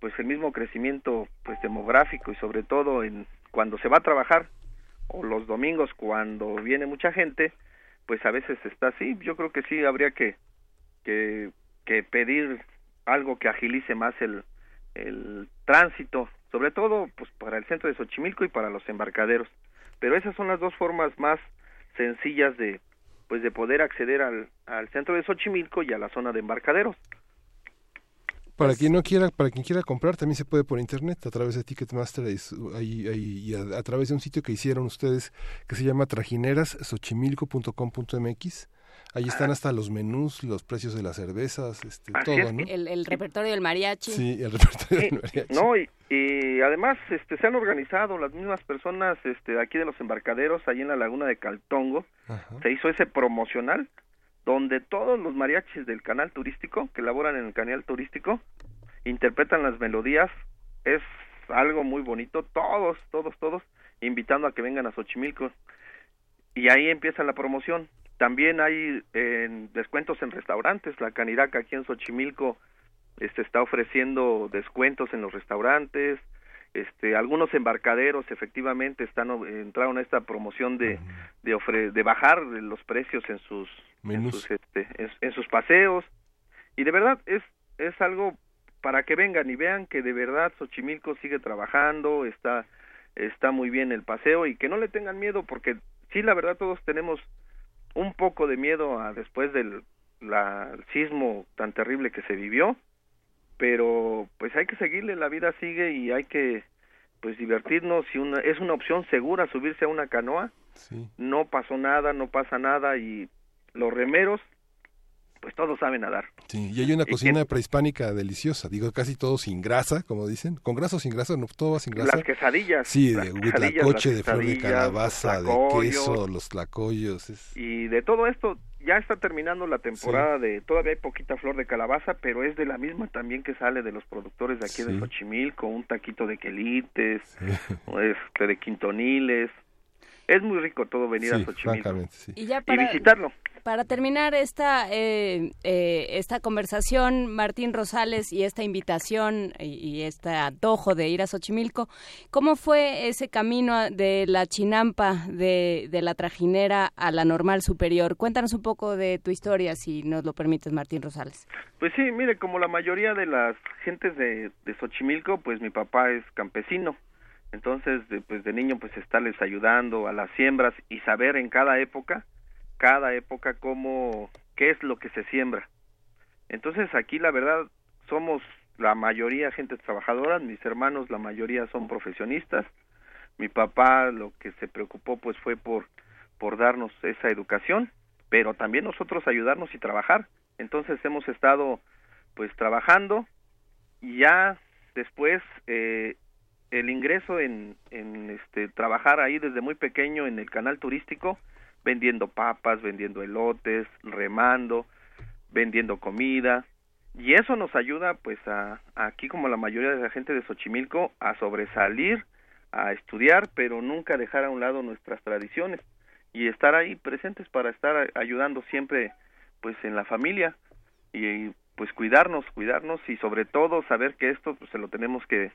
pues el mismo crecimiento pues demográfico y sobre todo en cuando se va a trabajar o los domingos cuando viene mucha gente, pues a veces está así. Yo creo que sí habría que que, que pedir algo que agilice más el, el tránsito, sobre todo pues para el centro de Xochimilco y para los embarcaderos. Pero esas son las dos formas más sencillas de pues de poder acceder al, al centro de Xochimilco y a la zona de embarcaderos. Para quien no quiera, para quien quiera comprar, también se puede por internet a través de Ticketmaster y a, a través de un sitio que hicieron ustedes que se llama trajinerassochimilco.com.mx. Ahí están hasta los menús, los precios de las cervezas, este, Así todo, es. ¿no? El, el repertorio del mariachi. Sí, el repertorio del mariachi. no y, y además este se han organizado las mismas personas este aquí de los embarcaderos ahí en la laguna de Caltongo se hizo ese promocional donde todos los mariachis del canal turístico que laboran en el canal turístico interpretan las melodías. Es algo muy bonito. Todos todos todos invitando a que vengan a Xochimilco. Y ahí empieza la promoción. También hay eh, descuentos en restaurantes. La Caniraca aquí en Xochimilco este está ofreciendo descuentos en los restaurantes este algunos embarcaderos efectivamente están entraron a esta promoción de de ofre- de bajar los precios en sus en sus, este, en, en sus paseos. Y de verdad es es algo para que vengan y vean que de verdad Xochimilco sigue trabajando está está muy bien el paseo y que no le tengan miedo porque sí la verdad todos tenemos un poco de miedo a después del la, el sismo tan terrible que se vivió pero pues hay que seguirle la vida sigue y hay que pues divertirnos y una, es una opción segura subirse a una canoa. No pasó nada no pasa nada y los remeros pues todos saben nadar Sí, y hay una ¿Y cocina prehispánica deliciosa, digo, casi todo sin grasa, como dicen, con grasa o sin grasa, no, todo va sin grasa. las quesadillas Sí, las de quesadillas, huitlacoche, las de flor de calabaza, de queso, los tlacoyos. es- y de todo esto ya está terminando la temporada de todavía hay poquita flor de calabaza pero es de la misma también que sale de los productores de aquí de Sí. Xochimilco un taquito de quelites o este de quintoniles es muy rico todo venir a Sí, Xochimilco francamente, sí. Y ya y para, visitarlo Para terminar esta, eh, eh, esta conversación, Martín Rosales, y esta invitación y, y este antojo de ir a Xochimilco, ¿cómo fue ese camino de la chinampa, de, de la trajinera a la normal superior? Cuéntanos un poco de tu historia, si nos lo permites, Martín Rosales. Pues sí, mire, como la mayoría de las gentes de, de Xochimilco, pues mi papá es campesino. Entonces, pues de niño, pues estarles ayudando a las siembras y saber en cada época, cada época cómo, qué es lo que se siembra. Entonces, aquí la verdad, somos la mayoría gente trabajadora, mis hermanos, la mayoría son profesionistas. Mi papá lo que se preocupó pues fue por, por darnos esa educación, pero también nosotros ayudarnos y trabajar. Entonces hemos estado pues trabajando y ya después eh, el ingreso en, en este trabajar ahí desde muy pequeño en el canal turístico vendiendo papas, vendiendo elotes, remando, vendiendo comida. Y eso nos ayuda pues a, aquí como la mayoría de la gente de Xochimilco a sobresalir, a estudiar, pero nunca dejar a un lado nuestras tradiciones y estar ahí presentes para estar ayudando siempre pues en la familia y pues cuidarnos, cuidarnos y sobre todo saber que esto pues, se lo tenemos que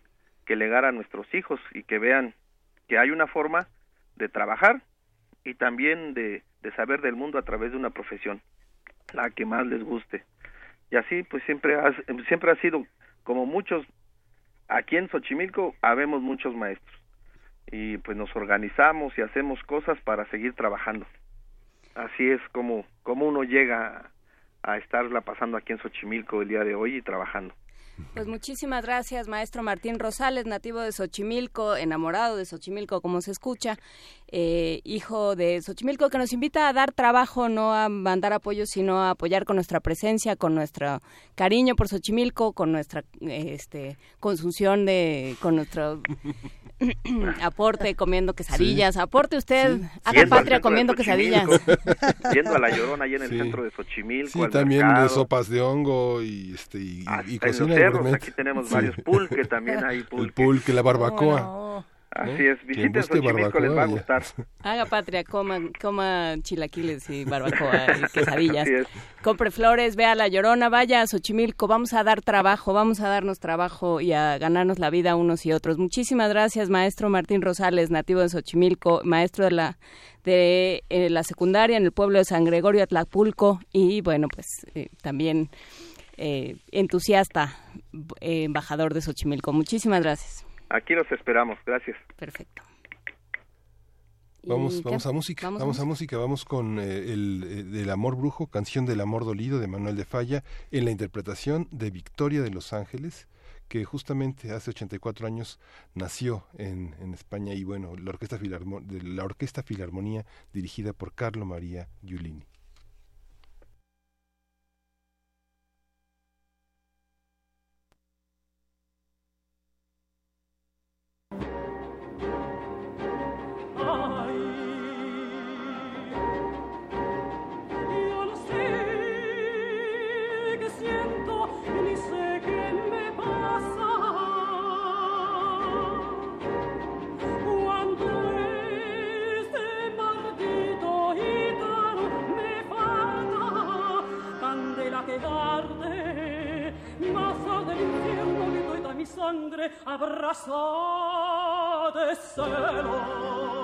que legar a nuestros hijos y que vean que hay una forma de trabajar y también de, de saber del mundo a través de una profesión, la que más les guste. Y así pues siempre ha, siempre ha sido como muchos, aquí en Xochimilco habemos muchos maestros y pues nos organizamos y hacemos cosas para seguir trabajando. Así es como, como uno llega a estarla pasando aquí en Xochimilco el día de hoy y trabajando. Pues muchísimas gracias, maestro Martín Rosales, nativo de Xochimilco, enamorado de Xochimilco, como se escucha, eh, hijo de Xochimilco, que nos invita a dar trabajo, no a mandar apoyo, sino a apoyar con nuestra presencia, con nuestro cariño por Xochimilco, con nuestra eh, este, consunción de, con nuestro aporte comiendo quesadillas, aporte usted, haga Yendo al patria comiendo quesadillas. Yendo a la llorona ahí en el Sí. centro de Xochimilco. Sí, al también de sopas de hongo y este y, y en cocina los cerros, gourmet. aquí tenemos Sí. varios pulque, también hay El pulque. la barbacoa. ¿no? Es, Quien visiten Xochimilco, les va a gustar. Haga patria, coma, coma chilaquiles y barbacoa y quesadillas. Así es. Compre flores, vea la llorona, vaya a Xochimilco, vamos a dar trabajo, vamos a darnos trabajo y a ganarnos la vida unos y otros. Muchísimas gracias, maestro Martín Rosales, nativo de Xochimilco, maestro de la de eh, la secundaria en el pueblo de San Gregorio Atlapulco y bueno, pues eh, también eh, entusiasta, eh, embajador de Xochimilco. Muchísimas gracias. Aquí los esperamos, gracias. Perfecto. Vamos, vamos a música, Vamos vamos, a música, vamos con eh, el eh, del amor brujo, canción del amor dolido de Manuel de Falla, en la interpretación de Victoria de Los Ángeles, que justamente hace 84 años nació en, en España y bueno, la orquesta, Filarmo- de la orquesta Filarmonía dirigida por Carlo María Giulini. Sangre abraza de celo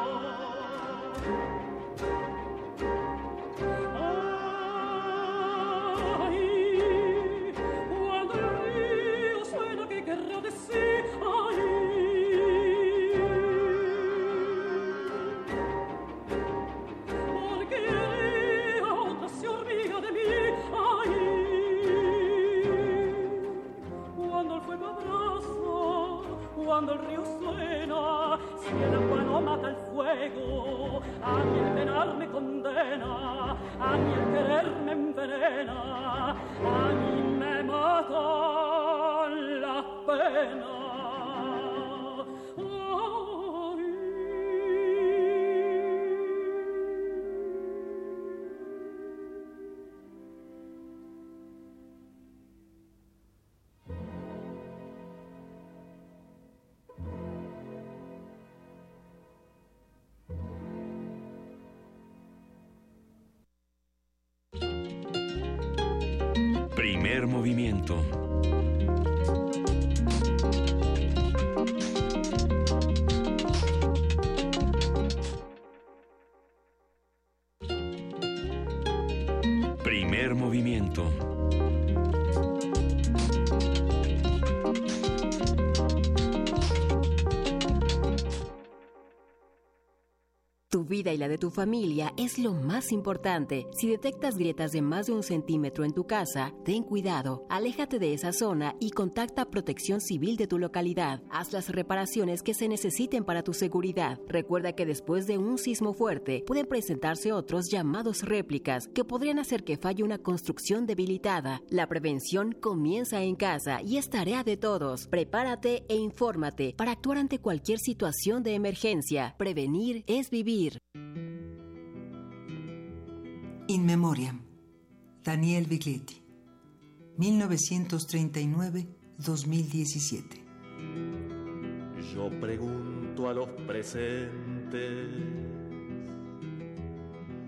cuando el río suena, si el agua no mata el fuego, a mí el penar me condena, a mí el querer me envenena, a mí me mata la pena. Movimiento. Tu vida y la de tu familia es lo más importante. Si detectas grietas de más de un centímetro en tu casa, ten cuidado, aléjate de esa zona y contacta Protección Civil de tu localidad. Haz las reparaciones que se necesiten para tu seguridad. Recuerda que después de un sismo fuerte pueden presentarse otros llamados réplicas que podrían hacer que falle una construcción debilitada. La prevención comienza en casa y es tarea de todos. Prepárate e infórmate para actuar ante cualquier situación de emergencia. Prevenir es vivir. In Memoriam. Daniel Biglietti. 1939-2017. Yo pregunto a los presentes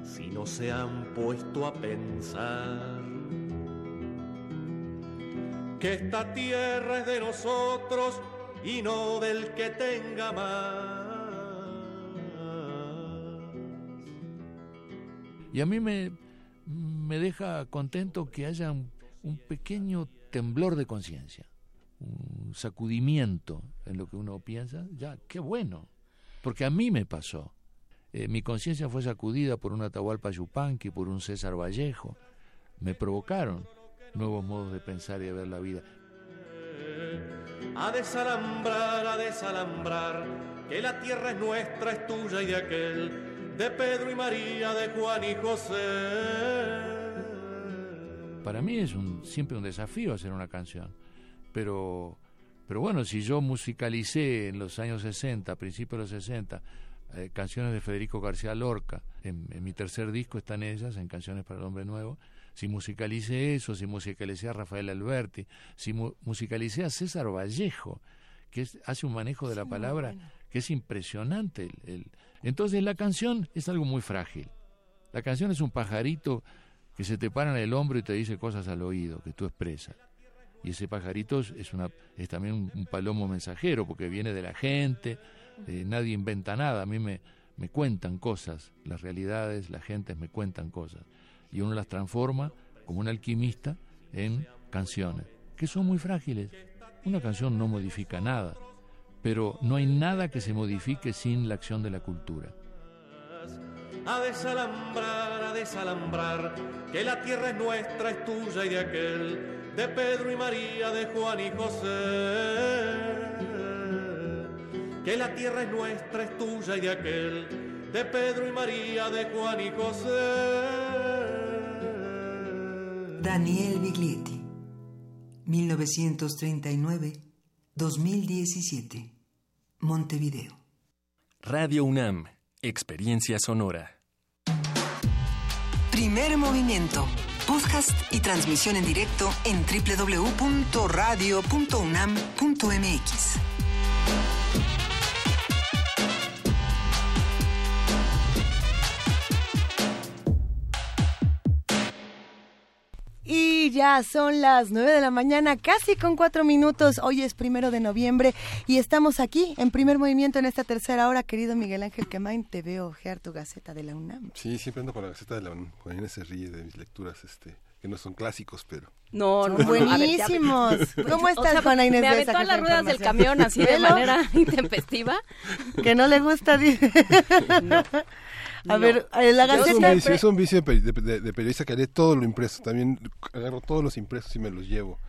si no se han puesto a pensar que esta tierra es de nosotros y no del que tenga más. Y a mí me, me deja contento que haya un, pequeño temblor de conciencia, un sacudimiento en lo que uno piensa. Ya, qué bueno, porque a mí me pasó. Eh, mi conciencia fue sacudida por un Atahualpa Yupanqui, por un César Vallejo. Me provocaron nuevos modos de pensar y de ver la vida. A desalambrar, a desalambrar, que la tierra es nuestra, es tuya y de aquel, de Pedro y María, de Juan y José. Para mí es un, siempre un desafío hacer una canción, pero, pero bueno, si yo musicalicé en los años 60, principios de los 60, eh, canciones de Federico García Lorca, en, en, mi tercer disco están ellas, en Canciones para el Hombre Nuevo, si musicalicé eso, si musicalicé a Rafael Alberti, si mu musicalicé a César Vallejo, que es, hace un manejo de la palabra que es impresionante. El, el, entonces la canción es algo muy frágil. La canción es un pajarito que se te para en el hombro y te dice cosas al oído que tú expresas. Y ese pajarito es, una, es también un, palomo mensajero porque viene de la gente, eh, nadie inventa nada, a mí me, me cuentan cosas, las realidades, las gentes me cuentan cosas. Y uno las transforma como un alquimista en canciones, que son muy frágiles. Una canción no modifica nada, pero no hay nada que se modifique sin la acción de la cultura. A desalambrar, a desalambrar, que la tierra es nuestra, es tuya y de aquel, de Pedro y María, de Juan y José. Que la tierra es nuestra, es tuya y de aquel, de Pedro y María, de Juan y José. Daniel Biglietti, 1939-2017, Montevideo. Radio UNAM, Experiencia Sonora. Primer movimiento, podcast y transmisión en directo en www.radio.unam.mx. ya son las nueve de la mañana, casi con cuatro minutos. Hoy es primero de noviembre y estamos aquí en primer movimiento en esta tercera hora. Querido Miguel Ángel Quemain, te veo ojear tu Gaceta de la UNAM. Sí, siempre ando con la Gaceta de la UNAM. Juan Inés se ríe de mis lecturas, este, que no son clásicos, pero... No, no, buenísimos. Ver, ¿Cómo estás, o sea, Juana Inés? Me aventó a las ruedas del camión así de manera intempestiva. Que no le gusta. No. A no. ver, la Gaceta... Es un vicio, es un vicio de, de, de, periodista que haré todo lo impreso. También agarro todos los impresos y me los llevo.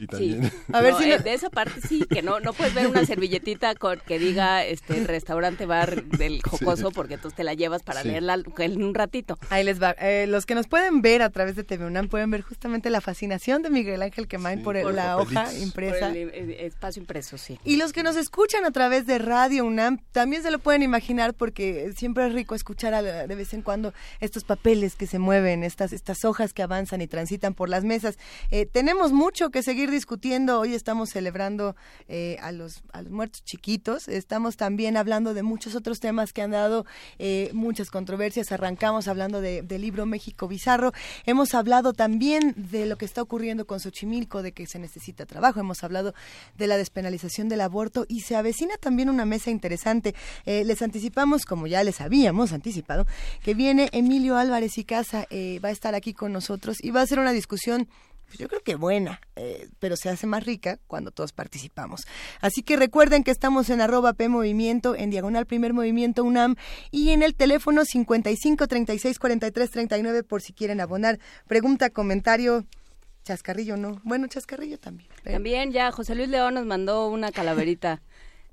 Y también... Sí. A ver no, si eh, de esa parte sí, que no no puedes ver una servilletita con que diga este restaurante bar del jocoso sí. porque entonces te la llevas para sí. leerla en un ratito. Ahí les va. Eh, los que nos pueden ver a través de TV UNAM pueden ver justamente la fascinación de Miguel Ángel Quemain por, el, por, la hoja impresa. Por el, el, espacio impreso, sí. Y los que nos escuchan a través de Radio UNAM también se lo pueden imaginar porque siempre es rico escuchar a, de vez en cuando estos papeles que se mueven, estas estas hojas que avanzan y transitan por las mesas. Eh, tenemos mucho que seguir discutiendo. Hoy estamos celebrando eh, a, los, a muertos chiquitos. Estamos también hablando de muchos otros temas que han dado eh, muchas controversias. Arrancamos hablando de- del libro México Bizarro. Hemos hablado también de lo que está ocurriendo con Xochimilco, de que se necesita trabajo. Hemos hablado de la despenalización del aborto y se avecina también una mesa interesante. Eh, les anticipamos, como ya les habíamos anticipado, que viene Emilio Álvarez y Casa, eh, va a estar aquí con nosotros y va a ser una discusión pues yo creo que buena, eh, pero se hace más rica cuando todos participamos. Así que recuerden que estamos en arroba P Movimiento, en diagonal Primer Movimiento UNAM y en el teléfono 55 36 43 39 por si quieren abonar. Pregunta, comentario, chascarrillo no. Bueno, chascarrillo también. También ya José Luis León nos mandó una calaverita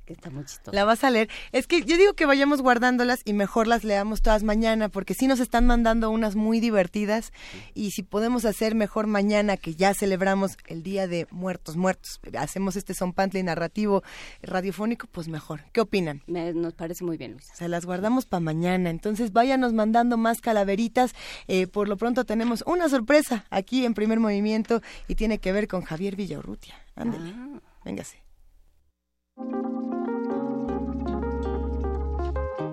que está muy chistosa. La vas a leer. Es que yo digo que vayamos guardándolas y mejor las leamos todas mañana, porque sí nos están mandando unas muy divertidas y si podemos hacer mejor mañana que ya celebramos el Día de Muertos Muertos, hacemos este zompantli narrativo radiofónico, pues mejor. ¿Qué opinan? nos parece muy bien, Luisa. Se las guardamos para mañana, entonces váyanos mandando más calaveritas. Eh, por lo pronto tenemos una sorpresa aquí en Primer Movimiento y tiene que ver con Javier Villaurrutia. Ándale, véngase.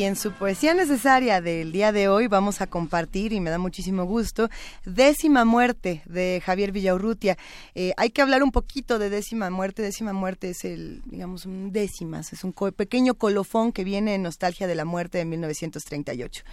Y en su poesía necesaria del día de hoy vamos a compartir, y me da muchísimo gusto, Décima Muerte de Javier Villaurrutia. Eh, hay que hablar un poquito de Décima Muerte. Décima Muerte es el, digamos, un décimas, es un co- pequeño colofón que viene en Nostalgia de la Muerte de 1938.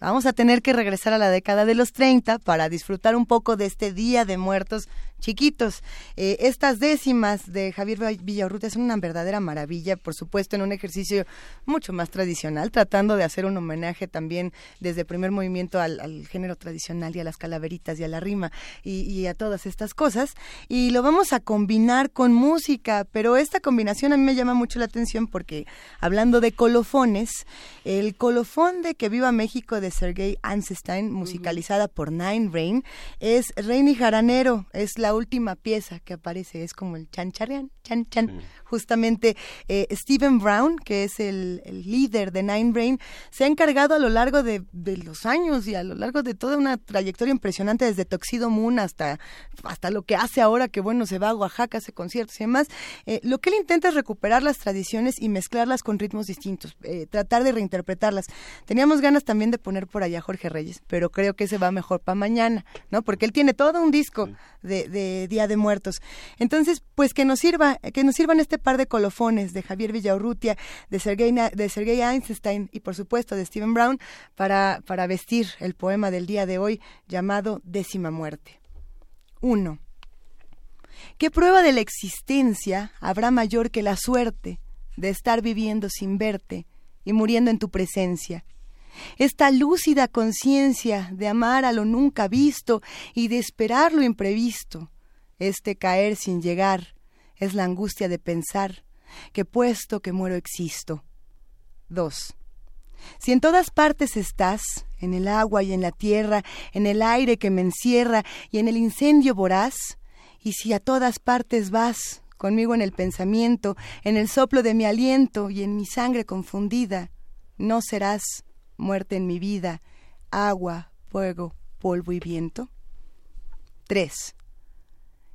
Vamos a tener que regresar a la década de los 30 para disfrutar un poco de este Día de Muertos chiquitos. Eh, estas décimas de Javier Villaurrutia son una verdadera maravilla, por supuesto, en un ejercicio mucho más tradicional, tratando de hacer un homenaje también desde el primer movimiento al, género tradicional y a las calaveritas y a la rima y a todas estas cosas. Y lo vamos a combinar con música, pero esta combinación a mí me llama mucho la atención porque hablando de colofones, el colofón de Que Viva México de Sergei Einstein, musicalizada por Nine Rain, es Reini Jaranero, es la última pieza que aparece, es como el chan charrean, chan chan. Justamente eh, Stephen Brown, que es el, el líder de Nine Rain, se ha encargado a lo largo de, de los años y a lo largo de toda una trayectoria impresionante, desde Toxido Moon hasta, hasta lo que hace ahora, que bueno, se va a Oaxaca, hace conciertos y demás. Eh, lo que él intenta es recuperar las tradiciones y mezclarlas con ritmos distintos, eh, tratar de reinterpretarlas. Teníamos ganas también de poner por allá a Jorge Reyes, pero creo que ese va mejor para mañana, ¿no? Porque él tiene todo un disco de, de Día de Muertos. Entonces, pues que nos sirva, que nos sirvan este par de colofones de Javier Villaurrutia, de Sergei, de Sergei Einstein y por supuesto de Stephen Brown para, para vestir el poema del día de hoy llamado Décima Muerte. 1. ¿Qué prueba de la existencia habrá mayor que la suerte de estar viviendo sin verte y muriendo en tu presencia? Esta lúcida conciencia de amar a lo nunca visto y de esperar lo imprevisto, este caer sin llegar, es la angustia de pensar que puesto que muero existo. 2. Si en todas partes estás, en el agua y en la tierra, en el aire que me encierra y en el incendio voraz, y si a todas partes vas, conmigo en el pensamiento, en el soplo de mi aliento y en mi sangre confundida, no serás muerte en mi vida, agua, fuego, polvo y viento. 3.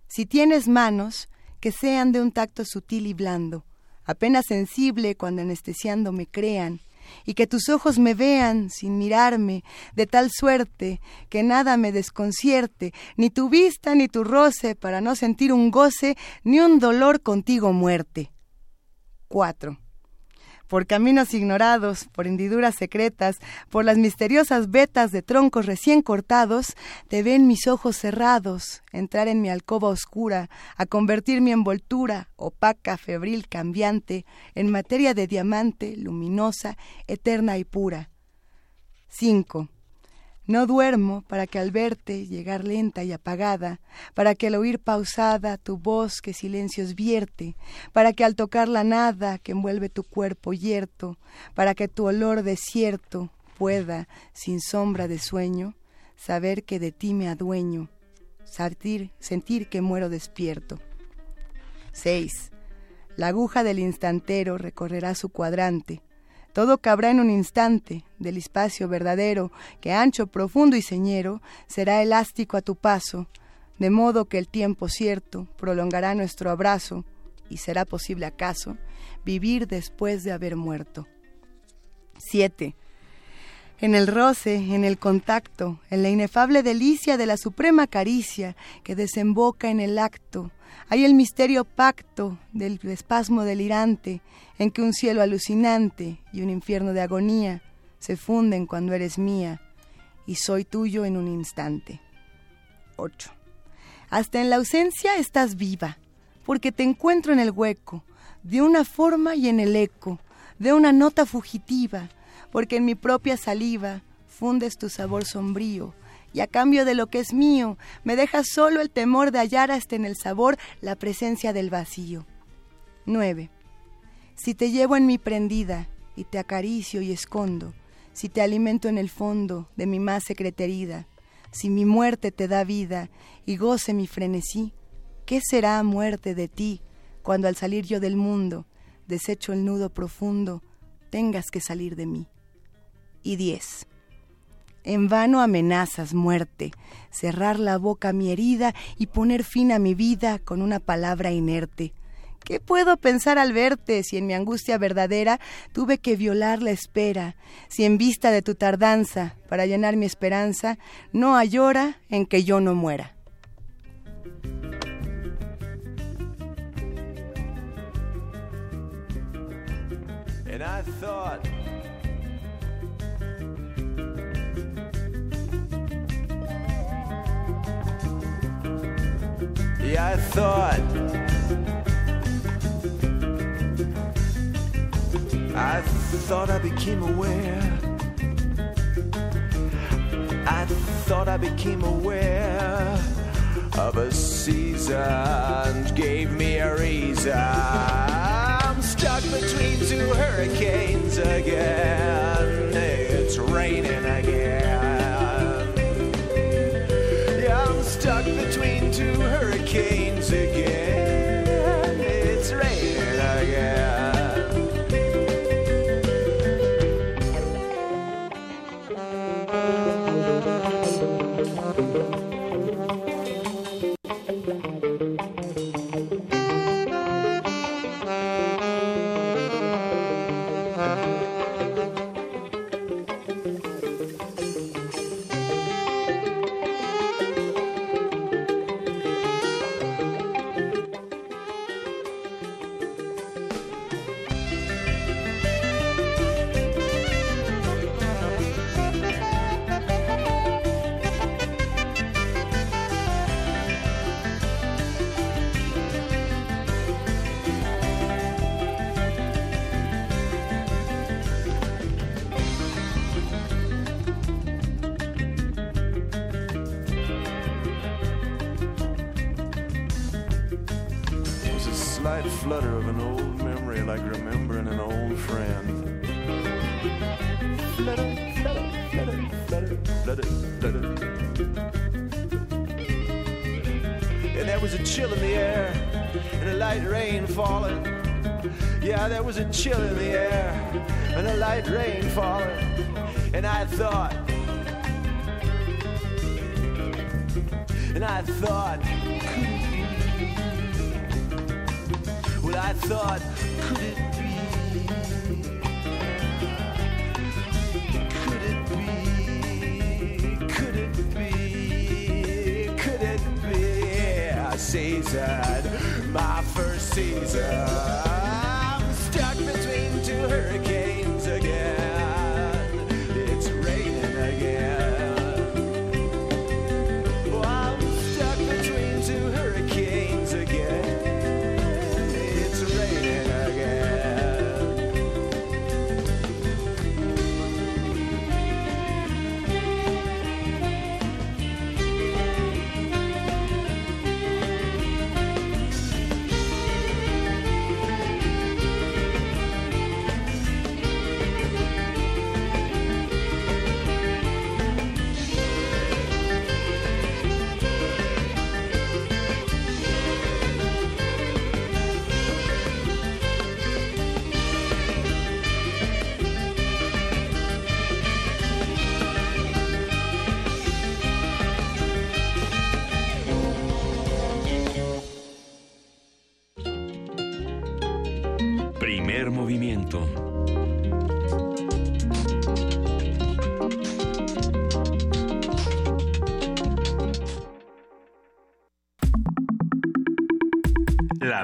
Si tienes manos, que sean de un tacto sutil y blando, apenas sensible cuando anestesiando me crean, y que tus ojos me vean sin mirarme, de tal suerte que nada me desconcierte, ni tu vista ni tu roce, para no sentir un goce ni un dolor contigo muerte. 4 por caminos ignorados, por hendiduras secretas, por las misteriosas vetas de troncos recién cortados, te ven mis ojos cerrados, entrar en mi alcoba oscura, a convertir mi envoltura, opaca, febril, cambiante, en materia de diamante, luminosa, eterna y pura. 5. No duermo para que al verte llegar lenta y apagada, para que al oír pausada tu voz que silencios vierte, para que al tocar la nada que envuelve tu cuerpo yerto, para que tu olor desierto pueda, sin sombra de sueño, saber que de ti me adueño, sentir, sentir que muero despierto. 6. La aguja del instantero recorrerá su cuadrante, todo cabrá en un instante del espacio verdadero, que ancho, profundo y señero será elástico a tu paso, de modo que el tiempo cierto prolongará nuestro abrazo y será posible acaso vivir después de haber muerto. 7. En el roce, en el contacto, en la inefable delicia de la suprema caricia que desemboca en el acto, hay el misterio pacto del espasmo delirante en que un cielo alucinante y un infierno de agonía se funden cuando eres mía y soy tuyo en un instante. 8. Hasta en la ausencia estás viva, porque te encuentro en el hueco, de una forma y en el eco, de una nota fugitiva, porque en mi propia saliva fundes tu sabor sombrío, y a cambio de lo que es mío, me dejas solo el temor de hallar hasta en el sabor la presencia del vacío. 9. Si te llevo en mi prendida y te acaricio y escondo, si te alimento en el fondo de mi más secreta herida, si mi muerte te da vida y goce mi frenesí, ¿qué será muerte de ti cuando al salir yo del mundo, desecho el nudo profundo, tengas que salir de mí? Y 10. En vano amenazas muerte, cerrar la boca a mi herida y poner fin a mi vida con una palabra inerte. ¿Qué puedo pensar al verte si en mi angustia verdadera tuve que violar la espera? Si en vista de tu tardanza, para llenar mi esperanza, no hay hora en que yo no muera. I thought I thought I became aware. I thought I became aware of a season. Gave me a reason. I'm stuck between two hurricanes again. It's raining again stuck between two hurricanes again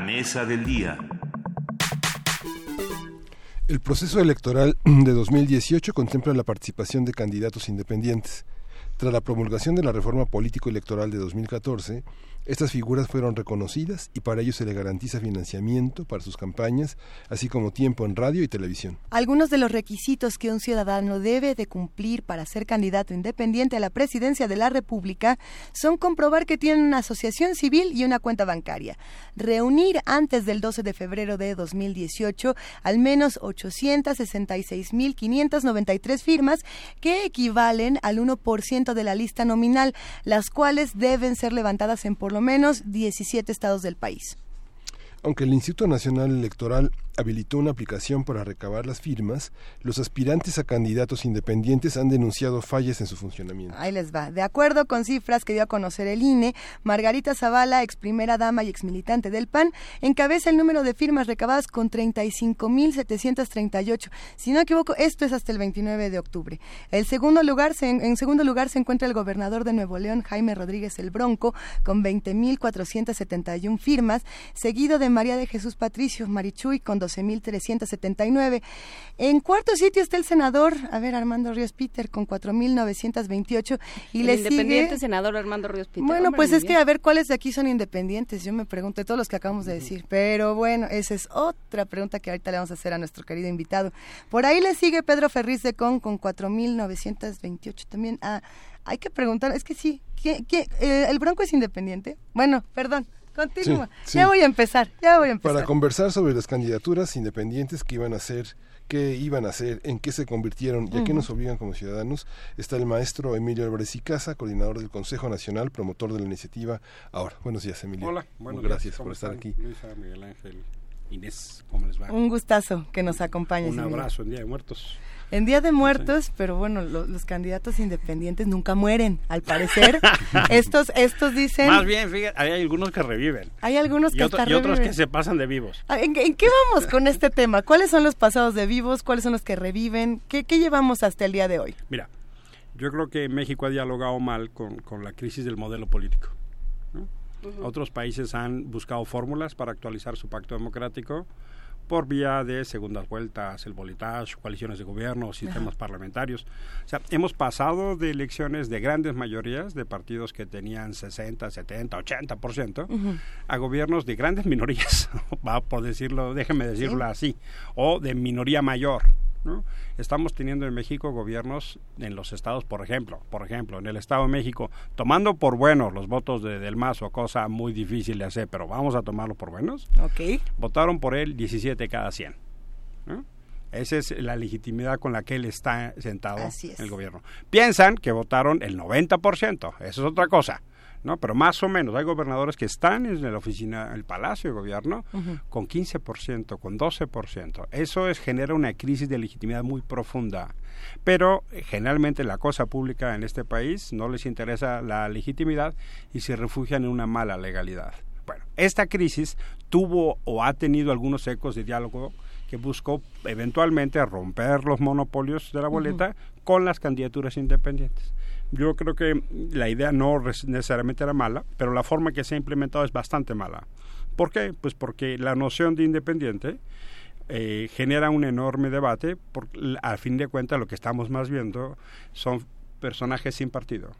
mesa del día. El proceso electoral de 2018 contempla la participación de candidatos independientes. Tras la promulgación de la reforma político-electoral de 2014, estas figuras fueron reconocidas y para ello se le garantiza financiamiento para sus campañas, así como tiempo en radio y televisión. Algunos de los requisitos que un ciudadano debe de cumplir para ser candidato independiente a la presidencia de la República son comprobar que tiene una asociación civil y una cuenta bancaria, reunir antes del 12 de febrero de 2018 al menos 866.593 firmas que equivalen al 1% de la lista nominal, las cuales deben ser levantadas en por lo menos 17 estados del país. Aunque el Instituto Nacional Electoral habilitó una aplicación para recabar las firmas, los aspirantes a candidatos independientes han denunciado fallas en su funcionamiento. Ahí les va. De acuerdo con cifras que dio a conocer el INE, Margarita Zavala, ex primera dama y ex militante del PAN, encabeza el número de firmas recabadas con 35.738. Si no me equivoco, esto es hasta el 29 de octubre. El segundo lugar se, en segundo lugar se encuentra el gobernador de Nuevo León, Jaime Rodríguez el Bronco, con 20.471 firmas, seguido de María de Jesús Patricio Marichuy con 12.379. En cuarto sitio está el senador, a ver, Armando Ríos Peter con 4.928 y el le independiente sigue senador Armando Ríos Peter. bueno, Hombre, pues es que a ver cuáles de aquí son independientes. Yo me pregunto de todos los que acabamos de decir. Pero bueno, esa es otra pregunta que ahorita le vamos a hacer a nuestro querido invitado. Por ahí le sigue Pedro Ferriz de Con con 4.928 también. Ah, hay que preguntar, es que sí, ¿qué, qué, eh, ¿el Bronco es independiente? Bueno, perdón, continúa. Sí, sí. Ya voy a empezar, ya voy a empezar. Para conversar sobre las candidaturas independientes que iban a hacer, qué iban a hacer, en qué se convirtieron y a qué nos obligan como ciudadanos, está el maestro Emilio Álvarez y Casa, coordinador del Consejo Nacional, promotor de la iniciativa Ahora. Buenos días, Emilio. Hola, buenos Gracias días. por ¿Cómo estar aquí. Luisa, Miguel Ángel, Inés, ¿cómo les va? Un gustazo que nos acompañes. Un abrazo en Día de Muertos. En Día de Muertos, pero bueno, lo- los candidatos independientes nunca mueren, al parecer. estos, estos dicen... Más bien, fíjate, hay algunos que reviven. Hay algunos Y, que otro- hasta y otros que se pasan de vivos. Ah, ¿En, en qué vamos con este tema? ¿Cuáles son los pasados de vivos? ¿Cuáles son los que reviven? ¿Qué, qué llevamos hasta el día de hoy? Mira, yo creo que México ha dialogado mal con, con la crisis del modelo político. Otros países han buscado fórmulas para actualizar su pacto democrático por vía de segundas vueltas, el bolitage, coaliciones de gobierno, sistemas parlamentarios. O sea, hemos pasado de elecciones de grandes mayorías, de partidos que tenían 60, 70, 80%, Ujú. a gobiernos de grandes minorías, va por decirlo, déjeme decirlo así, o de minoría mayor. ¿No? Estamos teniendo en México gobiernos en los estados, por ejemplo, por ejemplo, en el Estado de México, tomando por buenos los votos de, del MASO, cosa muy difícil de hacer, pero vamos a tomarlo por buenos. Votaron por él 17 cada 100. ¿no? Esa es la legitimidad con la que él está sentado Así es. en el gobierno. Piensan que votaron el 90%, eso es otra cosa. ¿No? Pero más o menos, hay gobernadores que están en la oficina, el Palacio de Gobierno, Ujú. con 15%, con 12%. Eso es, genera una crisis de legitimidad muy profunda. Pero eh, generalmente la cosa pública en este país no les interesa la legitimidad y se refugian en una mala legalidad. Bueno, esta crisis tuvo o ha tenido algunos ecos de diálogo que buscó eventualmente romper los monopolios de la boleta con las candidaturas independientes. Yo creo que la idea no necesariamente era mala, pero la forma que se ha implementado es bastante mala. ¿Por qué? Pues porque la noción de independiente eh, genera un enorme debate, porque a fin de cuentas lo que estamos más viendo son personajes sin partido.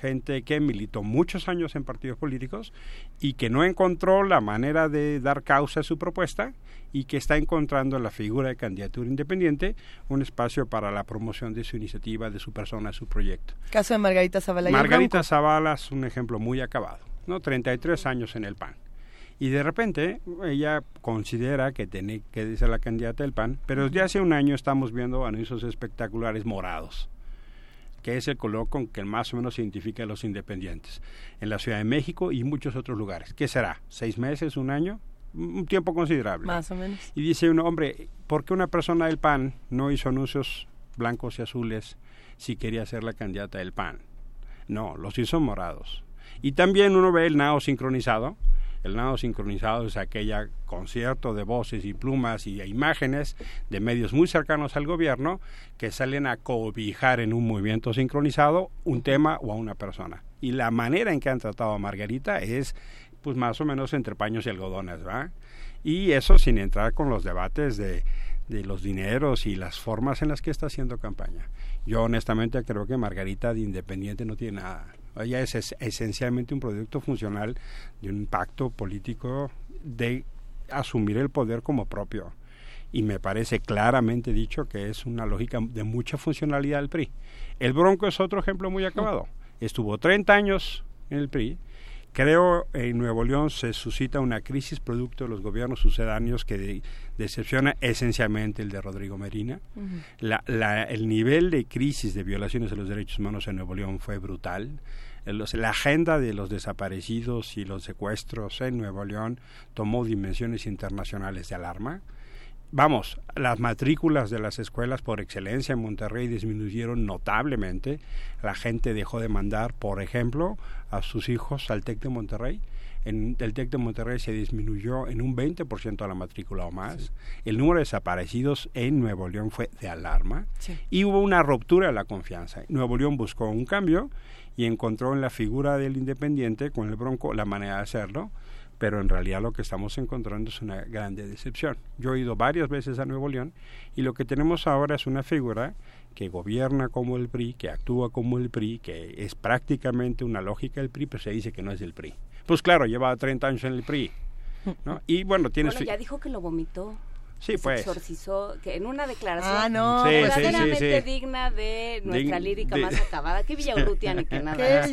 Gente que militó muchos años en partidos políticos y que no encontró la manera de dar causa a su propuesta y que está encontrando en la figura de candidatura independiente un espacio para la promoción de su iniciativa, de su persona, de su proyecto. Caso de Margarita Zavala Margarita. Zavala es un ejemplo muy acabado, ¿no? 33 años en el PAN. Y de repente ella considera que tiene que ser la candidata del PAN, pero desde hace un año estamos viendo anuncios espectaculares morados, que es el color con que más o menos se identifica a los independientes, en la Ciudad de México y muchos otros lugares. ¿Qué será? ¿Seis meses? ¿Un año? Un tiempo considerable. Más o menos. Y dice uno, hombre, ¿por qué una persona del PAN no hizo anuncios blancos y azules si quería ser la candidata del PAN? No, los hizo morados. Y también uno ve el nao sincronizado, El nado sincronizado es aquella concierto de voces y plumas y imágenes de medios muy cercanos al gobierno que salen a cobijar en un movimiento sincronizado un tema o a una persona. Y la manera en que han tratado a Margarita es pues más o menos entre paños y algodones, ¿va? Y eso sin entrar con los debates de, de los dineros y las formas en las que está haciendo campaña. Yo honestamente creo que Margarita de Independiente no tiene nada. Ella es, es esencialmente un producto funcional de un pacto político de asumir el poder como propio. Y me parece claramente dicho que es una lógica de mucha funcionalidad del PRI. El Bronco es otro ejemplo muy acabado. Estuvo 30 años en el PRI, Creo en Nuevo León se suscita una crisis producto de los gobiernos sucedáneos que de- decepciona esencialmente el de Rodrigo Medina. La- la- el nivel de crisis de violaciones de los derechos humanos en Nuevo León fue brutal. Los- la agenda de los desaparecidos y los secuestros en Nuevo León tomó dimensiones internacionales de alarma. Vamos, las matrículas de las escuelas por excelencia en Monterrey disminuyeron notablemente. La gente dejó de mandar, por ejemplo, a sus hijos al TEC de Monterrey. En el TEC de Monterrey se disminuyó en un 20% la matrícula o más. El número de desaparecidos en Nuevo León fue de alarma. Y hubo una ruptura de la confianza. Nuevo León buscó un cambio y encontró en la figura del independiente, con el Bronco, la manera de hacerlo pero en realidad lo que estamos encontrando es una grande decepción. Yo he ido varias veces a Nuevo León y lo que tenemos ahora es una figura que gobierna como el PRI, que actúa como el PRI, que es prácticamente una lógica del PRI, pero se dice que no es del PRI. Pues claro, lleva 30 años en el PRI. ¿no? Y bueno, tiene Bueno, ya dijo que lo vomitó. Sí, que se pues. exorcizó, que en una declaración Ah, no, Sí, verdaderamente sí, sí. digna de nuestra Dig- lírica di- más acabada. Qué Villaurrutia ni que nada. Qué ni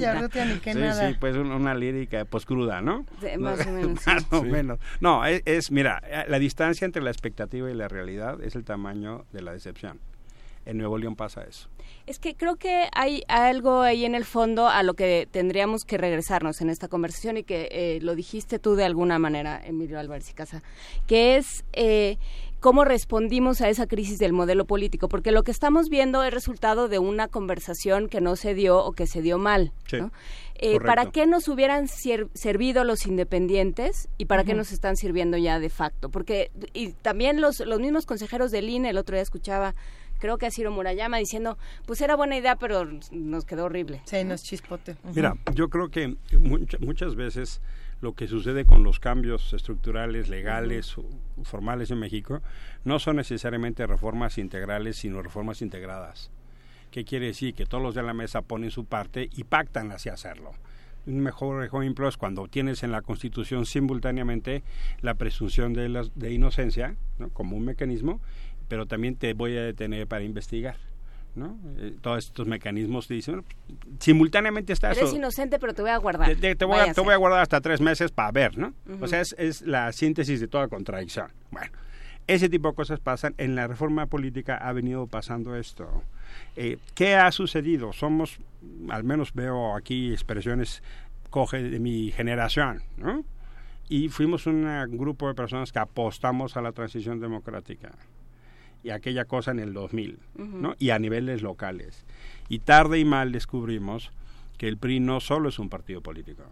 sí, nada. sí, pues un- una lírica poscruda, ¿no? Sí, más o menos, sí. Más o menos. No, es, es, mira, la distancia entre la expectativa y la realidad es el tamaño de la decepción. En Nuevo León pasa eso. Es que creo que hay algo ahí en el fondo a lo que tendríamos que regresarnos en esta conversación y que eh, lo dijiste tú de alguna manera, Emilio Álvarez y Casa, que es eh, cómo respondimos a esa crisis del modelo político, porque lo que estamos viendo es resultado de una conversación que no se dio o que se dio mal. Sí, ¿no? Eh. ¿Para qué nos hubieran servido los independientes y para qué nos están sirviendo ya de facto? Porque y también los, los mismos consejeros del INE, el otro día escuchaba creo que a Ciro Murayama diciendo, pues era buena idea, pero nos quedó horrible. Sí, nos chispote. Mira, yo creo que much- muchas veces lo que sucede con los cambios estructurales, legales, o formales en México, no son necesariamente reformas integrales, sino reformas integradas. ¿Qué quiere decir? Que todos los de la mesa ponen su parte y pactan hacia hacerlo. Un mejor ejemplo es cuando tienes en la Constitución simultáneamente la presunción de, las- de inocencia ¿no? como un mecanismo, pero también te voy a detener para investigar. ¿no? Eh, todos estos mecanismos dicen, bueno, simultáneamente está Eres inocente, pero te voy a guardar. Te, te- te voy a, te voy a guardar hasta tres meses para ver, ¿no? O sea, es, es la síntesis de toda contradicción. Bueno, ese tipo de cosas pasan. En la reforma política ha venido pasando esto. Eh, ¿Qué ha sucedido? Somos, al menos veo aquí expresiones coge de mi generación, ¿no? Y fuimos un grupo de personas que apostamos a la transición democrática y aquella cosa en el 2000, Ujú. ¿no? Y a niveles locales. Y tarde y mal descubrimos que el PRI no solo es un partido político,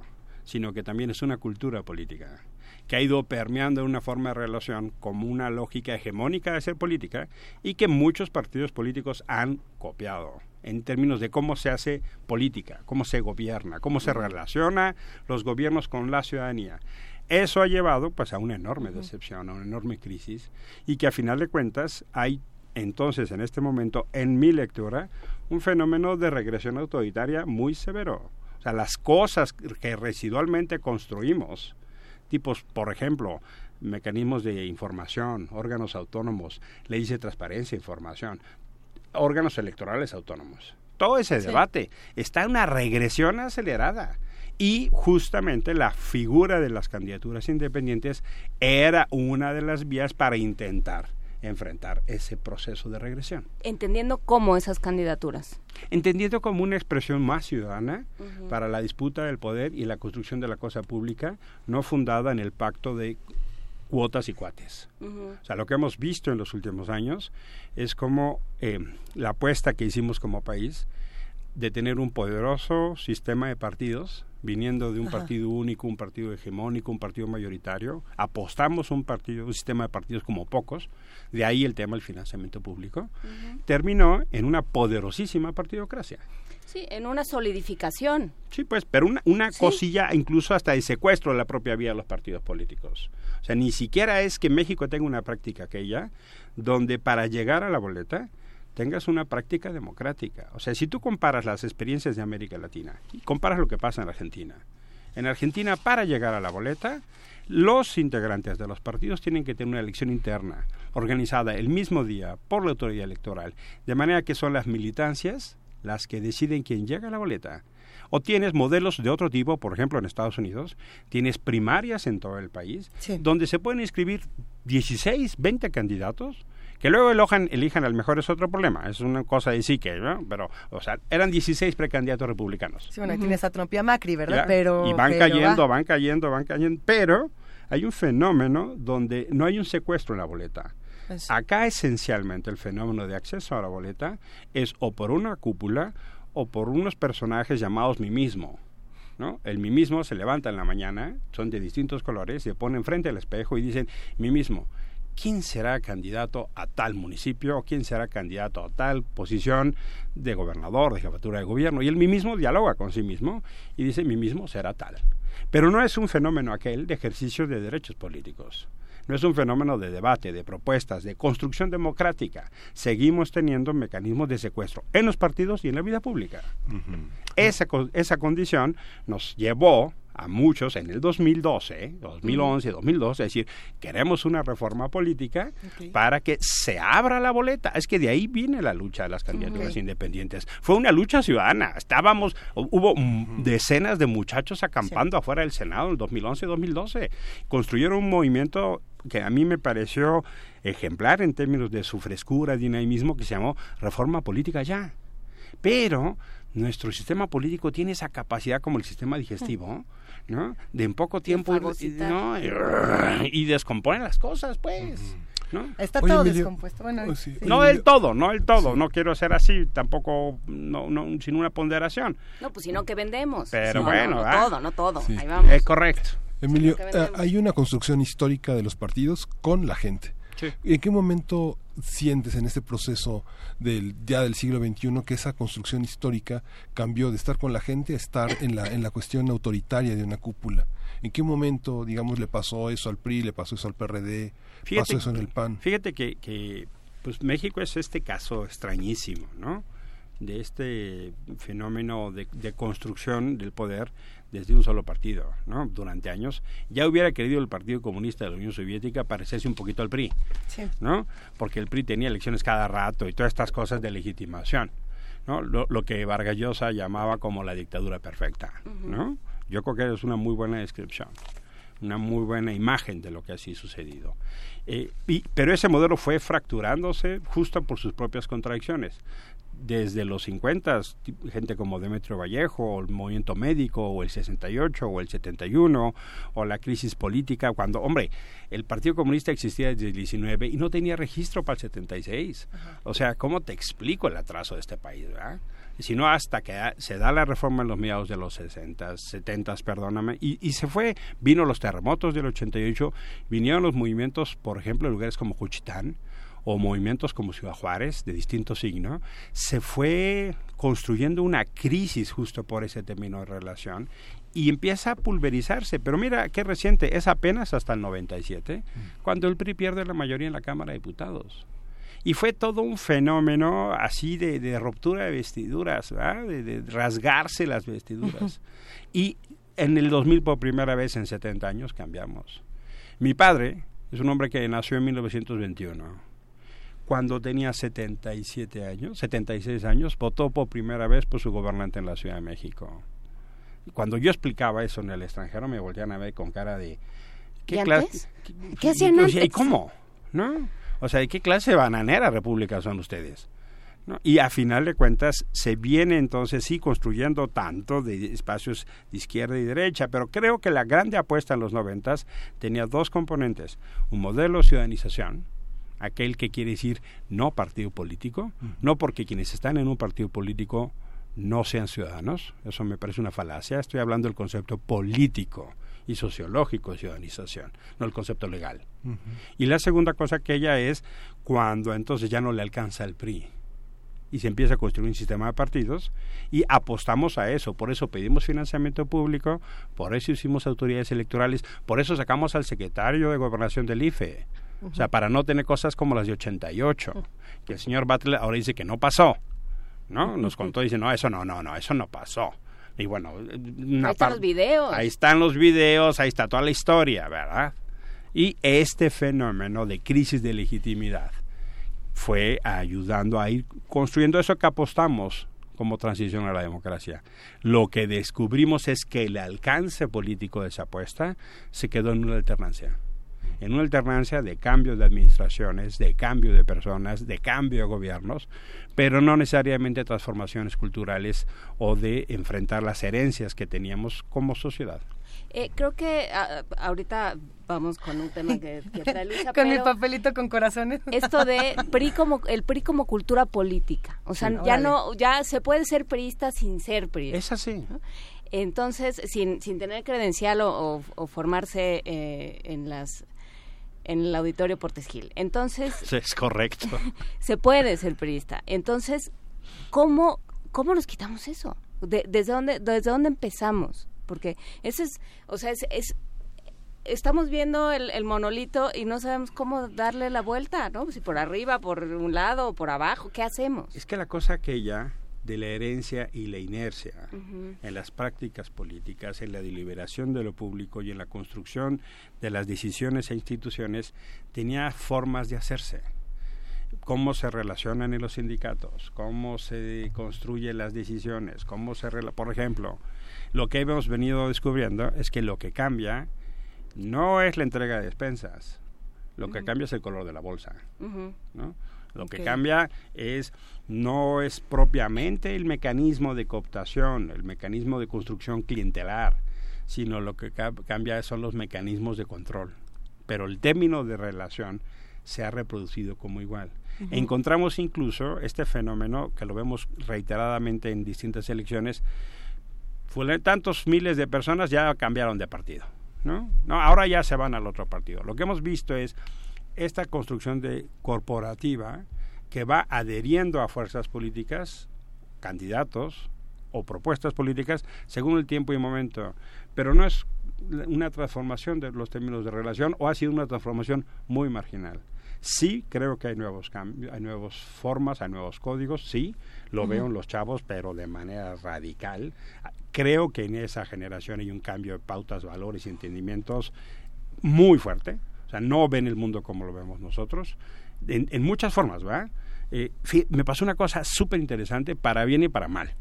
sino que también es una cultura política, que ha ido permeando una forma de relación como una lógica hegemónica de ser política y que muchos partidos políticos han copiado en términos de cómo se hace política, cómo se gobierna, cómo se relaciona los gobiernos con la ciudadanía. Eso ha llevado pues a una enorme decepción, a una enorme crisis y que a final de cuentas hay entonces en este momento en mi lectura un fenómeno de regresión autoritaria muy severo. O sea, las cosas que residualmente construimos, tipos, por ejemplo, mecanismos de información, órganos autónomos, leyes de transparencia, información, órganos electorales autónomos. Todo ese Sí. debate está en una regresión acelerada. Y justamente la figura de las candidaturas independientes era una de las vías para intentar enfrentar ese proceso de regresión. Entendiendo cómo esas candidaturas. Entendiendo como una expresión más ciudadana para la disputa del poder y la construcción de la cosa pública, no fundada en el pacto de cuotas y cuates. O sea, lo que hemos visto en los últimos años es como eh, la apuesta que hicimos como país de tener un poderoso sistema de partidos viniendo de un Ajá. partido único, un partido hegemónico, un partido mayoritario, apostamos un partido, un sistema de partidos como pocos, de ahí el tema del financiamiento público, terminó en una poderosísima partidocracia. Sí, en una solidificación. Sí, pues, pero una, una cosilla incluso hasta de secuestro de la propia vía de los partidos políticos. O sea, ni siquiera es que México tenga una práctica aquella donde para llegar a la boleta tengas una práctica democrática. O sea, si tú comparas las experiencias de América Latina y comparas lo que pasa en Argentina. En Argentina, para llegar a la boleta, los integrantes de los partidos tienen que tener una elección interna organizada el mismo día por la autoridad electoral, de manera que son las militancias las que deciden quién llega a la boleta. O tienes modelos de otro tipo, por ejemplo en Estados Unidos, tienes primarias en todo el país, donde se pueden inscribir 16, 20 candidatos, que luego elijan, elijan al mejor es otro problema, es una cosa de sí que, ¿no? pero, o sea, eran 16 precandidatos republicanos. Sí, bueno, tienes a Trump y a Macri, ¿verdad? ¿ya? Pero, y van pero cayendo, va. van cayendo, van cayendo, pero hay un fenómeno donde no hay un secuestro en la boleta. Eso. Acá esencialmente el fenómeno de acceso a la boleta es o por una cúpula o por unos personajes llamados mimismo. ¿no? El mimismo se levanta en la mañana, son de distintos colores, se ponen frente al espejo y dicen, mimismo, ¿quién será candidato a tal municipio o quién será candidato a tal posición de gobernador, de jefatura de gobierno? Y el mismo dialoga con sí mismo y dice, mi mismo será tal. Pero no es un fenómeno aquel de ejercicio de derechos políticos. No es un fenómeno de debate, de propuestas, de construcción democrática. Seguimos teniendo mecanismos de secuestro en los partidos y en la vida pública. Esa, esa condición nos llevó a muchos en el 2012, 2011, 2012, a decir, queremos una reforma política para que se abra la boleta. Es que de ahí viene la lucha de las candidaturas independientes. Fue una lucha ciudadana. Estábamos, hu- hubo mm, decenas de muchachos acampando afuera del Senado en 2011-2012. Construyeron un movimiento que a mí me pareció ejemplar en términos de su frescura, dinamismo, que se llamó Reforma Política Ya. Pero nuestro sistema político tiene esa capacidad como el sistema digestivo, ¿no? De en poco tiempo y, y descompone las cosas, pues. ¿no? Está todo descompuesto. Bueno, sí. No del todo, no del todo. No quiero ser así, tampoco, no, no, sin una ponderación. No, pues sino que vendemos. Pero No, bueno, no, todo, no todo. Sí. Ahí vamos. Es correcto. Emilio, eh, hay una construcción histórica de los partidos con la gente. Sí. ¿En qué momento sientes en este proceso del ya del siglo XXI que esa construcción histórica cambió de estar con la gente a estar en la en la cuestión autoritaria de una cúpula? ¿En qué momento, digamos, le pasó eso al PRI, le pasó eso al PRD, pasó eso en el PAN? Fíjate que, que pues México es este caso extrañísimo, ¿no? De este fenómeno de, de construcción del poder desde un solo partido, ¿no? Durante años. Ya hubiera querido el Partido Comunista de la Unión Soviética parecerse un poquito al PRI, Sí. ¿no? Porque el PRI tenía elecciones cada rato y todas estas cosas de legitimación, ¿no? Lo, lo que Vargas Llosa llamaba como la dictadura perfecta, ¿no? Yo creo que es una muy buena descripción, una muy buena imagen de lo que así sucedido. Eh, y- pero ese modelo fue fracturándose justo por sus propias contradicciones. Desde los 50, gente como Demetrio Vallejo, o el movimiento médico, o el 68, o el 71, o la crisis política, cuando, hombre, el Partido Comunista existía desde el 19 y no tenía registro para el 76. O sea, ¿cómo te explico el atraso de este país, verdad? Si no, hasta que se da la reforma en los mediados de los 60, 70, perdóname, y, y se fue, vino los terremotos del 88, vinieron los movimientos, por ejemplo, en lugares como Juchitán, o movimientos como Ciudad Juárez, de distinto signo, se fue construyendo una crisis justo por ese término de relación y empieza a pulverizarse. Pero mira qué reciente, es apenas hasta el 97, cuando el PRI pierde la mayoría en la Cámara de Diputados. Y fue todo un fenómeno así de, de ruptura de vestiduras, de, de rasgarse las vestiduras. y en el 2000 por primera vez en 70 años cambiamos. Mi padre es un hombre que nació en 1921 cuando tenía 77 años, 76 años, votó por primera vez por su gobernante en la Ciudad de México. Cuando yo explicaba eso en el extranjero, me volvían a ver con cara de... ¿Y clase- antes? ¿Qué hacían decía, ¿Y antes? cómo? ¿No? O sea, ¿de qué clase de bananera república son ustedes? ¿No? Y a final de cuentas se viene entonces sí construyendo tanto de espacios de izquierda y derecha, pero creo que la grande apuesta en los noventas tenía dos componentes, un modelo de ciudadanización, aquel que quiere decir no partido político, no porque quienes están en un partido político no sean ciudadanos. Eso me parece una falacia. Estoy hablando del concepto político y sociológico de ciudadanización, no el concepto legal. Y la segunda cosa que ella es cuando entonces ya no le alcanza el PRI y se empieza a construir un sistema de partidos y apostamos a eso. Por eso pedimos financiamiento público, por eso hicimos autoridades electorales, por eso sacamos al secretario de gobernación del IFE. O sea, para no tener cosas como las de 88, que el señor Butler ahora dice que no pasó. ¿No? Nos contó y dice, no, eso no, no, no, eso no pasó. Y bueno, una Ahí están los videos. Ahí están los videos, ahí está toda la historia, ¿verdad? Y este fenómeno de crisis de legitimidad fue ayudando a ir construyendo eso que apostamos como transición a la democracia. Lo que descubrimos es que el alcance político de esa apuesta se quedó en una alternancia. En una alternancia de cambio de administraciones, de cambio de personas, de cambio de gobiernos, pero no necesariamente transformaciones culturales o de enfrentar las herencias que teníamos como sociedad. Eh, creo que ah, ahorita vamos con un tema que, que trae Luisa, Con mi papelito con corazones. esto de PRI como el PRI como cultura política, o sea, Sí. ya Órale. no ya se puede ser priista sin ser priista. Es así. Entonces, sin, sin tener credencial o, o- o formarse eh, en las en el auditorio Portes Gil. Entonces, Es correcto. se puede ser priista. Entonces, ¿cómo, cómo nos quitamos eso? De- ¿Desde dónde, desde dónde empezamos? Porque ese es, o sea, es, es- estamos viendo el, el monolito y no sabemos cómo darle la vuelta, ¿no? Si por arriba, por un lado por abajo, ¿qué hacemos? Es que la cosa aquella de la herencia y la inercia en las prácticas políticas, en la deliberación de lo público y en la construcción de las decisiones e instituciones tenía formas de hacerse. Cómo se relacionan en los sindicatos, cómo se construyen las decisiones, cómo se... Por ejemplo, lo que hemos venido descubriendo es que lo que cambia no es la entrega de despensas, lo que cambia es el color de la bolsa. ¿no? Lo que cambia es no es propiamente el mecanismo de cooptación, el mecanismo de construcción clientelar, sino lo que ca- cambia son los mecanismos de control. Pero el término de relación se ha reproducido como igual. Encontramos incluso este fenómeno que lo vemos reiteradamente en distintas elecciones. Tantos miles de personas ya cambiaron de partido. ¿no? No, ahora ya se van al otro partido. Lo que hemos visto es esta construcción de corporativa que va adheriendo a fuerzas políticas, candidatos o propuestas políticas según el tiempo y momento, pero no es una transformación de los términos de relación o ha sido una transformación muy marginal. Sí, creo que hay nuevos cambios, hay nuevas formas, hay nuevos códigos, sí, lo veo en los chavos, pero de manera radical. Creo que en esa generación hay un cambio de pautas, valores y entendimientos muy fuerte. O sea, no ven el mundo como lo vemos nosotros, en, en muchas formas, ¿verdad? Eh, me pasó una cosa súper interesante, para bien y para mal.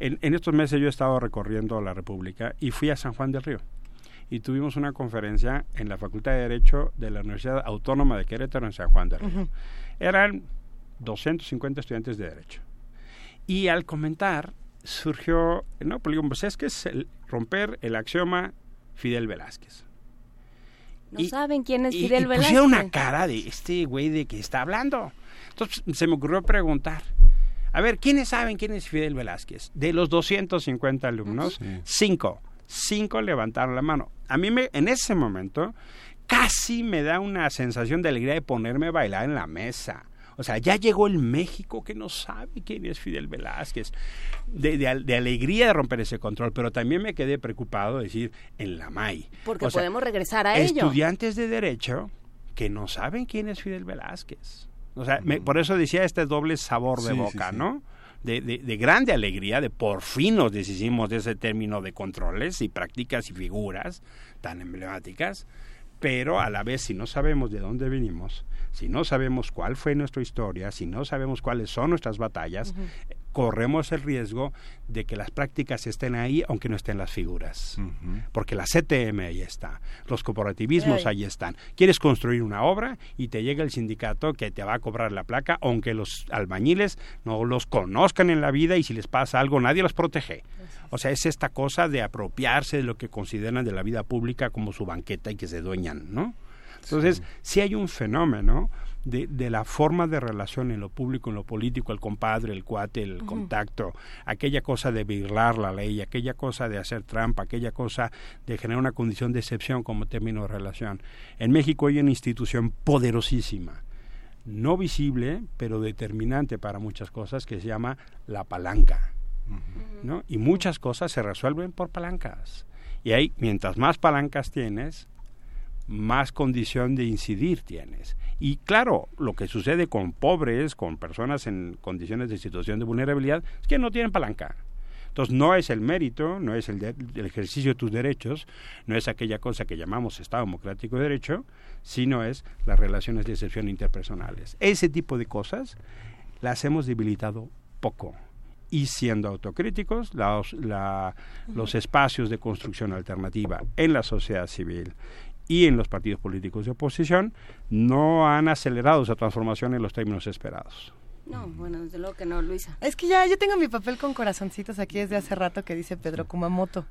En, en estos meses yo he estado recorriendo la República y fui a San Juan del Río. Y tuvimos una conferencia en la Facultad de Derecho de la Universidad Autónoma de Querétaro en San Juan del Río. Eran 250 estudiantes de Derecho. Y al comentar surgió, no, pues pues es que es el- romper el axioma Fidel Velázquez. No saben quién es Y- Fidel y Velázquez. pusieron una cara de este güey de que está hablando. Entonces se me ocurrió preguntar, a ver, ¿quiénes saben quién es Fidel Velázquez? De los 250 alumnos, cinco, cinco levantaron la mano. A mí me, en ese momento casi me da una sensación de alegría de ponerme a bailar en la mesa. O sea, ya llegó el México que no sabe quién es Fidel Velázquez. De, de al- de alegría de romper ese control, pero también me quedé preocupado de decir en la MAI. Porque O sea, podemos regresar a ello. estudiantes de derecho que no saben quién es Fidel Velázquez. O sea, me- por eso decía este doble sabor de Sí, sí, boca, sí. ¿no? De, de- de grande alegría, de por fin nos deshicimos de ese término de controles y prácticas y figuras tan emblemáticas, pero a la vez si no sabemos de dónde venimos, si no sabemos cuál fue nuestra historia, si no sabemos cuáles son nuestras batallas, corremos el riesgo de que las prácticas estén ahí aunque no estén las figuras. Porque la CTM ahí está, los corporativismos Ay. ahí están. Quieres construir una obra y te llega el sindicato que te va a cobrar la placa, aunque los albañiles no los conozcan en la vida y si les pasa algo nadie los protege. O sea, es esta cosa de apropiarse de lo que consideran de la vida pública como su banqueta y que se dueñan, ¿no? Entonces, sí hay un fenómeno de, de, la forma de relación en lo público, en lo político, el compadre, el cuate, el contacto, aquella cosa de burlar la ley, aquella cosa de hacer trampa, aquella cosa de generar una condición de excepción como término de relación. En México hay una institución poderosísima, no visible, pero determinante para muchas cosas, que se llama la palanca. ¿no? Y muchas cosas se resuelven por palancas. Y hay, mientras más palancas tienes, más condición de incidir tienes. Y claro, lo que sucede con pobres, con personas en condiciones de situación de vulnerabilidad, es que no tienen palanca. Entonces no es el mérito, no es el, de- el ejercicio de tus derechos, no es aquella cosa que llamamos Estado Democrático de Derecho, sino es las relaciones de excepción interpersonales. Ese tipo de cosas las hemos debilitado poco. Y siendo autocríticos, la- los espacios de construcción alternativa en la sociedad civil y en los partidos políticos de oposición no han acelerado esa transformación en los términos esperados. No, bueno, desde luego que no, Luisa. Es que ya yo tengo mi papel con corazoncitos aquí desde hace rato que dice Pedro Kumamoto.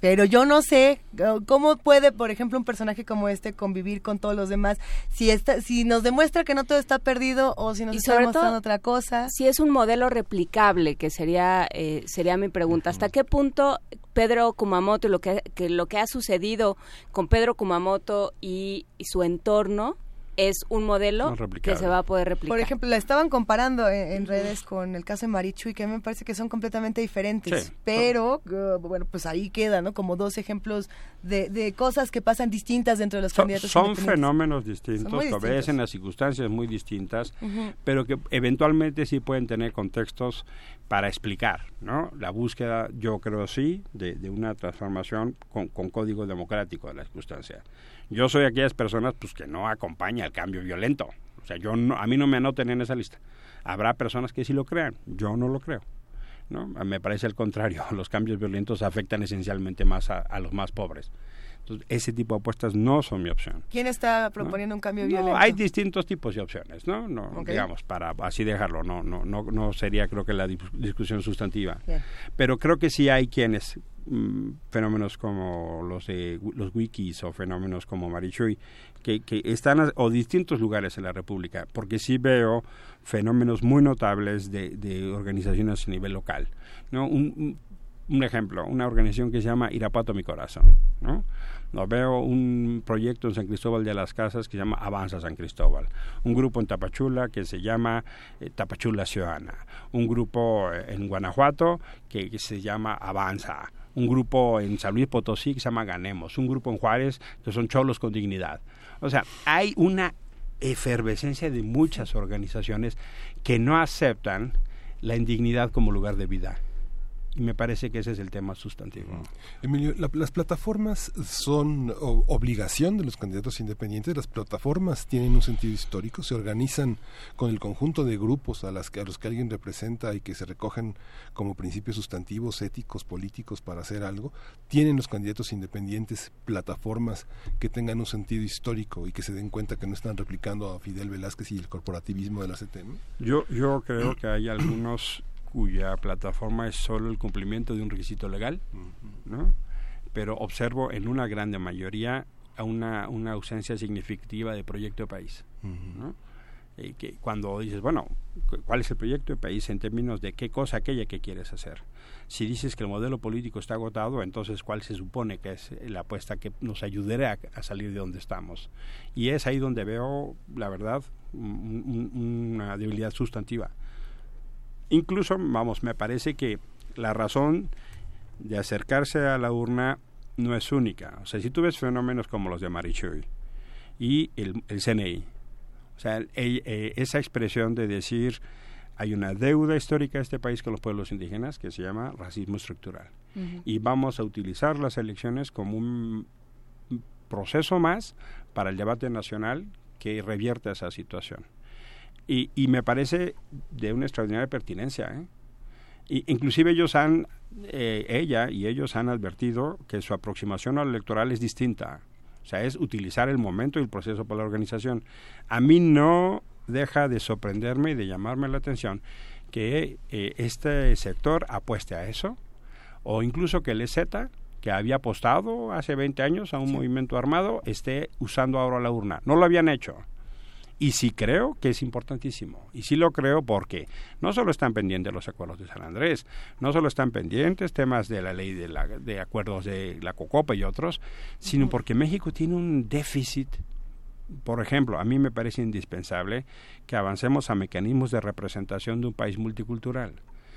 Pero yo no sé eh, cómo puede, por ejemplo, un personaje como este convivir con todos los demás si está, si nos demuestra que no todo está perdido o si nos Y está sobre demostrando todo, otra cosa. Si es un modelo replicable, que sería eh, sería mi pregunta. ¿Hasta qué punto Pedro Kumamoto y lo que, que lo que ha sucedido con Pedro Kumamoto y, y su entorno es un modelo No que se va a poder replicar? Por ejemplo, la estaban comparando en, en redes con el caso de Marichu y que a mí me parece que son completamente diferentes. Sí. Pero, eh, bueno, pues ahí queda, ¿no? Como dos ejemplos de, de cosas que pasan distintas dentro de los Son, candidatos son fenómenos Son distintos, que distintos. obedecen a circunstancias muy distintas, pero que eventualmente sí pueden tener contextos para explicar, ¿no? La búsqueda, yo creo sí, de, de una transformación con, con código democrático de la circunstancia. Yo soy aquellas personas pues que no acompaña el cambio violento. O sea, yo no- a mí no me anoten en esa lista. Habrá personas que sí lo crean, yo no lo creo. ¿no? Me parece al contrario, los cambios violentos afectan esencialmente más a, a los más pobres. Entonces, ese tipo de apuestas no son mi opción. ¿Quién está proponiendo un cambio No, violento? hay distintos tipos de opciones, ¿no? no Ok. Digamos, para así dejarlo, no, no, no, no sería creo que la dis- discusión sustantiva. Bien. Pero creo que sí hay quienes, mm, fenómenos como los wi- los wikis o fenómenos como Marichuy, que, están a- o distintos lugares en la República, porque sí veo fenómenos muy notables de, organizaciones a nivel local. ¿no? Un, un- ejemplo, una organización que se llama Irapato Mi Corazón. ¿no? No, veo un proyecto en San Cristóbal de las Casas que se llama Avanza San Cristóbal. Un grupo en Tapachula que se llama eh, Tapachula Ciudadana. Un grupo eh, en Guanajuato que se llama Avanza. Un grupo en San Luis Potosí que se llama Ganemos. Un grupo en Juárez que son Cholos con Dignidad. O sea, hay una efervescencia de muchas organizaciones que no aceptan la indignidad como lugar de vida. Y me parece que ese es el tema sustantivo. Emilio, la- las plataformas son o- obligación de los candidatos independientes. Las plataformas tienen un sentido histórico, se organizan con el conjunto de grupos a, las que, a los que alguien representa y que se recogen como principios sustantivos, éticos, políticos para hacer algo. Tienen los candidatos independientes plataformas que tengan un sentido histórico y que se den cuenta que no están replicando a Fidel Velázquez y el corporativismo de la CTM. Yo, yo creo que hay algunos cuya plataforma es solo el cumplimiento de un requisito legal, ¿no? pero observo en una grande mayoría una, una ausencia significativa de proyecto de país. ¿no? Eh, que cuando dices, bueno, cu- ¿cuál es el proyecto de país en términos de qué cosa aquella que quieres hacer? Si dices que el modelo político está agotado, entonces ¿cuál se supone que es la apuesta que nos ayudará a, a salir de donde estamos? Y es ahí donde veo, la verdad, un- un- una debilidad sustantiva. Incluso, vamos, me parece que la razón de acercarse a la urna no es única. O sea, si tú ves fenómenos como los de Marichuy y el, el CNI, o sea, el- eh, esa expresión de decir hay una deuda histórica de este país con los pueblos indígenas que se llama racismo estructural. Y vamos a utilizar las elecciones como un proceso más para el debate nacional que revierte esa situación. Y, y me parece de una extraordinaria pertinencia. ¿eh? Y, inclusive ellos han, eh, ella y ellos han advertido que su aproximación al electoral es distinta. O sea, es utilizar el momento y el proceso para la organización. A mí no deja de sorprenderme y de llamarme la atención que eh, este sector apueste a eso, o incluso que el EZ, que había apostado hace 20 años a un movimiento armado esté usando ahora la urna. No lo habían hecho. Y sí creo que es importantísimo. Y sí lo creo porque no solo están pendientes los acuerdos de San Andrés, no solo están pendientes temas de la ley de, la, de acuerdos de la COCOPA y otros, sino porque México tiene un déficit. Por ejemplo, a mí me parece indispensable que avancemos a mecanismos de representación de un país multicultural.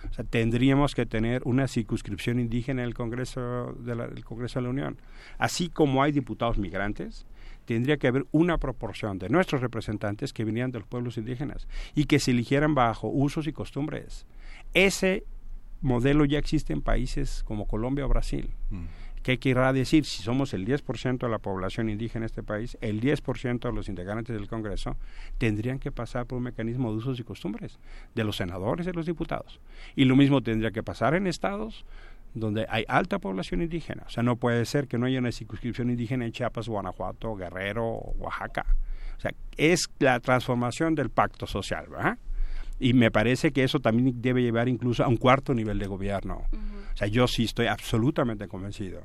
O sea, tendríamos que tener una circunscripción indígena en el Congreso de la, el Congreso de la Unión. Así como hay diputados migrantes, tendría que haber una proporción de nuestros representantes que vinieran de los pueblos indígenas y que se eligieran bajo usos y costumbres. Ese modelo ya existe en países como Colombia o Brasil. ¿Qué querrá decir? Si somos el 10% de la población indígena en este país, el 10% de los integrantes del Congreso tendrían que pasar por un mecanismo de usos y costumbres de los senadores y de los diputados. Y lo mismo tendría que pasar en estados donde hay alta población indígena. O sea, no puede ser que no haya una circunscripción indígena en Chiapas, Guanajuato, Guerrero o Oaxaca. O sea, es la transformación del pacto social, ¿verdad? Y me parece que eso también debe llevar incluso a un cuarto nivel de gobierno. O sea, yo sí estoy absolutamente convencido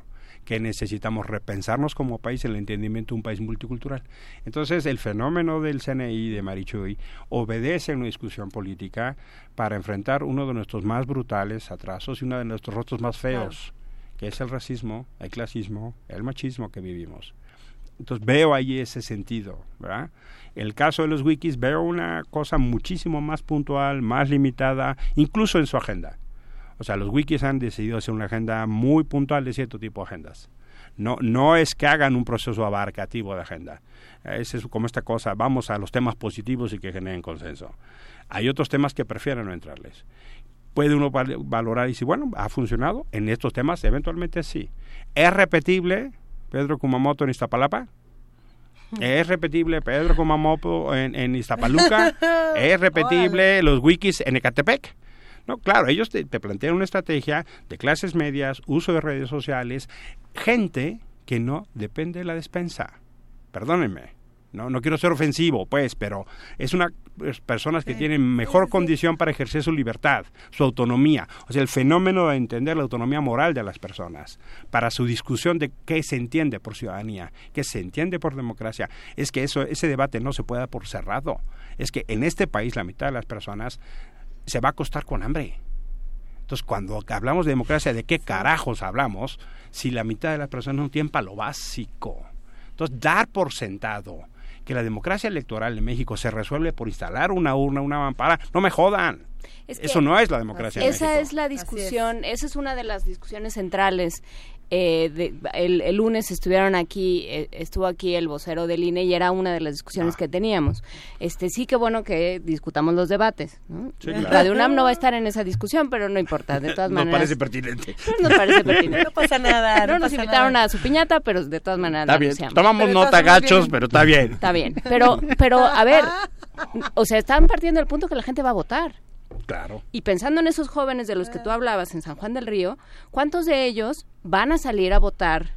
que necesitamos repensarnos como país el entendimiento de un país multicultural. Entonces, el fenómeno del CNI de Marichuy obedece a una discusión política para enfrentar uno de nuestros más brutales atrasos y uno de nuestros rostros más feos, que es el racismo, el clasismo, el machismo que vivimos. Entonces veo ahí ese sentido, ¿verdad? El caso de los wikis veo una cosa muchísimo más puntual, más limitada, incluso en su agenda. O sea, los wikis han decidido hacer una agenda muy puntual de cierto tipo de agendas. No, no es que hagan un proceso abarcativo de agenda. Es, como esta cosa, vamos a los temas positivos y que generen consenso. Hay otros temas que prefieren no entrarles. Puede uno val- valorar y decir, bueno, ha funcionado en estos temas, eventualmente sí. ¿Es repetible Pedro Kumamoto en Iztapalapa? ¿Es repetible Pedro Kumamoto en, en Iztapaluca? ¿Es repetible los wikis en Ecatepec? No, claro, ellos te, te plantean una estrategia de clases medias, uso de redes sociales, gente que no depende de la despensa. Perdónenme, no, no quiero ser ofensivo, pues, pero es una es personas que tienen mejor condición para ejercer su libertad, su autonomía, o sea, el fenómeno de entender la autonomía moral de las personas, para su discusión de qué se entiende por ciudadanía, qué se entiende por democracia, es que eso, ese debate no se puede dar por cerrado. Es que en este país la mitad de las personas se va a acostar con hambre. Entonces, cuando hablamos de democracia, ¿de qué carajos hablamos si la mitad de las personas no tienen para lo básico? Entonces, dar por sentado que la democracia electoral en México se resuelve por instalar una urna, una mampara, no me jodan. Es que Eso no es la democracia en Esa México. es la discusión, esa es una de las discusiones centrales. Eh, de- el, el lunes estuvieron aquí, eh, estuvo aquí el vocero del INE y era una de las discusiones Ah. que teníamos. Este sí que bueno que discutamos los debates. ¿no? Sí, claro. Radio UNAM no va a estar en esa discusión, pero no importa, de todas Nos maneras. parece pertinente. Nos parece pertinente. No pasa nada, No, no nos pasa invitaron nada. a su piñata, pero de todas maneras Está la bien, anunciamos. tomamos Pero de nota gachos, bien. pero está bien. Está bien, pero, pero a ver, o sea, están partiendo del punto que la gente va a votar. Claro. Y pensando en esos jóvenes de los que tú hablabas en San Juan del Río, ¿cuántos de ellos van a salir a votar?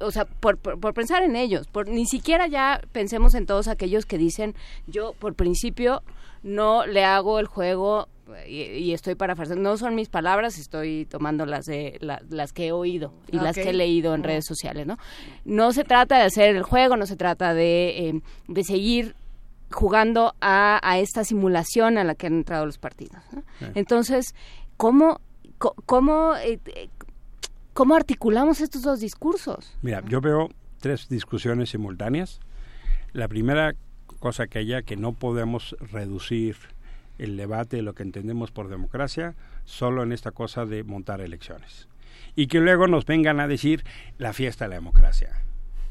O sea, por, por, por pensar en ellos, por, ni siquiera ya pensemos en todos aquellos que dicen, yo por principio no le hago el juego y, y estoy parafraseando, no son mis palabras, estoy tomando las de la- las que he oído y las que he leído en redes sociales, ¿no? No se trata de hacer el juego, no se trata de, eh, de seguir jugando a, a esta simulación a la que han entrado los partidos. ¿no? Sí. Entonces, ¿cómo, cómo, eh, cómo articulamos estos dos discursos? Mira, yo veo tres discusiones simultáneas. La primera cosa que haya que no podemos reducir el debate de lo que entendemos por democracia solo en esta cosa de montar elecciones. Y que luego nos vengan a decir la fiesta de la democracia.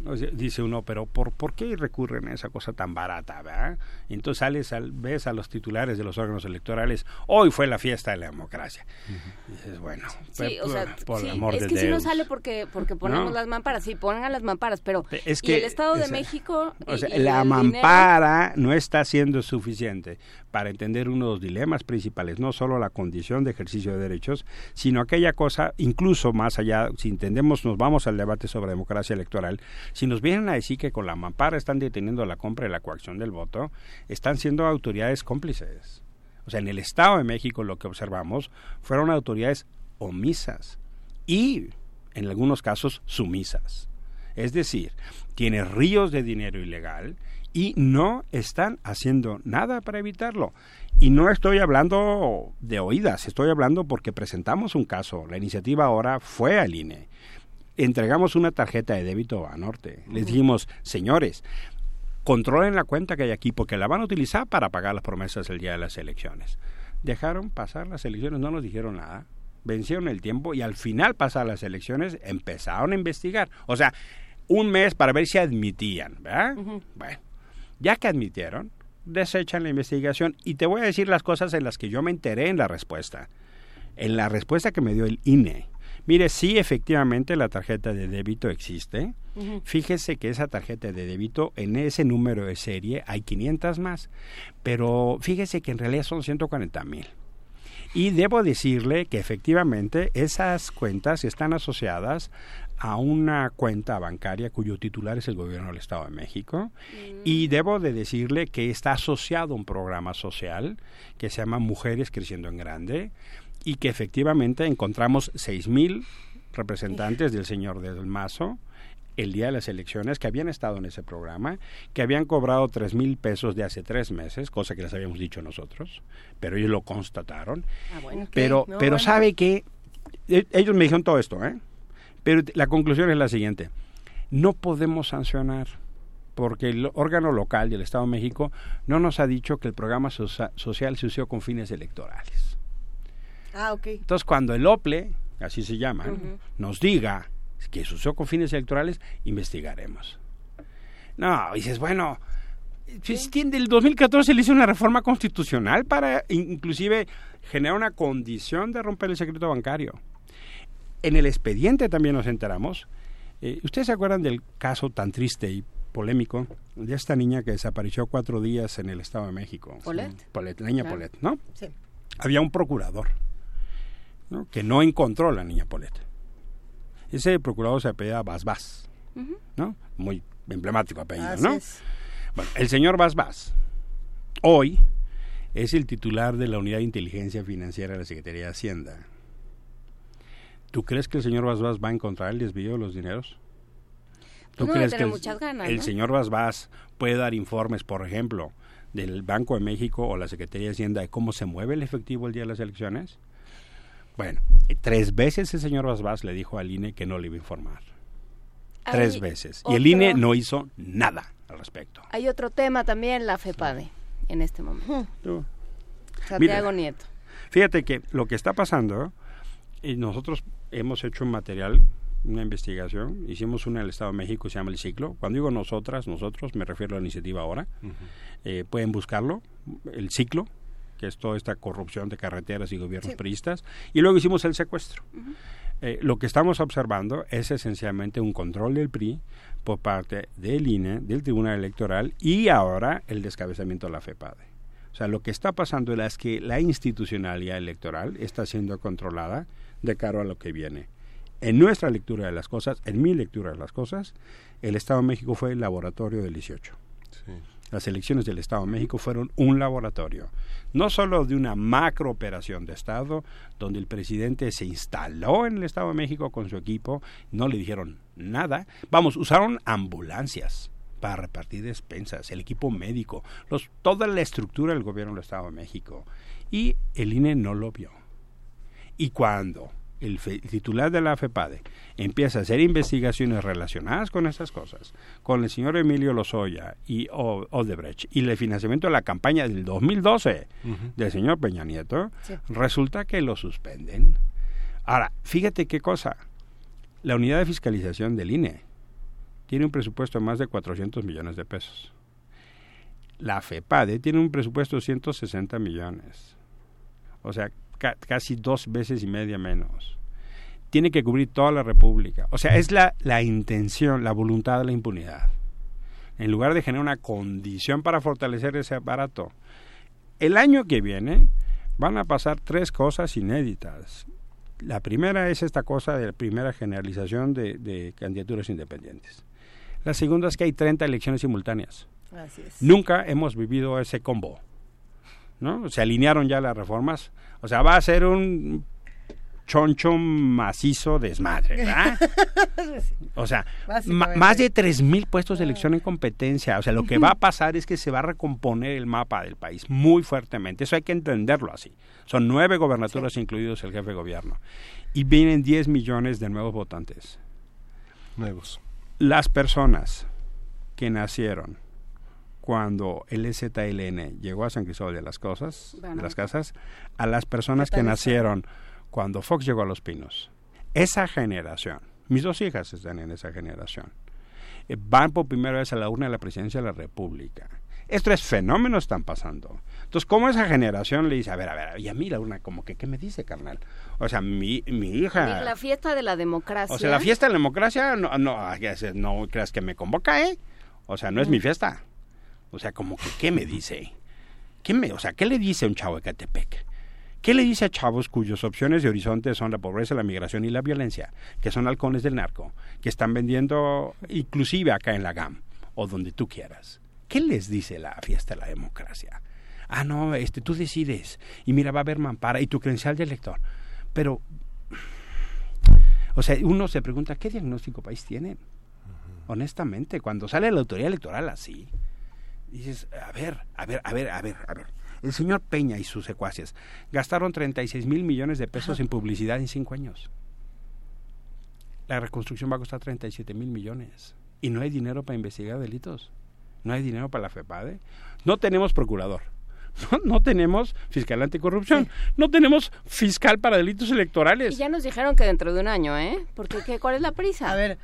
O sea, Dice uno, pero ¿por, ¿por qué recurren a esa cosa tan barata? ¿verdad? Y entonces sales, al- ves a los titulares de los órganos electorales, hoy fue la fiesta de la democracia. Y dices, bueno, Sí, o por- sea, por sí, el amor es de que si no sale porque porque ponemos No. las mamparas, sí, pongan las mamparas, pero Es y que el Estado de esa- México O y- sea, y la dinero- mampara no está siendo suficiente para entender uno de los dilemas principales, no solo la condición de ejercicio de derechos, sino aquella cosa, incluso más allá, si entendemos, nos vamos al debate sobre democracia electoral, si nos vienen a decir que con la mampara están deteniendo la compra y la coacción del voto, están siendo autoridades cómplices. O sea, en el Estado de México lo que observamos fueron autoridades omisas y en algunos casos sumisas. Es decir, tiene ríos de dinero ilegal y no están haciendo nada para evitarlo. Y no estoy hablando de oídas, estoy hablando porque presentamos un caso. La iniciativa ahora fue al INE. Entregamos una tarjeta de débito a Norte. Les dijimos, señores, controlen la cuenta que hay aquí porque la van a utilizar para pagar las promesas el día de las elecciones. Dejaron pasar las elecciones, no nos dijeron nada. Vencieron el tiempo y al final pasar las elecciones empezaron a investigar. O sea, un mes para ver si admitían, ¿verdad? Bueno, ya que admitieron, desechan la investigación y te voy a decir las cosas en las que yo me enteré en la respuesta. En la respuesta que me dio el INE. Mire, sí, efectivamente la tarjeta de débito existe. Fíjese que esa tarjeta de débito, en ese número de serie hay 500 más, pero fíjese que en realidad son 140 mil. Y debo decirle que efectivamente esas cuentas están asociadas a una cuenta bancaria cuyo titular es el gobierno del Estado de México. Y debo de decirle que está asociado a un programa social que se llama Mujeres Creciendo en Grande y que efectivamente encontramos seis mil representantes del señor del Mazo el día de las elecciones que habían estado en ese programa, que habían cobrado tres mil pesos de hace tres meses, cosa que les habíamos dicho nosotros, pero ellos lo constataron. Ah, bueno. Pero, No, pero bueno. sabe que ellos me dijeron todo esto, ¿eh? Pero la conclusión es la siguiente: no podemos sancionar porque el órgano local del Estado de México no nos ha dicho que el programa socia- social se usó con fines electorales. Ah, ok. Entonces, cuando el OPLE, así se llama, nos diga que se usó con fines electorales, investigaremos. No, dices, bueno, tiene- del 2014 le hizo una reforma constitucional para in- inclusive generar una condición de romper el secreto bancario. En el expediente también nos enteramos. eh, ¿Ustedes se acuerdan del caso tan triste y polémico de esta niña que desapareció cuatro días en el Estado de México? ¿Polet? Polet, la niña Claro. Polet, ¿no? Sí. Había un procurador ¿no? que no encontró la niña Polet. Ese procurador se apellida Basbás, Ujú. ¿no? Muy emblemático apellido, Así ¿no? es. Bueno, el señor Basbás hoy es el titular de la Unidad de Inteligencia Financiera de la Secretaría de Hacienda. ¿Tú crees que el señor Basbás va a encontrar el desvío de los dineros? ¿Tú no crees que el, ganas, el ¿no? señor Basbás puede dar informes, por ejemplo, del Banco de México o la Secretaría de Hacienda de cómo se mueve el efectivo el día de las elecciones? Bueno, eh, tres veces el señor Basbás le dijo al INE que no le iba a informar. Tres veces. Y el INE no hizo nada al respecto. Hay otro tema también, la FEPADE, en este momento. Tú. Santiago Mira, Nieto. Fíjate que lo que está pasando, y nosotros hemos hecho un material, una investigación, hicimos una en el Estado de México, se llama El Ciclo. Cuando digo nosotras, nosotros, me refiero a la iniciativa ahora. Eh, pueden buscarlo, El Ciclo, que es toda esta corrupción de carreteras y gobiernos Sí. priistas. Y luego hicimos el secuestro. Eh, lo que estamos observando es esencialmente un control del PRI por parte del INE, del Tribunal Electoral y ahora el descabezamiento de la FEPADE. O sea, lo que está pasando es que la institucionalidad electoral está siendo controlada de cara a lo que viene. En nuestra lectura de las cosas, en mi lectura de las cosas, el Estado de México fue el laboratorio del 18. Las elecciones del Estado de México fueron un laboratorio, no solo de una macro operación de Estado, donde el presidente se instaló en el Estado de México con su equipo, no le dijeron nada. Vamos, usaron ambulancias para repartir despensas, el equipo médico, los, toda la estructura del gobierno del Estado de México. Y el INE no lo vio. Y cuando el, fe- titular de la FEPADE empieza a hacer investigaciones relacionadas con estas cosas, con el señor Emilio Lozoya y O- Odebrecht y el financiamiento de la campaña del 2012 Ujú. del señor Peña Nieto, Sí. resulta que lo suspenden. Ahora, fíjate qué cosa. La unidad de fiscalización del INE tiene un presupuesto de más de 400 millones de pesos. La FEPADE tiene un presupuesto de 160 millones. O sea, ca- casi dos veces y media menos. Tiene que cubrir toda la República. O sea, es la, la intención, la voluntad de la impunidad. En lugar de generar una condición para fortalecer ese aparato. El año que viene van a pasar tres cosas inéditas. La primera es esta cosa de la primera generalización de, de candidaturas independientes. La segunda es que hay 30 elecciones simultáneas. Así es. Nunca hemos vivido ese combo. ¿No? Se alinearon ya las reformas. O sea, va a ser un choncho macizo desmadre, ¿verdad? O sea, más de 3.000 puestos de elección en competencia. O sea, lo que va a pasar es que se va a recomponer el mapa del país muy fuertemente. Eso hay que entenderlo así. Son nueve gobernaturas, incluidos el jefe de gobierno. Y vienen 10 millones de nuevos votantes. Nuevos. Las personas que nacieron cuando el ZLN llegó a San Cristóbal de las Cosas, Bueno. de las Casas, a las personas ¿Qué que nacieron cuando Fox llegó a Los Pinos. Esa generación, mis dos hijas están en esa generación, eh, van por primera vez a la urna de la presidencia de la República. Estos fenómenos están pasando. Entonces, ¿cómo esa generación le dice, a ver, a ver, y a mí la urna, como que, ¿qué me dice, carnal? O sea, mi, mi hija... La fiesta de la democracia. O sea, la fiesta de la democracia, no, no, no creas que me convoca, ¿eh? O sea, no es mi fiesta. O sea, como que, ¿qué me dice? ¿Qué me, o sea, ¿qué le dice a un chavo de Catepec? ¿Qué le dice a chavos cuyas opciones de horizonte son la pobreza, la migración y la violencia? Que son halcones del narco, que están vendiendo inclusive acá en la GAM o donde tú quieras. ¿Qué les dice la fiesta de la democracia? Ah, no, este, tú decides. Y mira, va a haber mampara y tu credencial de elector. Pero o sea, uno se pregunta, ¿qué diagnóstico país tienen? Honestamente, cuando sale la autoridad electoral así, dices, a ver, a ver, a ver, a ver, a ver. El señor Peña y sus secuaces gastaron 36 mil millones de pesos en publicidad en cinco años. La reconstrucción va a costar 37 mil millones. Y no hay dinero para investigar delitos. No hay dinero para la FEPADE. No tenemos procurador. No, no tenemos fiscal anticorrupción. No tenemos fiscal para delitos electorales. Y ya nos dijeron que dentro de un año, ¿eh? Porque ¿qué, ¿cuál es la prisa? A ver, a ver,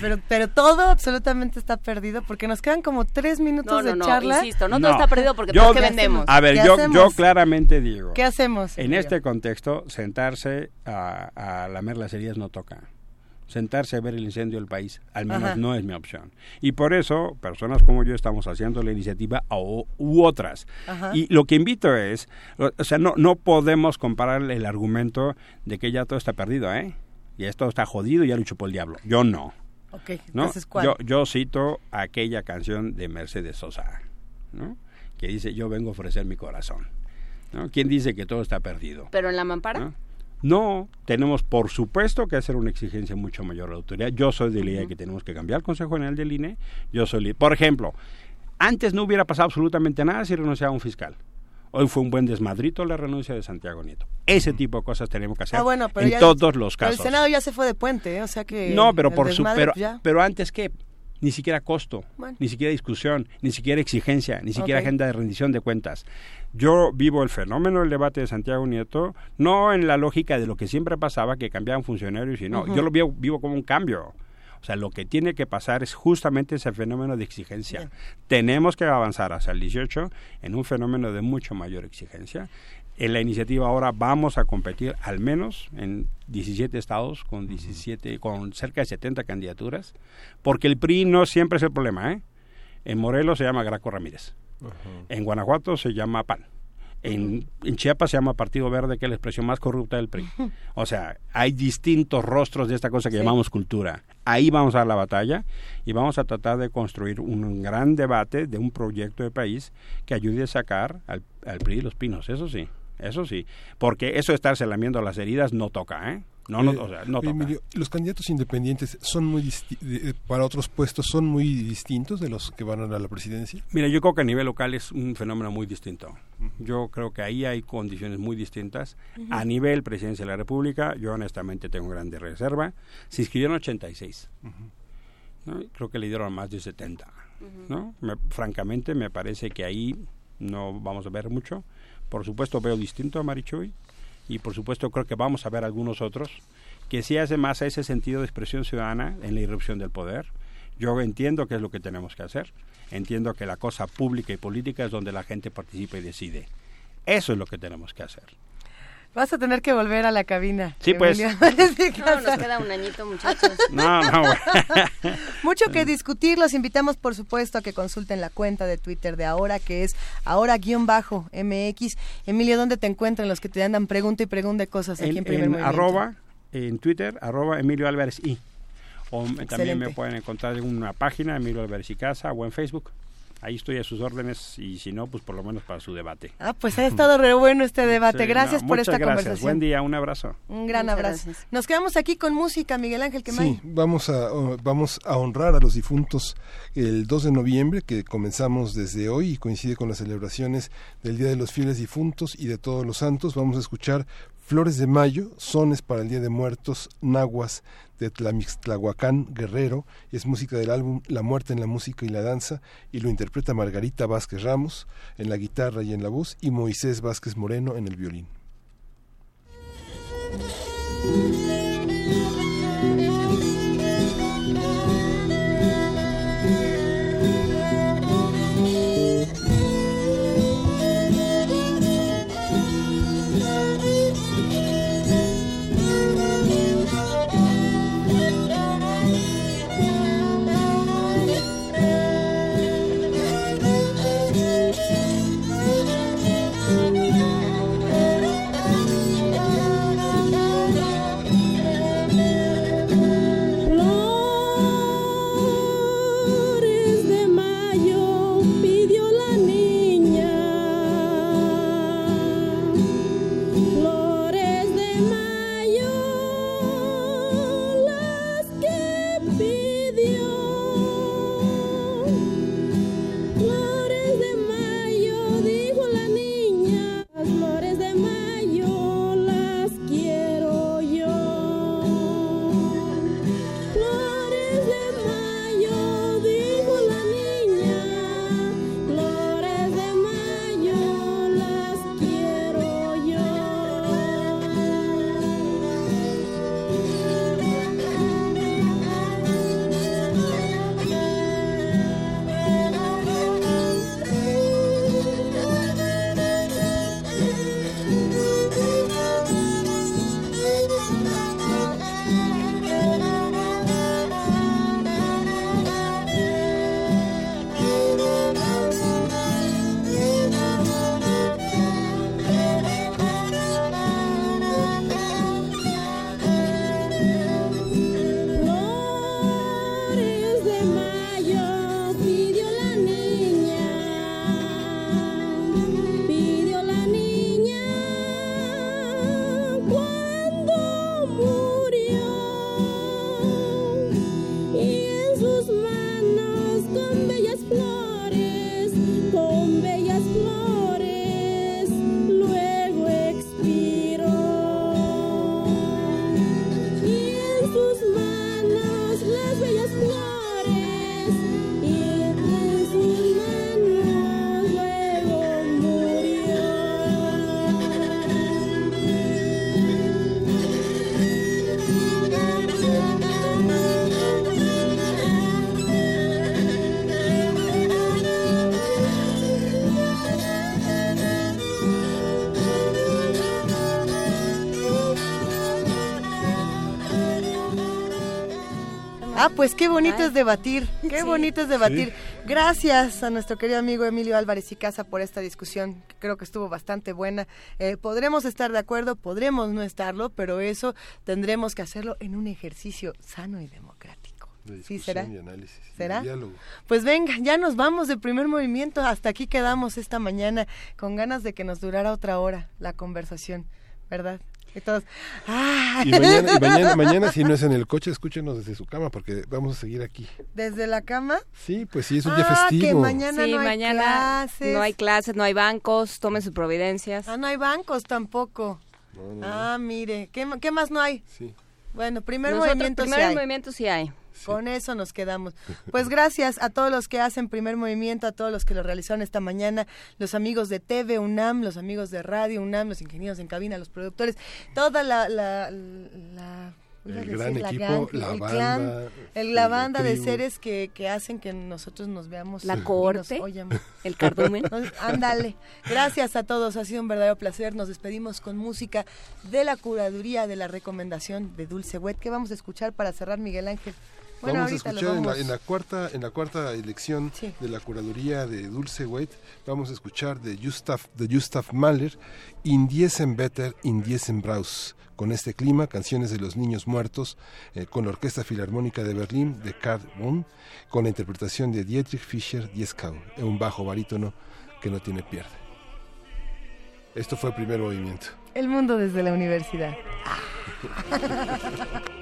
pero, pero todo absolutamente está perdido porque nos quedan como tres minutos No, no, de no, charla. insisto, no, todo está perdido porque yo- ¿por qué vendemos? A ver, ¿Qué yo, hacemos? yo claramente digo. ¿Qué hacemos? En este contexto, sentarse a, a lamer las heridas no toca. Sentarse a ver el incendio del país, al menos Ajá. no es mi opción. Y por eso, personas como yo estamos haciendo la iniciativa o, u otras. Ajá. Y lo que invito es, o sea, no, no podemos comparar el argumento de que ya todo está perdido, ¿eh? Y esto está jodido y ya lo chupó el diablo. Yo no. Ok, ¿no? entonces, ¿cuál? Yo, yo cito aquella canción de Mercedes Sosa, ¿no? que dice, yo vengo a ofrecer mi corazón. ¿no? ¿Quién dice que todo está perdido? ¿Pero en la mampara? ¿no? No, tenemos por supuesto que hacer una exigencia mucho mayor a la autoridad. Yo soy de la idea que tenemos que cambiar el Consejo General del INE. Yo soy, por ejemplo, antes no hubiera pasado absolutamente nada si renunciaba un fiscal. Hoy fue un buen desmadrito la renuncia de Santiago Nieto. Ese tipo de cosas tenemos que hacer Ah, bueno, pero en ya- todos los pero casos. El Senado ya se fue de puente, ¿eh? o sea que... No, pero por su, pero, pues, ya. pero antes que ni siquiera costo, Bueno. ni siquiera discusión, ni siquiera exigencia, ni siquiera agenda de rendición de cuentas. Yo vivo el fenómeno del debate de Santiago Nieto no en la lógica de lo que siempre pasaba que cambiaban funcionarios y no, yo lo vivo, vivo como un cambio. O sea, lo que tiene que pasar es justamente ese fenómeno de exigencia. Tenemos que avanzar hacia el 18 en un fenómeno de mucho mayor exigencia. En la iniciativa ahora vamos a competir al menos en 17 estados con 17 con cerca de 70 candidaturas, porque el PRI no siempre es el problema, ¿eh? En Morelos se llama Graco Ramírez. En Guanajuato se llama PAN. En, en Chiapas se llama Partido Verde, que es la expresión más corrupta del PRI. O sea, hay distintos rostros de esta cosa que Sí. llamamos cultura. Ahí vamos a dar la batalla y vamos a tratar de construir un gran debate de un proyecto de país que ayude a sacar al, al PRI de los pinos. Eso sí, eso sí. Porque eso de estarse lamiendo las heridas no toca, ¿eh? No, no, Eh, o sea, no toca. Emilio, los candidatos independientes son muy de- para otros puestos son muy distintos de los que van a la presidencia. Mira, yo creo que a nivel local es un fenómeno muy distinto. Yo creo que ahí hay condiciones muy distintas. A nivel presidencia de la República, yo honestamente tengo grande reserva. Se inscribieron 86. ¿no? Creo que le dieron más de 70. ¿no? Me- francamente, me parece que ahí no vamos a ver mucho. Por supuesto, veo distinto a Marichuy y por supuesto creo que vamos a ver algunos otros que sí hace más a ese sentido de expresión ciudadana en la irrupción del poder. Yo entiendo que es lo que tenemos que hacer. Entiendo que la cosa pública y política es donde la gente participa y decide. Eso es lo que tenemos que hacer. Vas a tener que volver a la cabina. Sí, pues. Emilio. No, nos queda un añito, muchachos. No, no, güey. Mucho que discutir. Los invitamos, por supuesto, a que consulten la cuenta de Twitter de ahora, que es ahora-mx. Emilio, ¿dónde te encuentran los que te andan pregunta y pregunta cosas aquí en, en, Primer en Movimiento? arroba, en Twitter, arroba Emilio Álvarez I. O me- también me pueden encontrar en una página, Emilio Álvarez y Casa, o en Facebook. Ahí estoy a sus órdenes y si no, pues por lo menos para su debate. Ah, pues ha estado re bueno este debate. Sí, gracias no, por esta gracias. conversación. Buen día, un abrazo. Un gran Muchas abrazo. gracias. Nos quedamos aquí con música, Miguel Ángel Quemay. Sí, vamos a, oh, vamos a honrar a los difuntos el 2 de noviembre, que comenzamos desde hoy y coincide con las celebraciones del Día de los Fieles Difuntos y de Todos los Santos. Vamos a escuchar Flores de Mayo, sones para el Día de Muertos, nahuas de Tlamixtlahuacán Guerrero. Es música del álbum La Muerte en la Música y la Danza y lo interpreta Margarita Vázquez Ramos en la guitarra y en la voz y Moisés Vázquez Moreno en el violín. Pues qué bonito es debatir, qué Sí. bonito es debatir. Gracias a nuestro querido amigo Emilio Álvarez y Casa por esta discusión, que creo que estuvo bastante buena. Eh, podremos estar de acuerdo, podremos no estarlo, pero eso tendremos que hacerlo en un ejercicio sano y democrático. De ¿Sí será? y análisis y ¿Será? diálogo. Pues venga, ya nos vamos de primer movimiento. Hasta aquí quedamos esta mañana con ganas de que nos durara otra hora la conversación, ¿verdad? Y todos, ¡ah! Y mañana, y mañana, mañana, si no es en el coche, escúchenos desde su cama, porque vamos a seguir aquí. ¿Desde la cama? Sí, pues sí, es un día Ah, que festivo. mañana sí, no hay mañana clases. no hay clases, no hay bancos, tomen sus providencias. Ah, no hay bancos tampoco. No, no, Ah, mire, ¿qué, qué más no hay? Sí. Bueno, primer Nosotros, movimiento sí primer hay. movimiento sí hay. Con eso nos quedamos. Pues gracias a todos los que hacen primer movimiento, a todos los que lo realizaron esta mañana, los amigos de TV UNAM, los amigos de Radio UNAM, los ingenieros en cabina, los productores, toda la... la, la- iba a El decir gran la equipo, gang, la el banda, clan, el- la la banda de seres que, que hacen que nosotros nos veamos. La nos oyamos. el cardumen. Entonces, Ándale. Gracias a todos, ha sido un verdadero placer. Nos despedimos con música de la curaduría de la recomendación de Dulce Wet. ¿Qué vamos a escuchar para cerrar, Miguel Ángel? Bueno, vamos a escuchar en la, vamos- en la cuarta en la cuarta elección de la curaduría de Dulce Wait, vamos a escuchar de Gustav de Gustav Mahler, Indiesen Better, Indiesen Braus. Con este clima, canciones de los niños muertos, eh, con la Orquesta Filarmónica de Berlín de Karl Bohm, con la interpretación de Dietrich Fischer-Dieskau, en un bajo barítono que no tiene pierde. Esto fue el primer movimiento. El mundo desde la universidad.